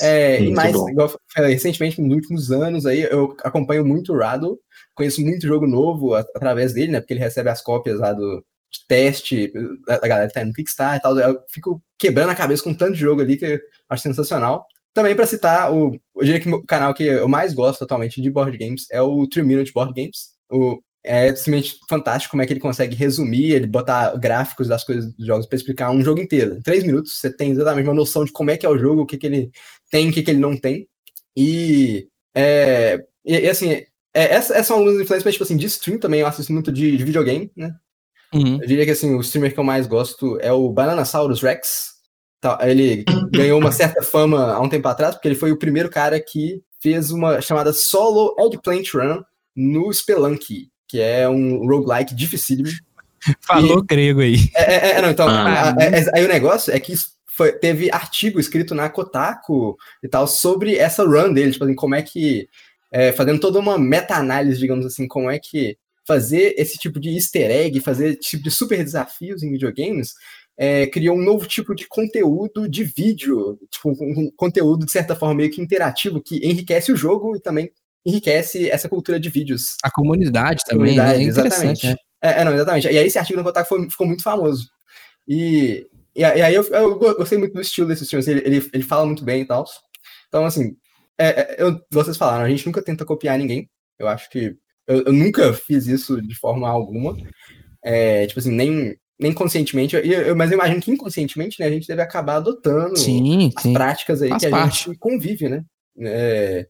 É, e mais, igual eu falei, recentemente, nos últimos anos aí, eu acompanho muito o Rado, conheço muito jogo novo a- através dele, né? Porque ele recebe as cópias lá do de teste, da da galera que tá no Kickstarter e tal. Eu fico quebrando a cabeça com tanto jogo ali que eu acho sensacional. Também pra citar, o, eu diria que o canal que eu mais gosto atualmente de board games é o 3 Minute Board Games. O, é simplesmente fantástico como é que ele consegue resumir, ele botar gráficos das coisas dos jogos pra explicar um jogo inteiro. Em três minutos você tem exatamente uma noção de como é que é o jogo, o que, que ele tem, o que, que ele não tem. E, é, e, e, assim, é, essas, essas são algumas influências, mas tipo assim, de stream também eu assisto muito de, de videogame, né? Uhum. Eu diria que assim, o streamer que eu mais gosto é o Bananasaurus Rex. Tá, ele ganhou uma certa fama há um tempo atrás, porque ele foi o primeiro cara que fez uma chamada Solo Eggplant Run no Spelunky, que é um roguelike dificílimo. Falou grego aí. É, é, é, não, então, Ah. a- a- é- aí o negócio é que isso foi- teve artigo escrito na Kotaku e tal sobre essa run dele, tipo assim, como é que, é, fazendo toda uma meta-análise, digamos assim, como é que fazer esse tipo de easter egg, fazer esse tipo de super desafios em videogames, é, criou um novo tipo de conteúdo de vídeo, tipo, um, conteúdo de certa forma meio que interativo, que enriquece o jogo e também enriquece essa cultura de vídeos. A comunidade também, Comunidade, né? É interessante. exatamente. né? É, é, não, exatamente. E aí esse artigo no Kotaku foi- ficou muito famoso. E, e, a- e aí eu, eu go- gostei muito do estilo desse filme, assim, ele, ele, ele fala muito bem e tal. Então, assim, é, é, eu, vocês falaram, a gente nunca tenta copiar ninguém. Eu acho que eu, eu nunca fiz isso de forma alguma. É, tipo assim, nem, nem conscientemente, mas eu imagino que inconscientemente, né, a gente deve acabar adotando Sim, as sim. práticas aí Faz que a parte. gente convive, né? É,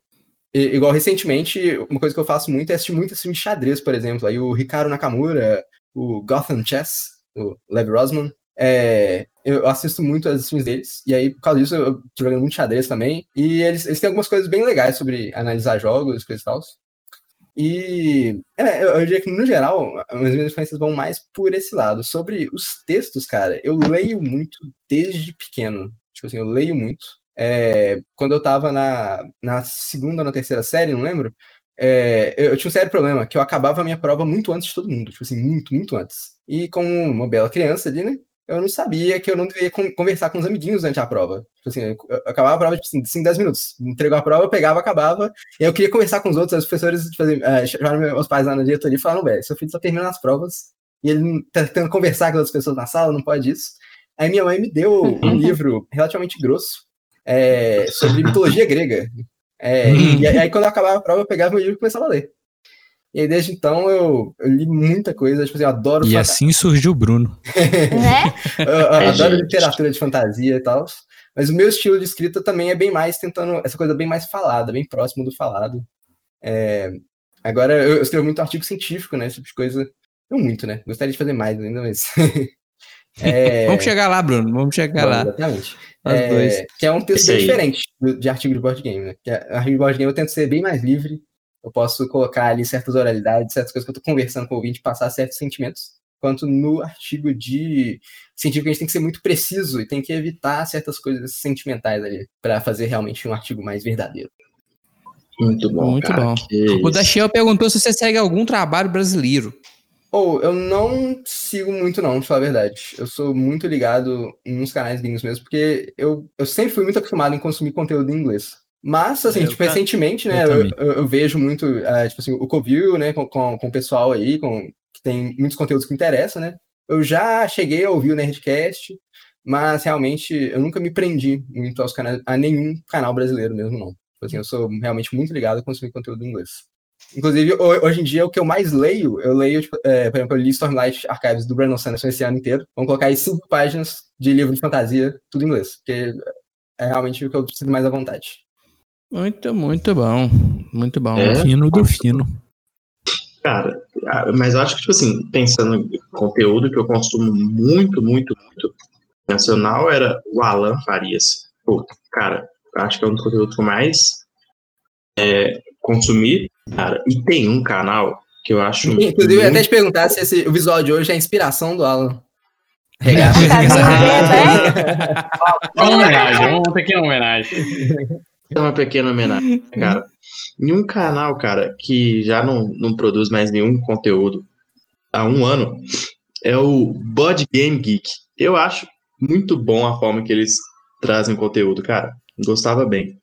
igual recentemente, uma coisa que eu faço muito é assistir muito filme de xadrez, por exemplo. Aí o Ricardo Nakamura, o Gotham Chess, o Lev Rosman, é, eu assisto muito as filmes deles, e aí por causa disso eu tô jogando muito xadrez também. E eles, eles têm algumas coisas bem legais sobre analisar jogos, coisas e tal. E é, eu, eu diria que, no geral, as minhas influências vão mais por esse lado. Sobre os textos, cara, eu leio muito desde pequeno. Tipo assim, eu leio muito. É, quando eu tava na, na segunda ou na terceira série, não lembro, é, eu, eu tinha um sério problema, que eu acabava a minha prova muito antes de todo mundo. Tipo assim, muito, muito antes. E como uma bela criança ali, né? Eu não sabia que eu não deveria con- conversar com os amiguinhos durante a prova. Tipo assim, eu, acabava a prova, tipo assim, de 5, 10 minutos. Entregou a prova, eu pegava, acabava. E eu queria conversar com os outros, os professores tipo assim, eh, chamaram meus pais lá na diretoria e falaram, velho, seu filho só termina as provas e ele tá tentando conversar com as outras pessoas na sala, não pode isso. Aí minha mãe me deu um livro relativamente grosso eh, sobre mitologia grega. Eh, e aí quando eu acabava a prova, eu pegava meu livro e começava a ler. E aí desde então eu, eu li muita coisa, tipo assim, eu adoro E fanta- assim surgiu o Bruno. Né? eu, eu É, adoro gente. literatura de fantasia e tal. Mas o meu estilo de escrita também é bem mais tentando essa coisa bem mais falada, bem próximo do falado. É, agora eu, eu escrevo muito artigo científico, né? Esse tipo de coisa. Não muito, né? Gostaria de fazer mais ainda, mas. É, Vamos chegar lá, Bruno. Vamos chegar lá. Exatamente. É. Que é um texto bem diferente de artigo de board game, né? Que é, artigo de board game eu tento ser bem mais livre. Eu posso colocar ali certas oralidades, certas coisas que eu tô conversando com o ouvinte, passar certos sentimentos. Enquanto no artigo de científico a gente tem que ser muito preciso e tem que evitar certas coisas sentimentais ali para fazer realmente um artigo mais verdadeiro. Muito bom, Muito cara. bom. Que O isso. Dachiel perguntou se você segue algum trabalho brasileiro. Ou eu não sigo muito, não, de falar a verdade. Eu sou muito ligado nos canais gringos mesmo, porque eu, eu sempre fui muito acostumado em consumir conteúdo em inglês. Mas, assim, Eu tipo, recentemente, né, eu eu, eu- vejo muito, eh, tipo assim, o Covil, né, com, com, com o pessoal aí, com, que tem muitos conteúdos que interessam, né. Eu já cheguei a ouvir o Nerdcast, mas realmente eu nunca me prendi muito aos canais, a nenhum canal brasileiro mesmo, não. Tipo assim, eu sou realmente muito ligado a consumir conteúdo em inglês. Inclusive, ho- hoje em dia, o que eu mais leio, eu leio, tipo, é, por exemplo, eu li Stormlight Archives do Brandon Sanderson esse ano inteiro. Vamos colocar aí cinco páginas de livro de fantasia, tudo em inglês, porque é realmente o que eu preciso mais à vontade. Muito, muito bom. Muito bom. É? Fino do fino. Cara, mas eu acho que, tipo assim, pensando em conteúdo que eu consumo muito, muito, muito nacional, era o Alan Farias. Pô, cara, acho que é um dos conteúdos que eu mais é, consumi, cara. E tem um canal que eu acho. Inclusive, eu ia muito- até te perguntar se esse, o visual de hoje é a inspiração do Alan. Regata. Uma homenagem, uma pequena homenagem. É uma pequena homenagem, cara. Em um canal, cara, que já não, não produz mais nenhum conteúdo há um ano, é o Bod Game Geek. Eu acho muito bom a forma que eles trazem conteúdo, cara. Gostava bem.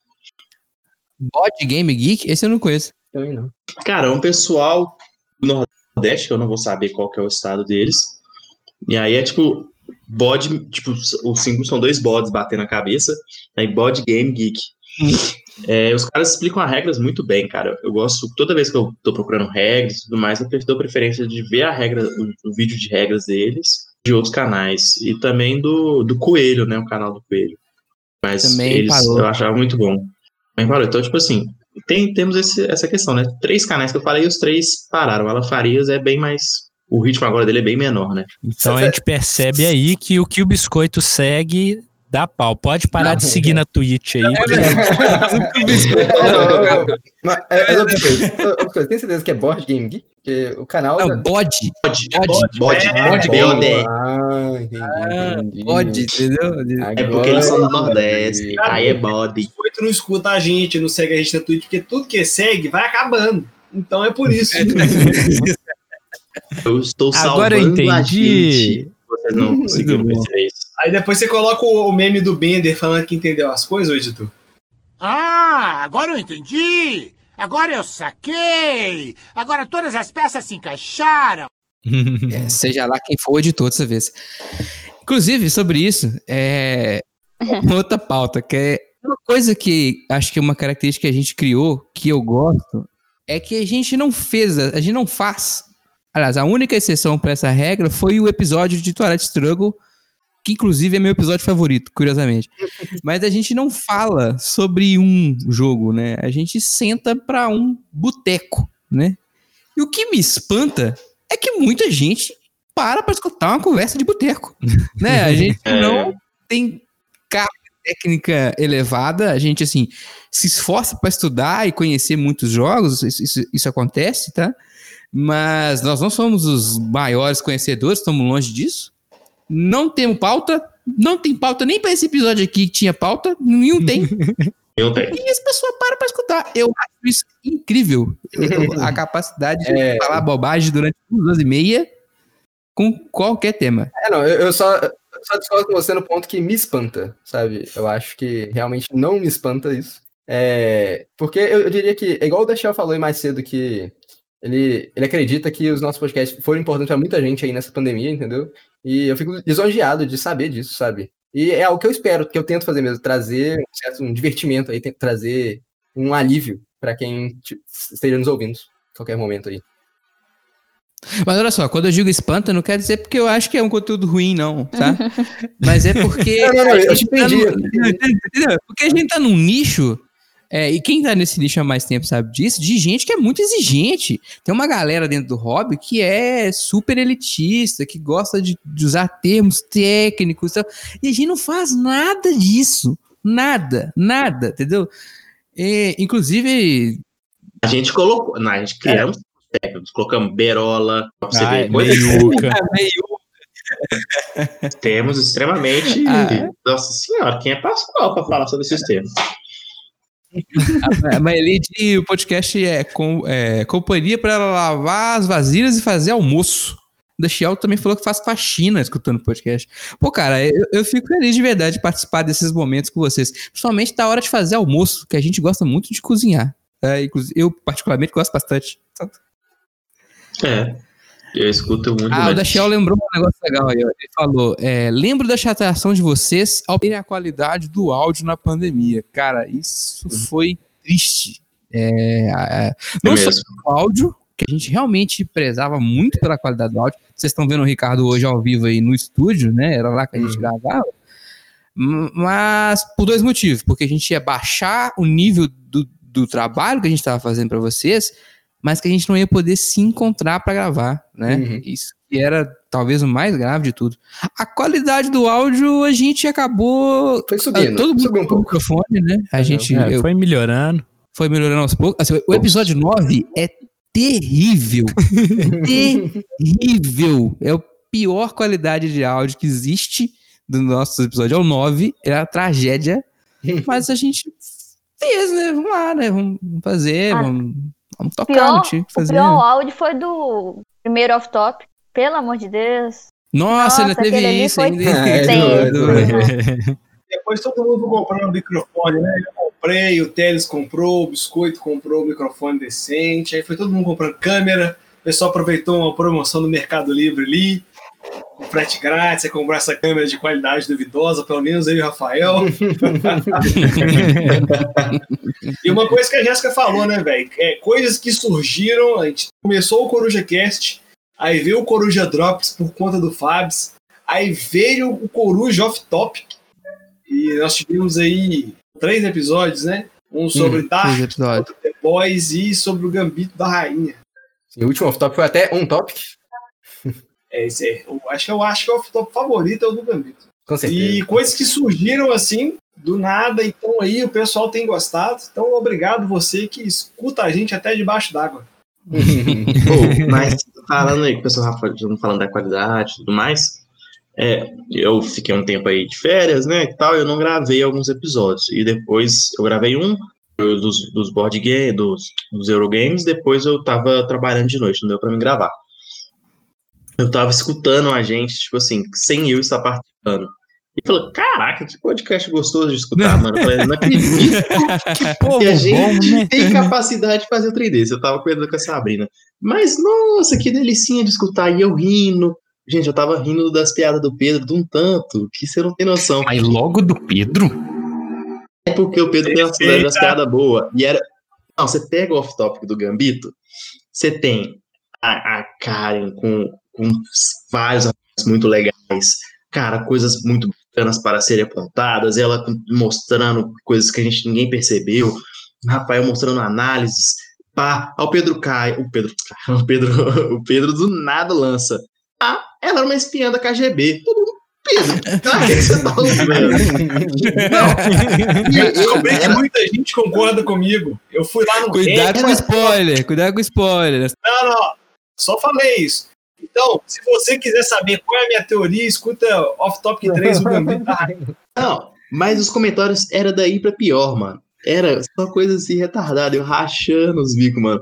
Bot Game Geek? Esse eu não conheço. Também não. Cara, é um pessoal do Nordeste, que eu não vou saber qual que é o estado deles. E aí é tipo, bode, tipo, os símbolos são dois bodes batendo na cabeça. Aí bode game geek. É, os caras explicam as regras muito bem, cara. Eu gosto, toda vez que eu tô procurando regras e tudo mais, eu dou preferência de ver a regra, o, o vídeo de regras deles, de outros canais. E também do, do Coelho, né? O canal do Coelho. Mas Também eles parou. eu achava muito bom. Mas parou. Então, tipo assim, tem, temos esse- essa questão, né? Três canais que eu falei os três pararam. O Alan Farias é bem mais. O ritmo agora dele é bem menor, né? Então a gente percebe aí que o que o biscoito segue dá pau. Pode parar de seguir na Twitch aí. Mas, é, é. Outra coisa, Tem certeza que é Board Game Geek? Porque o canal. Não, da- bode. Bode. Bode. Bode. É, BOD. Ah, entendi. entendi. Bode, entendeu? É porque eles são do Agora Nordeste. entendi. Aí é bode. Tu não escuta a gente, não segue a gente na Twitch, porque tudo que segue vai acabando. Então é por isso. Eu estou Agora eu salvando a entendi. gente. Vocês não conseguiram Muito perceber isso. Aí depois você coloca o, meme do Bender falando que entendeu as coisas, ô editor. Ah, agora eu entendi! Agora eu saquei! Agora todas as peças se encaixaram! É, seja lá quem for o editor dessa vez. Inclusive, sobre isso, é outra pauta, que é uma coisa que acho que é uma característica que a gente criou, que eu gosto, é que a gente não fez, a gente não faz. Aliás, a única exceção para essa regra foi o episódio de Twilight Struggle, que inclusive é meu episódio favorito, curiosamente. Mas a gente não fala sobre um jogo, né? A gente senta para um boteco, né? E o que me espanta é que muita gente para para escutar uma conversa de boteco, né? A gente É. não tem carga técnica elevada, a gente assim se esforça para estudar e conhecer muitos jogos, isso, isso, isso acontece, tá? Mas nós não somos os maiores conhecedores, estamos longe disso. Não temos pauta, não tem pauta nem para esse episódio aqui que tinha pauta, nenhum tem. Eu tenho. E as pessoas param pra escutar. Eu acho isso incrível. Eu- a capacidade de É. falar bobagem durante duas horas e meia com qualquer tema. É, não, eu, eu só, eu só discordo com você no ponto que me espanta, sabe? Eu acho que realmente não me espanta isso. É, porque eu, eu diria que, é igual o Dachel falou aí mais cedo, que ele, ele acredita que os nossos podcasts foram importantes pra muita gente aí nessa pandemia, entendeu? E eu fico lisonjeado de saber disso, sabe? E é algo que eu espero, que eu tento fazer mesmo, trazer um certo um divertimento aí, trazer um alívio pra quem esteja nos ouvindo a qualquer momento aí. Mas olha só, quando eu digo espanta, não quer dizer porque eu acho que é um conteúdo ruim, não, tá? Mas é porque. Não, não, não, eu tá no- te entendi. Entendeu? Porque a gente tá num nicho. É, e quem tá nesse nicho há mais tempo sabe disso, de gente que é muito exigente. Tem uma galera dentro do hobby que é super elitista, que gosta de, de usar termos técnicos e tal. E a gente não faz nada disso. Nada, nada, entendeu? E, inclusive, A gente colocou. Não, a gente criamos técnicos, colocamos berola, pra você Ai, ver meiuca. Temos extremamente. Ah. Nossa senhora, quem é Pascoal pra falar sobre esses temas? A Maelide, o podcast é, com, é companhia para lavar as vasilhas e fazer almoço. Da Shiel também falou que faz faxina escutando o podcast. Pô, cara, eu, eu fico feliz de verdade de participar desses momentos com vocês. Principalmente da hora de fazer almoço, que a gente gosta muito de cozinhar. É, eu, particularmente, gosto bastante. É. Eu escuto muito. Ah, o mas- da Shell lembrou um negócio legal aí. Ele falou: é, lembro da chateação de vocês ao verem a qualidade do áudio na pandemia. Cara, isso foi triste. É, é, não só mesmo. o áudio, que a gente realmente prezava muito pela qualidade do áudio. Vocês estão vendo o Ricardo hoje ao vivo aí no estúdio, né? Era lá que a gente gravava. M- Mas por dois motivos. Porque a gente ia baixar o nível do, do trabalho que a gente estava fazendo para vocês, mas que a gente não ia poder se encontrar para gravar, né? Uhum. Isso que era talvez o mais grave de tudo. A qualidade do áudio a gente acabou Foi subindo, todo mundo subiu um com o pouco. microfone, né? A gente É, eu- foi melhorando. foi melhorando aos poucos. Assim, o episódio 9 é terrível. terrível. É a pior qualidade de áudio que existe do nosso episódio. É o 9. É a tragédia. Mas a gente fez, né? Vamos lá, né? Vamos fazer, Ah, vamos, vamos tocar, Pior, não tinha o que o fazer. pior áudio foi do primeiro off-top. Pelo amor de Deus. Nossa, ainda Nossa, aquele teve isso foi ainda. É, tenso. doido. Depois todo mundo comprando o microfone, né? Eu comprei, o Teles comprou, o Biscoito comprou o microfone decente, aí foi todo mundo comprando câmera. O pessoal aproveitou uma promoção do Mercado Livre ali, com frete grátis, você comprar essa câmera de qualidade duvidosa, pelo menos eu e o Rafael. e uma coisa que a Jéssica falou, né, velho? É, coisas que surgiram, a gente começou o Coruja Cast, aí veio o Coruja Drops por conta do Fabs, aí veio o Coruja Off Topic, e nós tivemos aí três episódios, né? Um sobre Hum, Dark, outro The Boys e sobre o Gambito da Rainha. Sim, o último off-top foi até um topic. É, é, eu acho que eu acho que é o off-top favorito é o do Gambito. Com certeza. E coisas que surgiram assim, do nada, então aí o pessoal tem gostado. Então, obrigado você que escuta a gente até debaixo d'água. Pô, mas falando aí, que o pessoal Rafa falando da qualidade e tudo mais, é, eu fiquei um tempo aí de férias, né, e tal, eu não gravei alguns episódios, e depois eu gravei um dos, dos board games, dos, dos Eurogames, depois eu tava trabalhando de noite, não deu pra me gravar. Eu tava escutando a gente, tipo assim, sem eu estar participando. E falei, caraca, que podcast gostoso de escutar, mano. Eu falei, não acredito Que povo que a gente bom, né? tem capacidade de fazer o 3D. Eu tava cuidando com a Sabrina. Mas, nossa, que delicinha de escutar. E eu rindo. Gente, eu tava rindo das piadas do Pedro de um tanto que você não tem noção. Aí logo do Pedro? É porque o Pedro tem umas piadas boas. E era. Não, você pega o off-topic do Gambito, você tem a, a Karen com, com vários assuntos muito legais. Cara, coisas muito bacanas para serem apontadas. Ela mostrando coisas que a gente ninguém percebeu. Rafael mostrando análises. Pá, ao Pedro cai. O Pedro. O Pedro, o Pedro do nada lança. Ah, ela era uma espiã da KGB. Todo mundo. Pedro, ah, o que você tá falando? Eu descobri que muita gente concorda comigo. Eu fui lá no Cuidado Reddit, com o spoiler, cuidado com o spoiler. Não, não. Só falei isso. Então, se você quiser saber qual é a minha teoria, escuta Off Topic 3 do Gambito. Não, mas os comentários era daí pra pior, mano. Era só coisa assim retardadas, eu rachando os bicos, mano.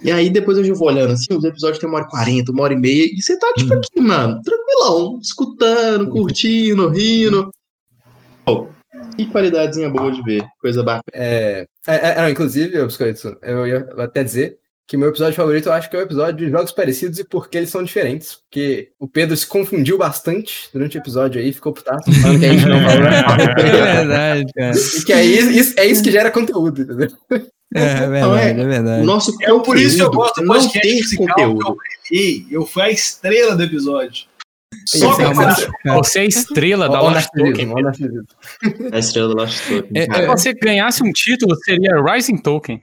E aí depois eu já vou olhando assim, os episódios tem uma hora e quarenta, uma hora e meia, e você tá tipo aqui, mano, tranquilão, escutando, curtindo, rindo. Pô, que qualidadezinha boa de ver, coisa bacana. É, é, é, não, inclusive, eu, Biscoito, eu ia até dizer que meu episódio favorito eu acho que é o episódio de jogos parecidos e por que eles são diferentes. Porque o Pedro se confundiu bastante durante o episódio aí, ficou putaço, falando que a gente não falou. É verdade, cara. E que é isso, é isso que gera conteúdo, entendeu? É verdade, é O verdade. nosso É por isso que eu gosto do não podcast ter musical, conteúdo. eu. Eu fui a estrela do episódio. Só Esse é uma- Você é a estrela da Lost Token. A estrela do Lost Token. É. Se você ganhasse um título, seria Rising Token.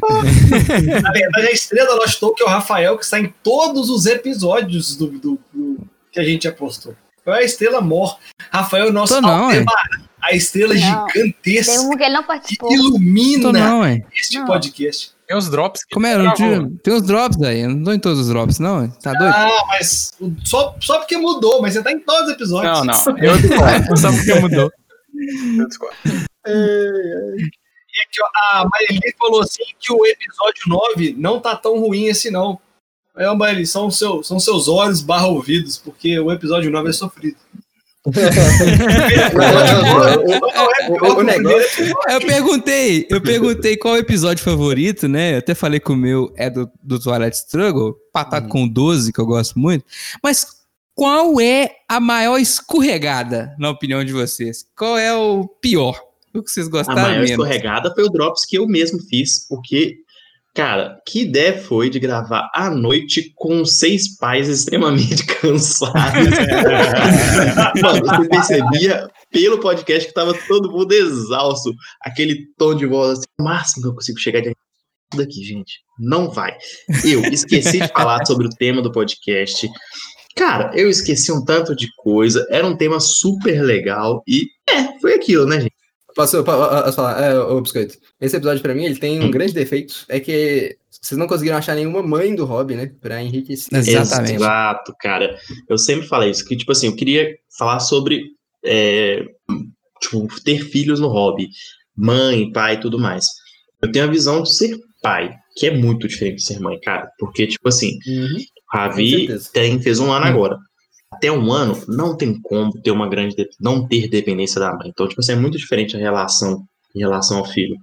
Na verdade, a estrela da Lost Token é o Rafael, que está em todos os episódios do, do- do- que a gente apostou. É a estrela mor. Rafael, nosso Tô não, a estrela Não. Tem gigantesca um que ele não que participou. Tô ilumina não, é. este Não. podcast. Tem os drops. que Como é? Tem uns drops aí. Eu não tô em todos os drops, não. é? Tá doido? Ah, mas só, só porque mudou, mas você tá em todos os episódios. Não, não. Eu discordo. Só porque mudou. Eu discordo. E aqui, ó, a Marilyn falou assim que o episódio 9 não tá tão ruim assim, não. É, Marilyn, são, seu, são seus olhos barra ouvidos, porque o episódio 9 é sofrido. O- negócio- Eu perguntei, eu perguntei qual é o episódio favorito, né? Eu até falei que o meu é do, do Twilight Struggle, Patata com 12, que eu gosto muito. Mas qual é a maior escorregada, na opinião de vocês? Qual é o pior? O que vocês A gostaram maior menos? escorregada foi o Drops que eu mesmo fiz, porque, cara, que ideia foi de gravar à noite com seis pais extremamente cansados. Mano, você percebia pelo podcast que tava todo mundo exausto. Aquele tom de voz assim, o máximo que eu consigo chegar de tudo aqui, gente. Não vai. Eu esqueci de falar sobre o tema do podcast. Cara, eu esqueci um tanto de coisa. Era um tema super legal e é, foi aquilo, né, gente? Posso, po- posso falar? É, ô, Biscoito. Esse episódio, pra mim, ele tem um grande defeito. É que vocês não conseguiram achar nenhuma mãe do Hobby, né? Pra enriquecer. Exatamente. Exato, cara. Eu sempre falei isso, que, tipo assim, eu queria falar sobre é, tipo, ter filhos no hobby, mãe, pai e tudo mais. Eu tenho a visão de ser pai, que é muito diferente de ser mãe, cara. Porque, tipo assim, Uhum. Ravi tem, fez um ano agora. Até um ano, não tem como ter uma grande, de- não ter dependência da mãe. Então, tipo assim, é muito diferente a relação em relação ao filho.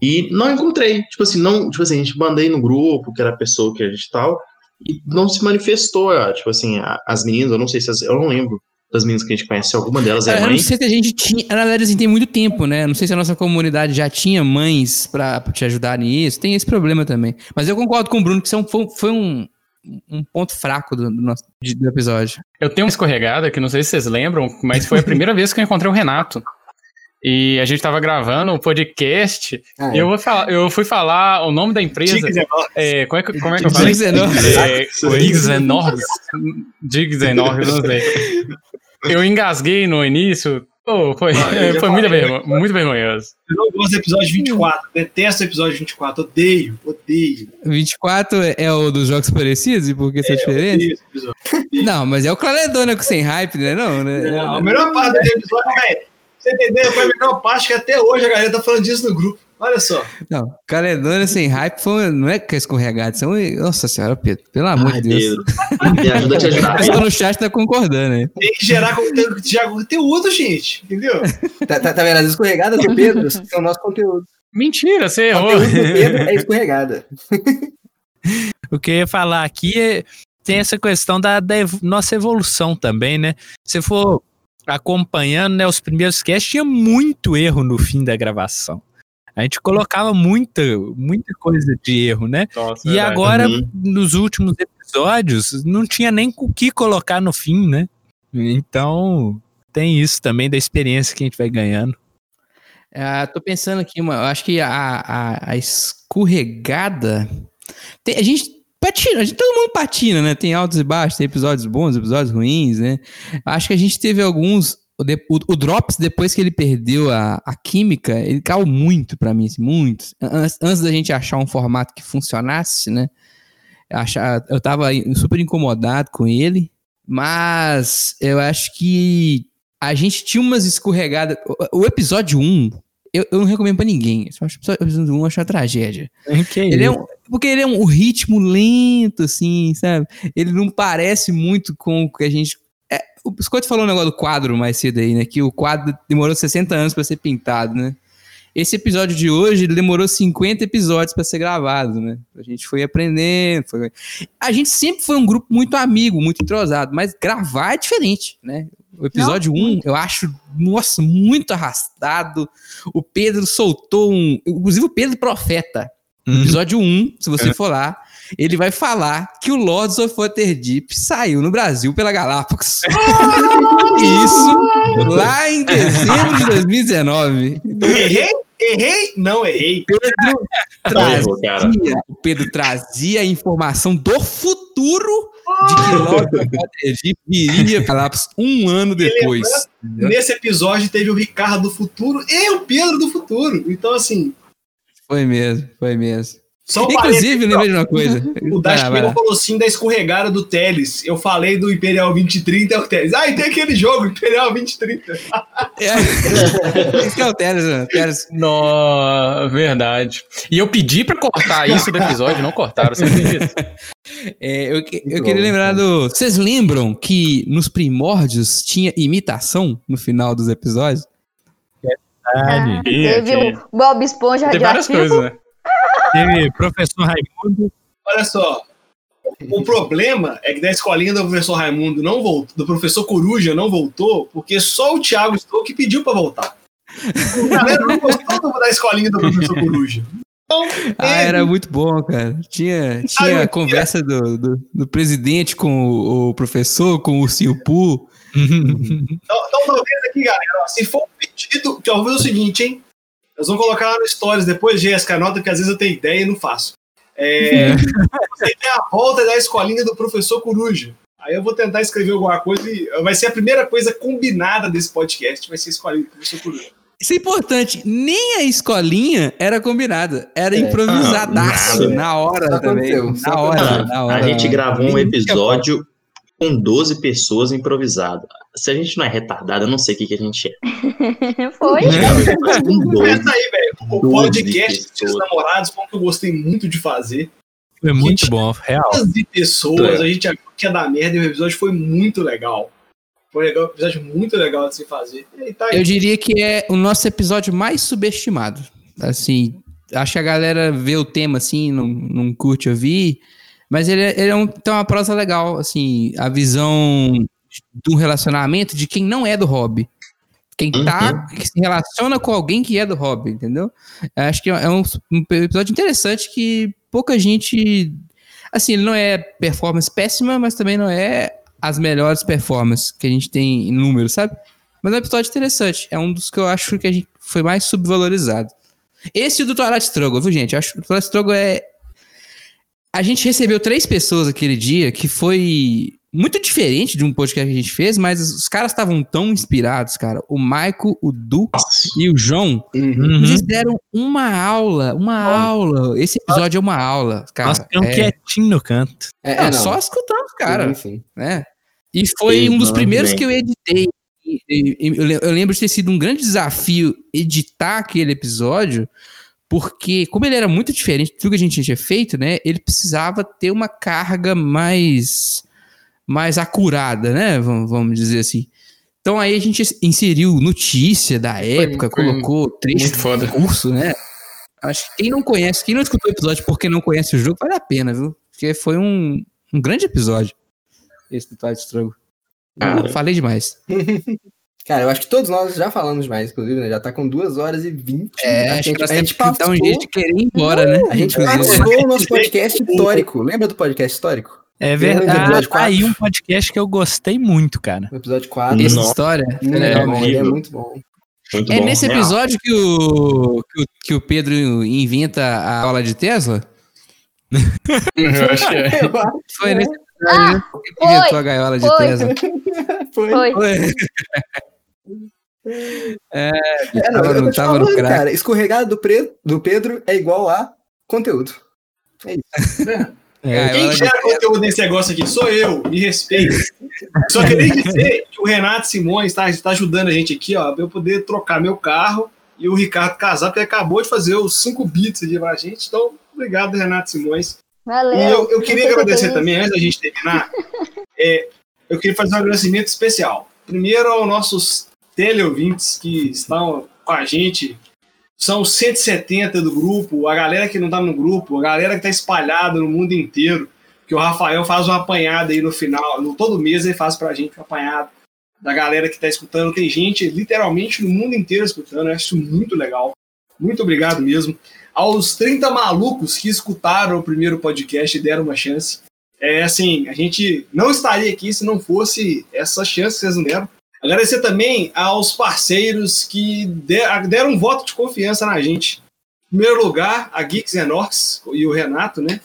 E não encontrei, tipo assim, não, tipo assim, a gente mandei no grupo, que era a pessoa que a gente tal, e não se manifestou, tipo assim, as meninas, eu não sei se as, eu não lembro das meninas que a gente conhece, alguma delas é eu mãe. não sei se a gente tinha. Na verdade, assim, tem muito tempo, né? Não sei se a nossa comunidade já tinha mães pra, pra te ajudar nisso. Tem esse problema também. Mas eu concordo com o Bruno que isso um- foi, foi um, um ponto fraco do, do nosso de- do episódio. Eu tenho uma escorregada que não sei se vocês lembram, mas foi a primeira vez que eu encontrei o Renato. E a gente tava gravando um podcast. Ah, E eu, vou falar, eu fui falar o nome da empresa. É, como, é que, como é que eu falei? Digs Enormes. É. Digs Enormes, não sei. eu engasguei no início. Oh, foi Ah, foi muito, falei. vergo- muito vergonhoso. Eu não gosto do episódio 24. Detesto o episódio 24. Odeio, odeio. 24 é, é o dos jogos parecidos e por que são É, diferentes? odeio esse episódio. Não, mas é o Caledônia com sem hype, né? Não, né? Não, a melhor parte desse episódio, velho. Você entendeu? Foi a melhor parte que até hoje a galera tá falando disso no grupo. Olha só. Não, Caledônia sem hype foi, não é que é escorregado, são, nossa senhora, Pedro, pelo amor Ai, de Deus. Pedro. Me ajuda a te O ajudar. pessoal no chat tá concordando, né? Tem que gerar conteúdo, gerar conteúdo gente. Entendeu? Tá, tá, tá vendo? As escorregadas do Pedro são o nosso conteúdo. Mentira, você O errou. conteúdo do Pedro é escorregada. O que eu ia falar aqui é. Tem essa questão da, da ev- nossa evolução também, né? Se for acompanhando, né, os primeiros casts, tinha muito erro no fim da gravação. A gente colocava muita, muita coisa de erro, né? Nossa, E verdade. agora, Uhum. nos últimos episódios, não tinha nem o que colocar no fim, né? Então, tem isso também da experiência que a gente vai ganhando. Ah, tô pensando aqui, uma, eu acho que a, a, a escorregada. tem- a gente patina, a gente, todo mundo patina, né? Tem altos e baixos, tem episódios bons, episódios ruins, né? Acho que a gente teve alguns. O, de- o- o Drops, depois que ele perdeu a, a química, ele caiu muito pra mim, assim, muito. Antes, antes da gente achar um formato que funcionasse, né? Achar, eu tava super incomodado com ele, mas eu acho que a gente tinha umas escorregadas. O, o episódio 1, eu, eu não recomendo pra ninguém. Eu acho o episódio 1 eu acho uma tragédia. Ele é um, porque ele é um, um ritmo lento, assim, sabe? Ele não parece muito com o que a gente. É, o Scott falou um negócio do quadro mais cedo aí, né? Que o quadro demorou 60 anos pra ser pintado, né? Esse episódio de hoje demorou 50 episódios pra ser gravado, né? A gente foi aprendendo. Foi... A gente sempre foi um grupo muito amigo, muito entrosado, mas gravar é diferente, né? O episódio 1, eu acho, nossa, muito arrastado. O Pedro soltou um. Inclusive o Pedro Profeta. No episódio 1, se você for lá, ele vai falar que o Lords of Waterdeep saiu no Brasil pela Galápagos. Isso lá em dezembro de 2019. Errei? Errei? Não errei. Pedro trazia, o Pedro trazia a informação do futuro de que Lords of Waterdeep viria para Galápagos um ano depois. Nesse episódio teve o Ricardo do futuro e o Pedro do futuro. Então, assim, Foi mesmo, foi mesmo. Só Inclusive, lembrei de uma coisa. O Vai Dash lá, vai lá. falou sim da escorregada do Teles. Eu falei do Imperial 2030 é o Teles. Ah, e tem aquele jogo, Imperial 2030. É. Esse que é o Teles, né? Teles. No, verdade. E eu pedi pra cortar isso do episódio, não cortaram, você acredita? É, eu, eu queria bom, lembrar do. Vocês lembram que nos primórdios tinha imitação no final dos episódios? Ah, Tinha, teve tinha. o Bob Esponja Tem várias radioativo. coisas, né? Teve professor Raimundo. Olha só. O problema é que da escolinha do professor Raimundo não voltou, do professor Coruja não voltou, porque só o Thiago Stoke que pediu pra voltar. A galera não gostou da escolinha do professor Coruja. Então, Ah, era muito bom, cara. Tinha, tinha conversa do, do, do presidente com o, o professor, com o Ursinho Poo. Então, então, talvez aqui, galera, ó, se for um pedido, que eu vou fazer o seguinte, hein? Nós vamos colocar lá no Stories depois, Jéssica, anota que às vezes eu tenho ideia e não faço. É, Você tem a volta da escolinha do professor Coruja. Aí eu vou tentar escrever alguma coisa e vai ser a primeira coisa combinada desse podcast, vai ser a escolinha do professor Coruja. Isso é importante. Nem a escolinha era combinada. Era É. improvisadaço Ah, na hora também. Na hora, na hora. a gente gravou um episódio com 12 pessoas improvisado. Se a gente não é retardado, eu não sei o que, que a gente é. Foi. Mas com 12. Pensa aí, velho. O podcast dos namorados, como que eu gostei muito de fazer. Foi muito bom, real. 12 pessoas, É. a gente achou que ia dar merda e o episódio foi muito legal. Foi legal, um episódio muito legal de se fazer. Tá. Eu diria que é o nosso episódio mais subestimado. Assim, acho que a galera vê o tema assim, não, não curte ouvir, mas ele, é- ele é um, tem uma prosa legal, assim, a visão de um relacionamento de quem não é do hobby. Quem tá, que se relaciona com alguém que é do hobby, entendeu? Eu Acho que é um, um episódio interessante que pouca gente. Assim, ele não é performance péssima, mas também não é as melhores performances que a gente tem em números, sabe? Mas é um episódio interessante. É um dos que eu acho que a gente foi mais subvalorizado. Esse do Twilight Struggle, viu, gente? Eu acho que o Twilight Struggle é. A gente recebeu três pessoas aquele dia que foi muito diferente de um podcast que a gente fez, mas os caras estavam tão inspirados, cara. O Maico, o Du e o João, Uhum. eles deram uma aula, uma aula. Esse episódio é uma aula, cara. Nós ficamos é, quietinho no canto. É, é, não. só escutando os caras, Sim, sim. né? E foi Sim, um dos primeiros bem. que eu editei. Eu lembro de ter sido um grande desafio editar aquele episódio, porque, como ele era muito diferente de tudo que a gente tinha feito, né? Ele precisava ter uma carga mais, mais acurada, né? Vamos, vamos dizer assim. Então aí a gente inseriu notícia da época, foi colocou trecho do curso, né? Acho que quem não conhece, quem não escutou o episódio porque não conhece o jogo, vale a pena, viu? Porque foi um, um grande episódio. Esse do Twilight Struggle. Cara. Falei demais. Cara, eu acho que todos nós já falamos demais, inclusive, né? Já tá com 2 horas e 20. É, a acho gente, a gente dar um passou, jeito de querer ir embora, né? a gente passou o nosso podcast histórico. Lembra do podcast histórico? É verdade. Tá aí um podcast que eu gostei muito, cara. O episódio 4. Essa história. Muito é, é horrível. muito bom. Muito é bom. nesse real. episódio que o, que o, que o Pedro inventa a aula de Tesla? Eu acho que é. Foi nesse Ah, episódio que ele inventou a gaiola de foi. Tesla. foi. foi. Foi. É, tava não, eu no- tava no falando, crack. cara. Escorregado do, pre... do Pedro é igual a conteúdo. É, Gaiola Quem de- gera conteúdo nesse negócio aqui sou eu, me respeito. Só queria dizer que o Renato Simões está tá ajudando a gente aqui, ó, pra eu poder trocar meu carro e o Ricardo casar, porque acabou de fazer os 5 bits ali pra gente. Então, obrigado, Renato Simões. Valeu. E eu, eu queria agradecer também, antes da gente terminar, é, eu queria fazer um agradecimento especial. Primeiro aos nossos teleouvintes que estão com a gente. São os 170 do grupo, a galera que não tá no grupo, a galera que tá espalhada no mundo inteiro. Que o Rafael faz uma apanhada aí no final, no todo mês ele faz pra gente um apanhado da galera que tá escutando. Tem gente literalmente no mundo inteiro escutando, eu acho muito legal. Muito obrigado mesmo aos 30 malucos que escutaram o primeiro podcast e deram uma chance. É assim, a gente não estaria aqui se não fosse essa chance que vocês deram. Agradecer também aos parceiros que de- deram um voto de confiança na gente. Em primeiro lugar, a Geeks Orcs e o Renato, né?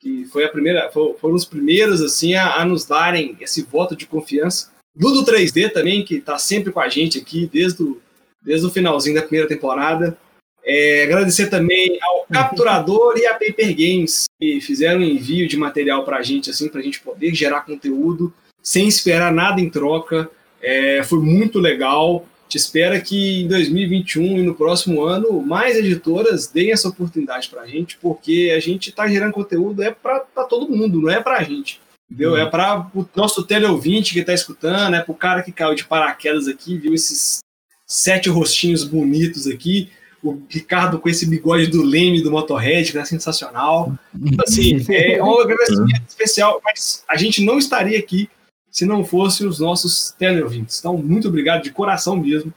Que foi a primeira, fo- foram os primeiros assim a, a nos darem esse voto de confiança. Dudo 3D também, que está sempre com a gente aqui desde o, desde o finalzinho da primeira temporada. É, agradecer também ao Capturador e a Paper Games, que fizeram um envio de material para a gente, assim, para a gente poder gerar conteúdo sem esperar nada em troca. É, foi muito legal. Te espera que em 2021 e no próximo ano mais editoras deem essa oportunidade para a gente, porque a gente está gerando conteúdo é para todo mundo, não é para a gente. Entendeu? É para o nosso teleouvinte que está escutando, é para o cara que caiu de paraquedas aqui, viu esses sete rostinhos bonitos aqui, o Ricardo com esse bigode do Leme do Motorhead, que é sensacional. Então, Assim, é um agradecimento especial, mas a gente não estaria aqui se não fosse os nossos teleouvintes. Então, muito obrigado de coração mesmo.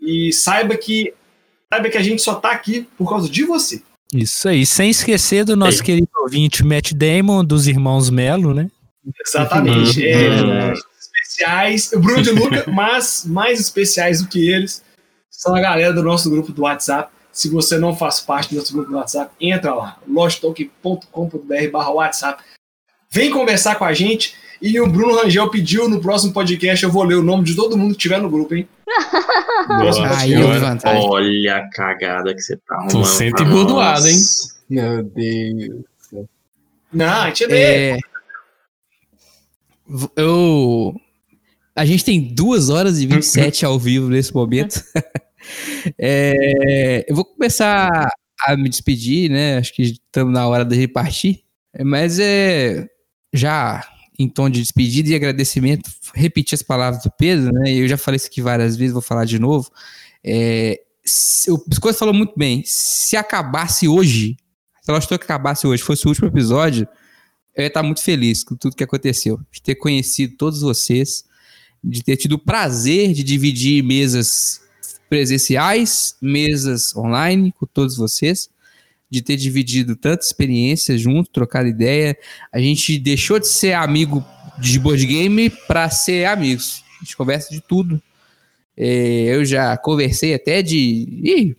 E saiba que saiba que a gente só tá aqui por causa de você. Isso aí. Sem esquecer do nosso Ei. querido ouvinte Matt Damon, dos irmãos Melo, né? Exatamente. É, Uhum. especiais, o Bruno de Luca, mas mais especiais do que eles são a galera do nosso grupo do WhatsApp. Se você não faz parte do nosso grupo do WhatsApp, entra lá, losttalk.com.br barra WhatsApp. Vem conversar com a gente. E o Bruno Rangel pediu no próximo podcast, eu vou ler o nome de todo mundo que tiver no grupo, hein? Boa Aí. Olha a cagada que você tá arrumando. Tô sempre nós. hein? Meu Deus. Não, a gente lê. É, eu. A gente tem 2 horas e 27 ao vivo nesse momento. É, eu vou começar a me despedir, né? Acho que estamos na hora de repartir. Mas é já em tom de despedida e agradecimento, repetir as palavras do Pedro, né? Eu já falei isso aqui várias vezes, vou falar de novo. É, se- o Biscoito falou muito bem. Se acabasse hoje, se ela que acabasse hoje, fosse o último episódio, eu ia estar muito feliz com tudo que aconteceu. De ter conhecido todos vocês, de ter tido o prazer de dividir mesas presenciais, mesas online com todos vocês, de ter dividido tanta experiência junto, trocado ideia. A gente deixou de ser amigo de board game para ser amigos. A gente conversa de tudo. É, eu já conversei até de.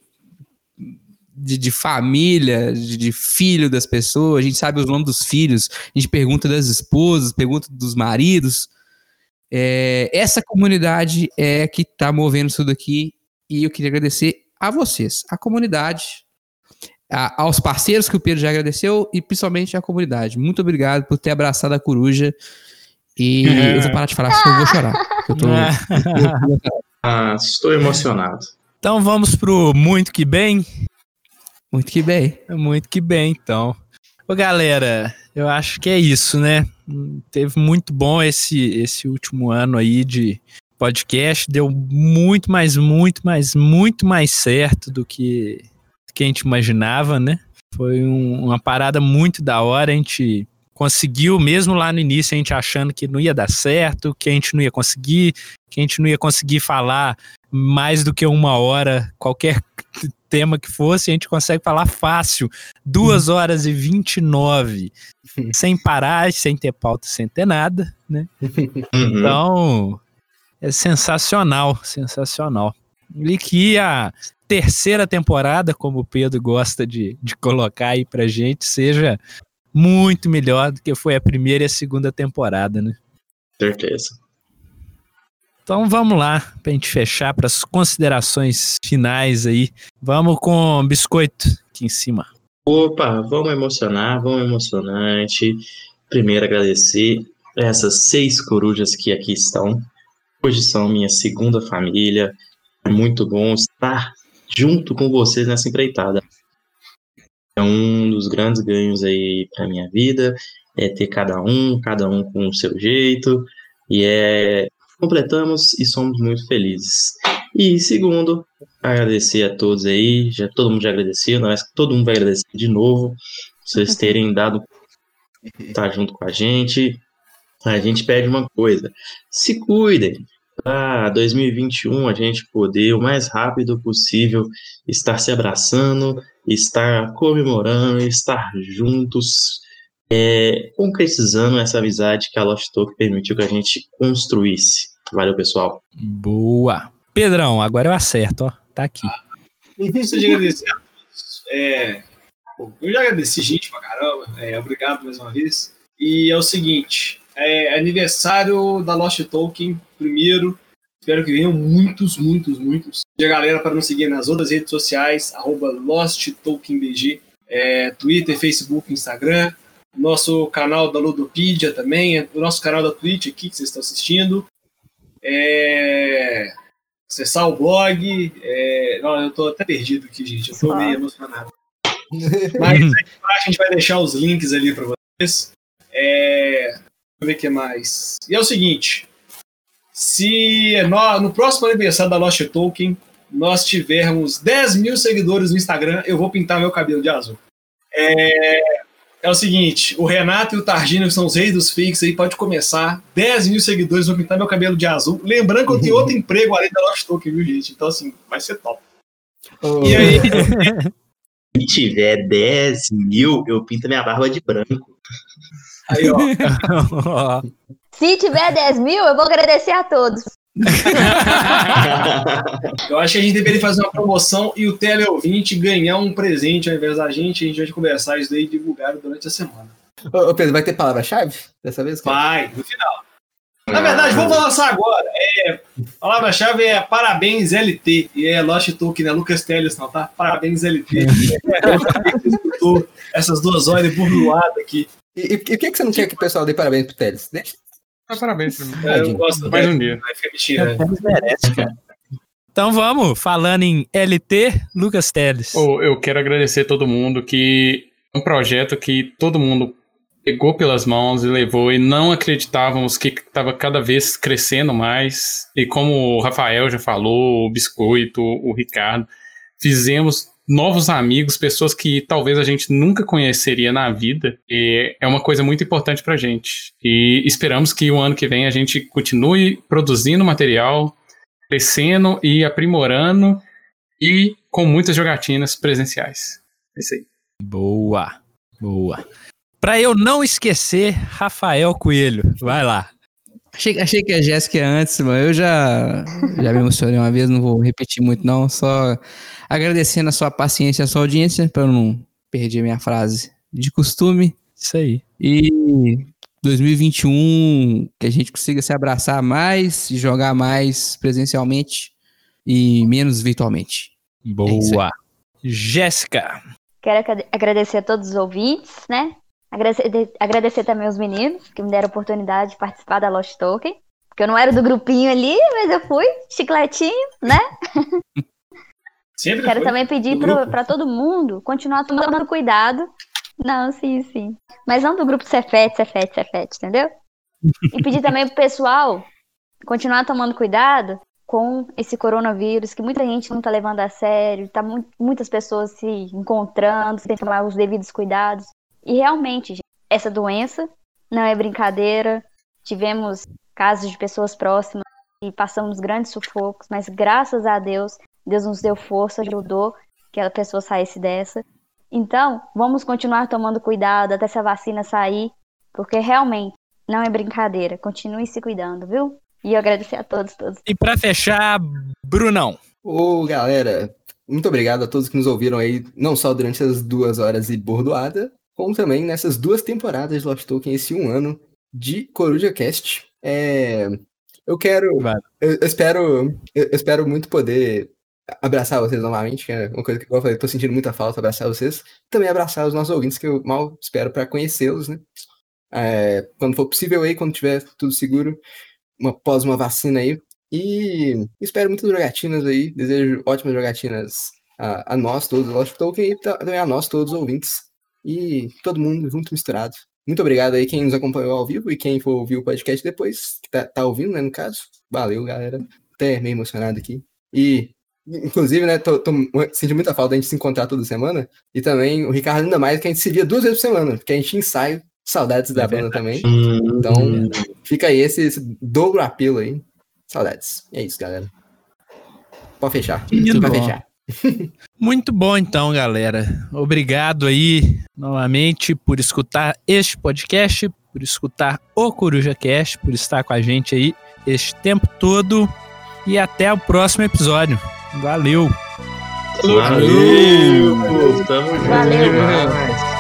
De, de família, de, de filho das pessoas, a gente sabe os nomes dos filhos, a gente pergunta das esposas, pergunta dos maridos. É, essa comunidade é que está movendo isso daqui e eu queria agradecer a vocês, a comunidade, a- aos parceiros que o Pedro já agradeceu e principalmente à comunidade. Muito obrigado por ter abraçado a coruja. E eu vou parar de falar, senão eu vou chorar. Eu tô, Ah, estou emocionado. Então vamos pro muito que bem. muito que bem. Muito que bem, então. Ô, galera, eu acho que é isso, né? Teve muito bom esse, esse último ano aí de podcast. Deu muito mais, muito mais, muito mais certo do que, que a gente imaginava, né? Foi um- uma parada muito da hora. A gente conseguiu, mesmo lá no início, a gente achando que não ia dar certo, que a gente não ia conseguir, que a gente não ia conseguir falar mais do que uma hora, qualquer tema que fosse, a gente consegue falar fácil. Duas horas e 29, sem parar, sem ter pauta, sem ter nada, né? Uhum. Então, é sensacional, sensacional. E que a terceira temporada, como o Pedro gosta de, de colocar aí pra gente, seja muito melhor do que foi a primeira e a segunda temporada, né? Certeza. Então vamos lá, pra gente fechar para as considerações finais aí. Vamos com biscoito aqui em cima. Opa, vamos emocionar, vamos emocionante. Primeiro agradecer essas seis corujas que aqui estão. Hoje são minha segunda família. É muito bom estar junto com vocês nessa empreitada. É um dos grandes ganhos aí para minha vida, é ter cada um, cada um com o seu jeito, e é completamos e somos muito felizes. E segundo, agradecer a todos aí, já todo mundo já agradeceu, mas todo mundo vai agradecer de novo, vocês terem dado estar junto com a gente. A gente pede uma coisa: se cuidem. Para 2021 a gente poder o mais rápido possível estar se abraçando, estar comemorando, estar juntos, é, concretizando essa amizade que a Lost Talk permitiu que a gente construísse. Valeu, pessoal. Boa. Pedrão, agora eu acerto, ó. Tá aqui. Antes de agradecer a todos, é, pô, eu já agradeci gente pra caramba, é, obrigado mais uma vez. E é o seguinte, é aniversário da Lost Tolkien, primeiro, espero que venham muitos, muitos, muitos. E a galera para nos seguir nas outras redes sociais, arroba Lost Tolkien BG, é, Twitter, Facebook, Instagram, nosso canal da Ludopedia também, o nosso canal da Twitch aqui que vocês estão assistindo. É, acessar o blog. É... Não, eu tô até perdido aqui, gente. Eu tô meio emocionado. Mas a gente vai deixar os links ali para vocês. É... Deixa eu ver o que mais. E é o seguinte: se no, no próximo aniversário da Lost Tolkien nós tivermos 10 mil seguidores no Instagram, eu vou pintar meu cabelo de azul. É, é o seguinte, o Renato e o Targino, que são os reis dos fakes aí, pode começar. 10 mil seguidores, vou pintar meu cabelo de azul. Lembrando que eu tenho outro emprego além da Lost Token, viu, gente? Então, assim, vai ser top. E aí, Se tiver 10 mil, eu pinto minha barba de branco. Aí ó, Se tiver 10 mil, eu vou agradecer a todos. eu acho que a gente deveria fazer uma promoção e o teleouvinte ganhar um presente ao invés da gente. A gente vai conversar isso daí e divulgar durante a semana. Ô, ô, Pedro, vai ter palavra-chave dessa vez? cara? Vai, no final. Na verdade, vamos lançar agora. É, a palavra-chave é parabéns LT. E é Lost Token, não é Lucas Teles, não, tá? Parabéns LT. Essas duas horas burloadas aqui. E, e, por que, que você não quer que o pessoal dê parabéns pro Teles? Deixa. Ah, parabéns mim. É, eu gosto Mais é, um dia. Vai ficar mentira. Então vamos, falando em LT, Lucas Teles. Ô, eu quero agradecer todo mundo que é um projeto que todo mundo pegou pelas mãos e levou e não acreditávamos que estava cada vez crescendo mais. E como o Rafael já falou, o Biscoito, o Ricardo, fizemos novos amigos, pessoas que talvez a gente nunca conheceria na vida. E é uma coisa muito importante pra gente. E esperamos que o ano que vem a gente continue produzindo material, crescendo e aprimorando e com muitas jogatinas presenciais. É isso aí. Boa, boa. Pra eu não esquecer, Rafael Coelho, vai lá. Achei, achei que a Jéssica ia antes, mas eu já, já me emocionei uma vez, não vou repetir muito não, só agradecendo a sua paciência e a sua audiência, para eu não perder minha frase de costume. Isso aí. E 2021, que a gente consiga se abraçar mais e jogar mais presencialmente e menos virtualmente. É Boa. Jéssica. Quero agra- agradecer a todos os ouvintes, né? Agradecer, agradecer também os meninos que me deram a oportunidade de participar da Lost Token. Porque eu não era do grupinho ali, mas eu fui, chicletinho, né? Sempre Quero foi. também pedir pra todo mundo continuar tomando cuidado. Não, sim, sim. Mas não do grupo Cefete, Cefete, Cefete, entendeu? E pedir também pro pessoal continuar tomando cuidado com esse coronavírus, que muita gente não tá levando a sério, tá mu- muitas pessoas se encontrando, que tomar os devidos cuidados. E realmente, gente, essa doença não é brincadeira. Tivemos casos de pessoas próximas e passamos grandes sufocos, mas graças a Deus Deus nos deu força, ajudou que a pessoa saísse dessa. Então, vamos continuar tomando cuidado até essa vacina sair, porque realmente não é brincadeira. Continue se cuidando, viu? E eu agradecer a todos, todos. E pra fechar, Brunão. Ô, galera, muito obrigado a todos que nos ouviram aí, não só durante essas duas horas de bordoada, como também nessas duas temporadas de Lost Token, esse um ano de Coruja Cast. É, eu quero. Vai. Eu, eu espero. Eu, espero muito poder abraçar vocês novamente, que é uma coisa que eu falei, tô sentindo muita falta abraçar vocês. Também abraçar os nossos ouvintes, que eu mal espero para conhecê-los, né? É, quando for possível aí, quando tiver tudo seguro, uma, após uma vacina aí. E espero muitas jogatinas aí. Desejo ótimas jogatinas a, a nós todos, Lost Token, e ta- também a nós todos, ouvintes. E todo mundo junto, misturado. Muito obrigado aí quem nos acompanhou ao vivo e quem for ouvir o podcast depois, que tá, tá ouvindo, né, no caso. Valeu, galera. Até meio emocionado aqui. E, inclusive, né, tô, tô sentindo muita falta da gente se encontrar toda semana. E também o Ricardo ainda mais, que a gente se via duas vezes por semana, porque a gente ensaio. Saudades da É banda também. Hum, Então, fica aí esse, esse dobro apelo aí. Saudades. E é isso, galera. Pode fechar. Pode fechar. Muito bom, então, galera. Obrigado aí, novamente, por escutar este podcast, por escutar o Coruja Cast, por estar com a gente aí este tempo todo. E até o próximo episódio. Valeu! Valeu! Tamo junto Valeu.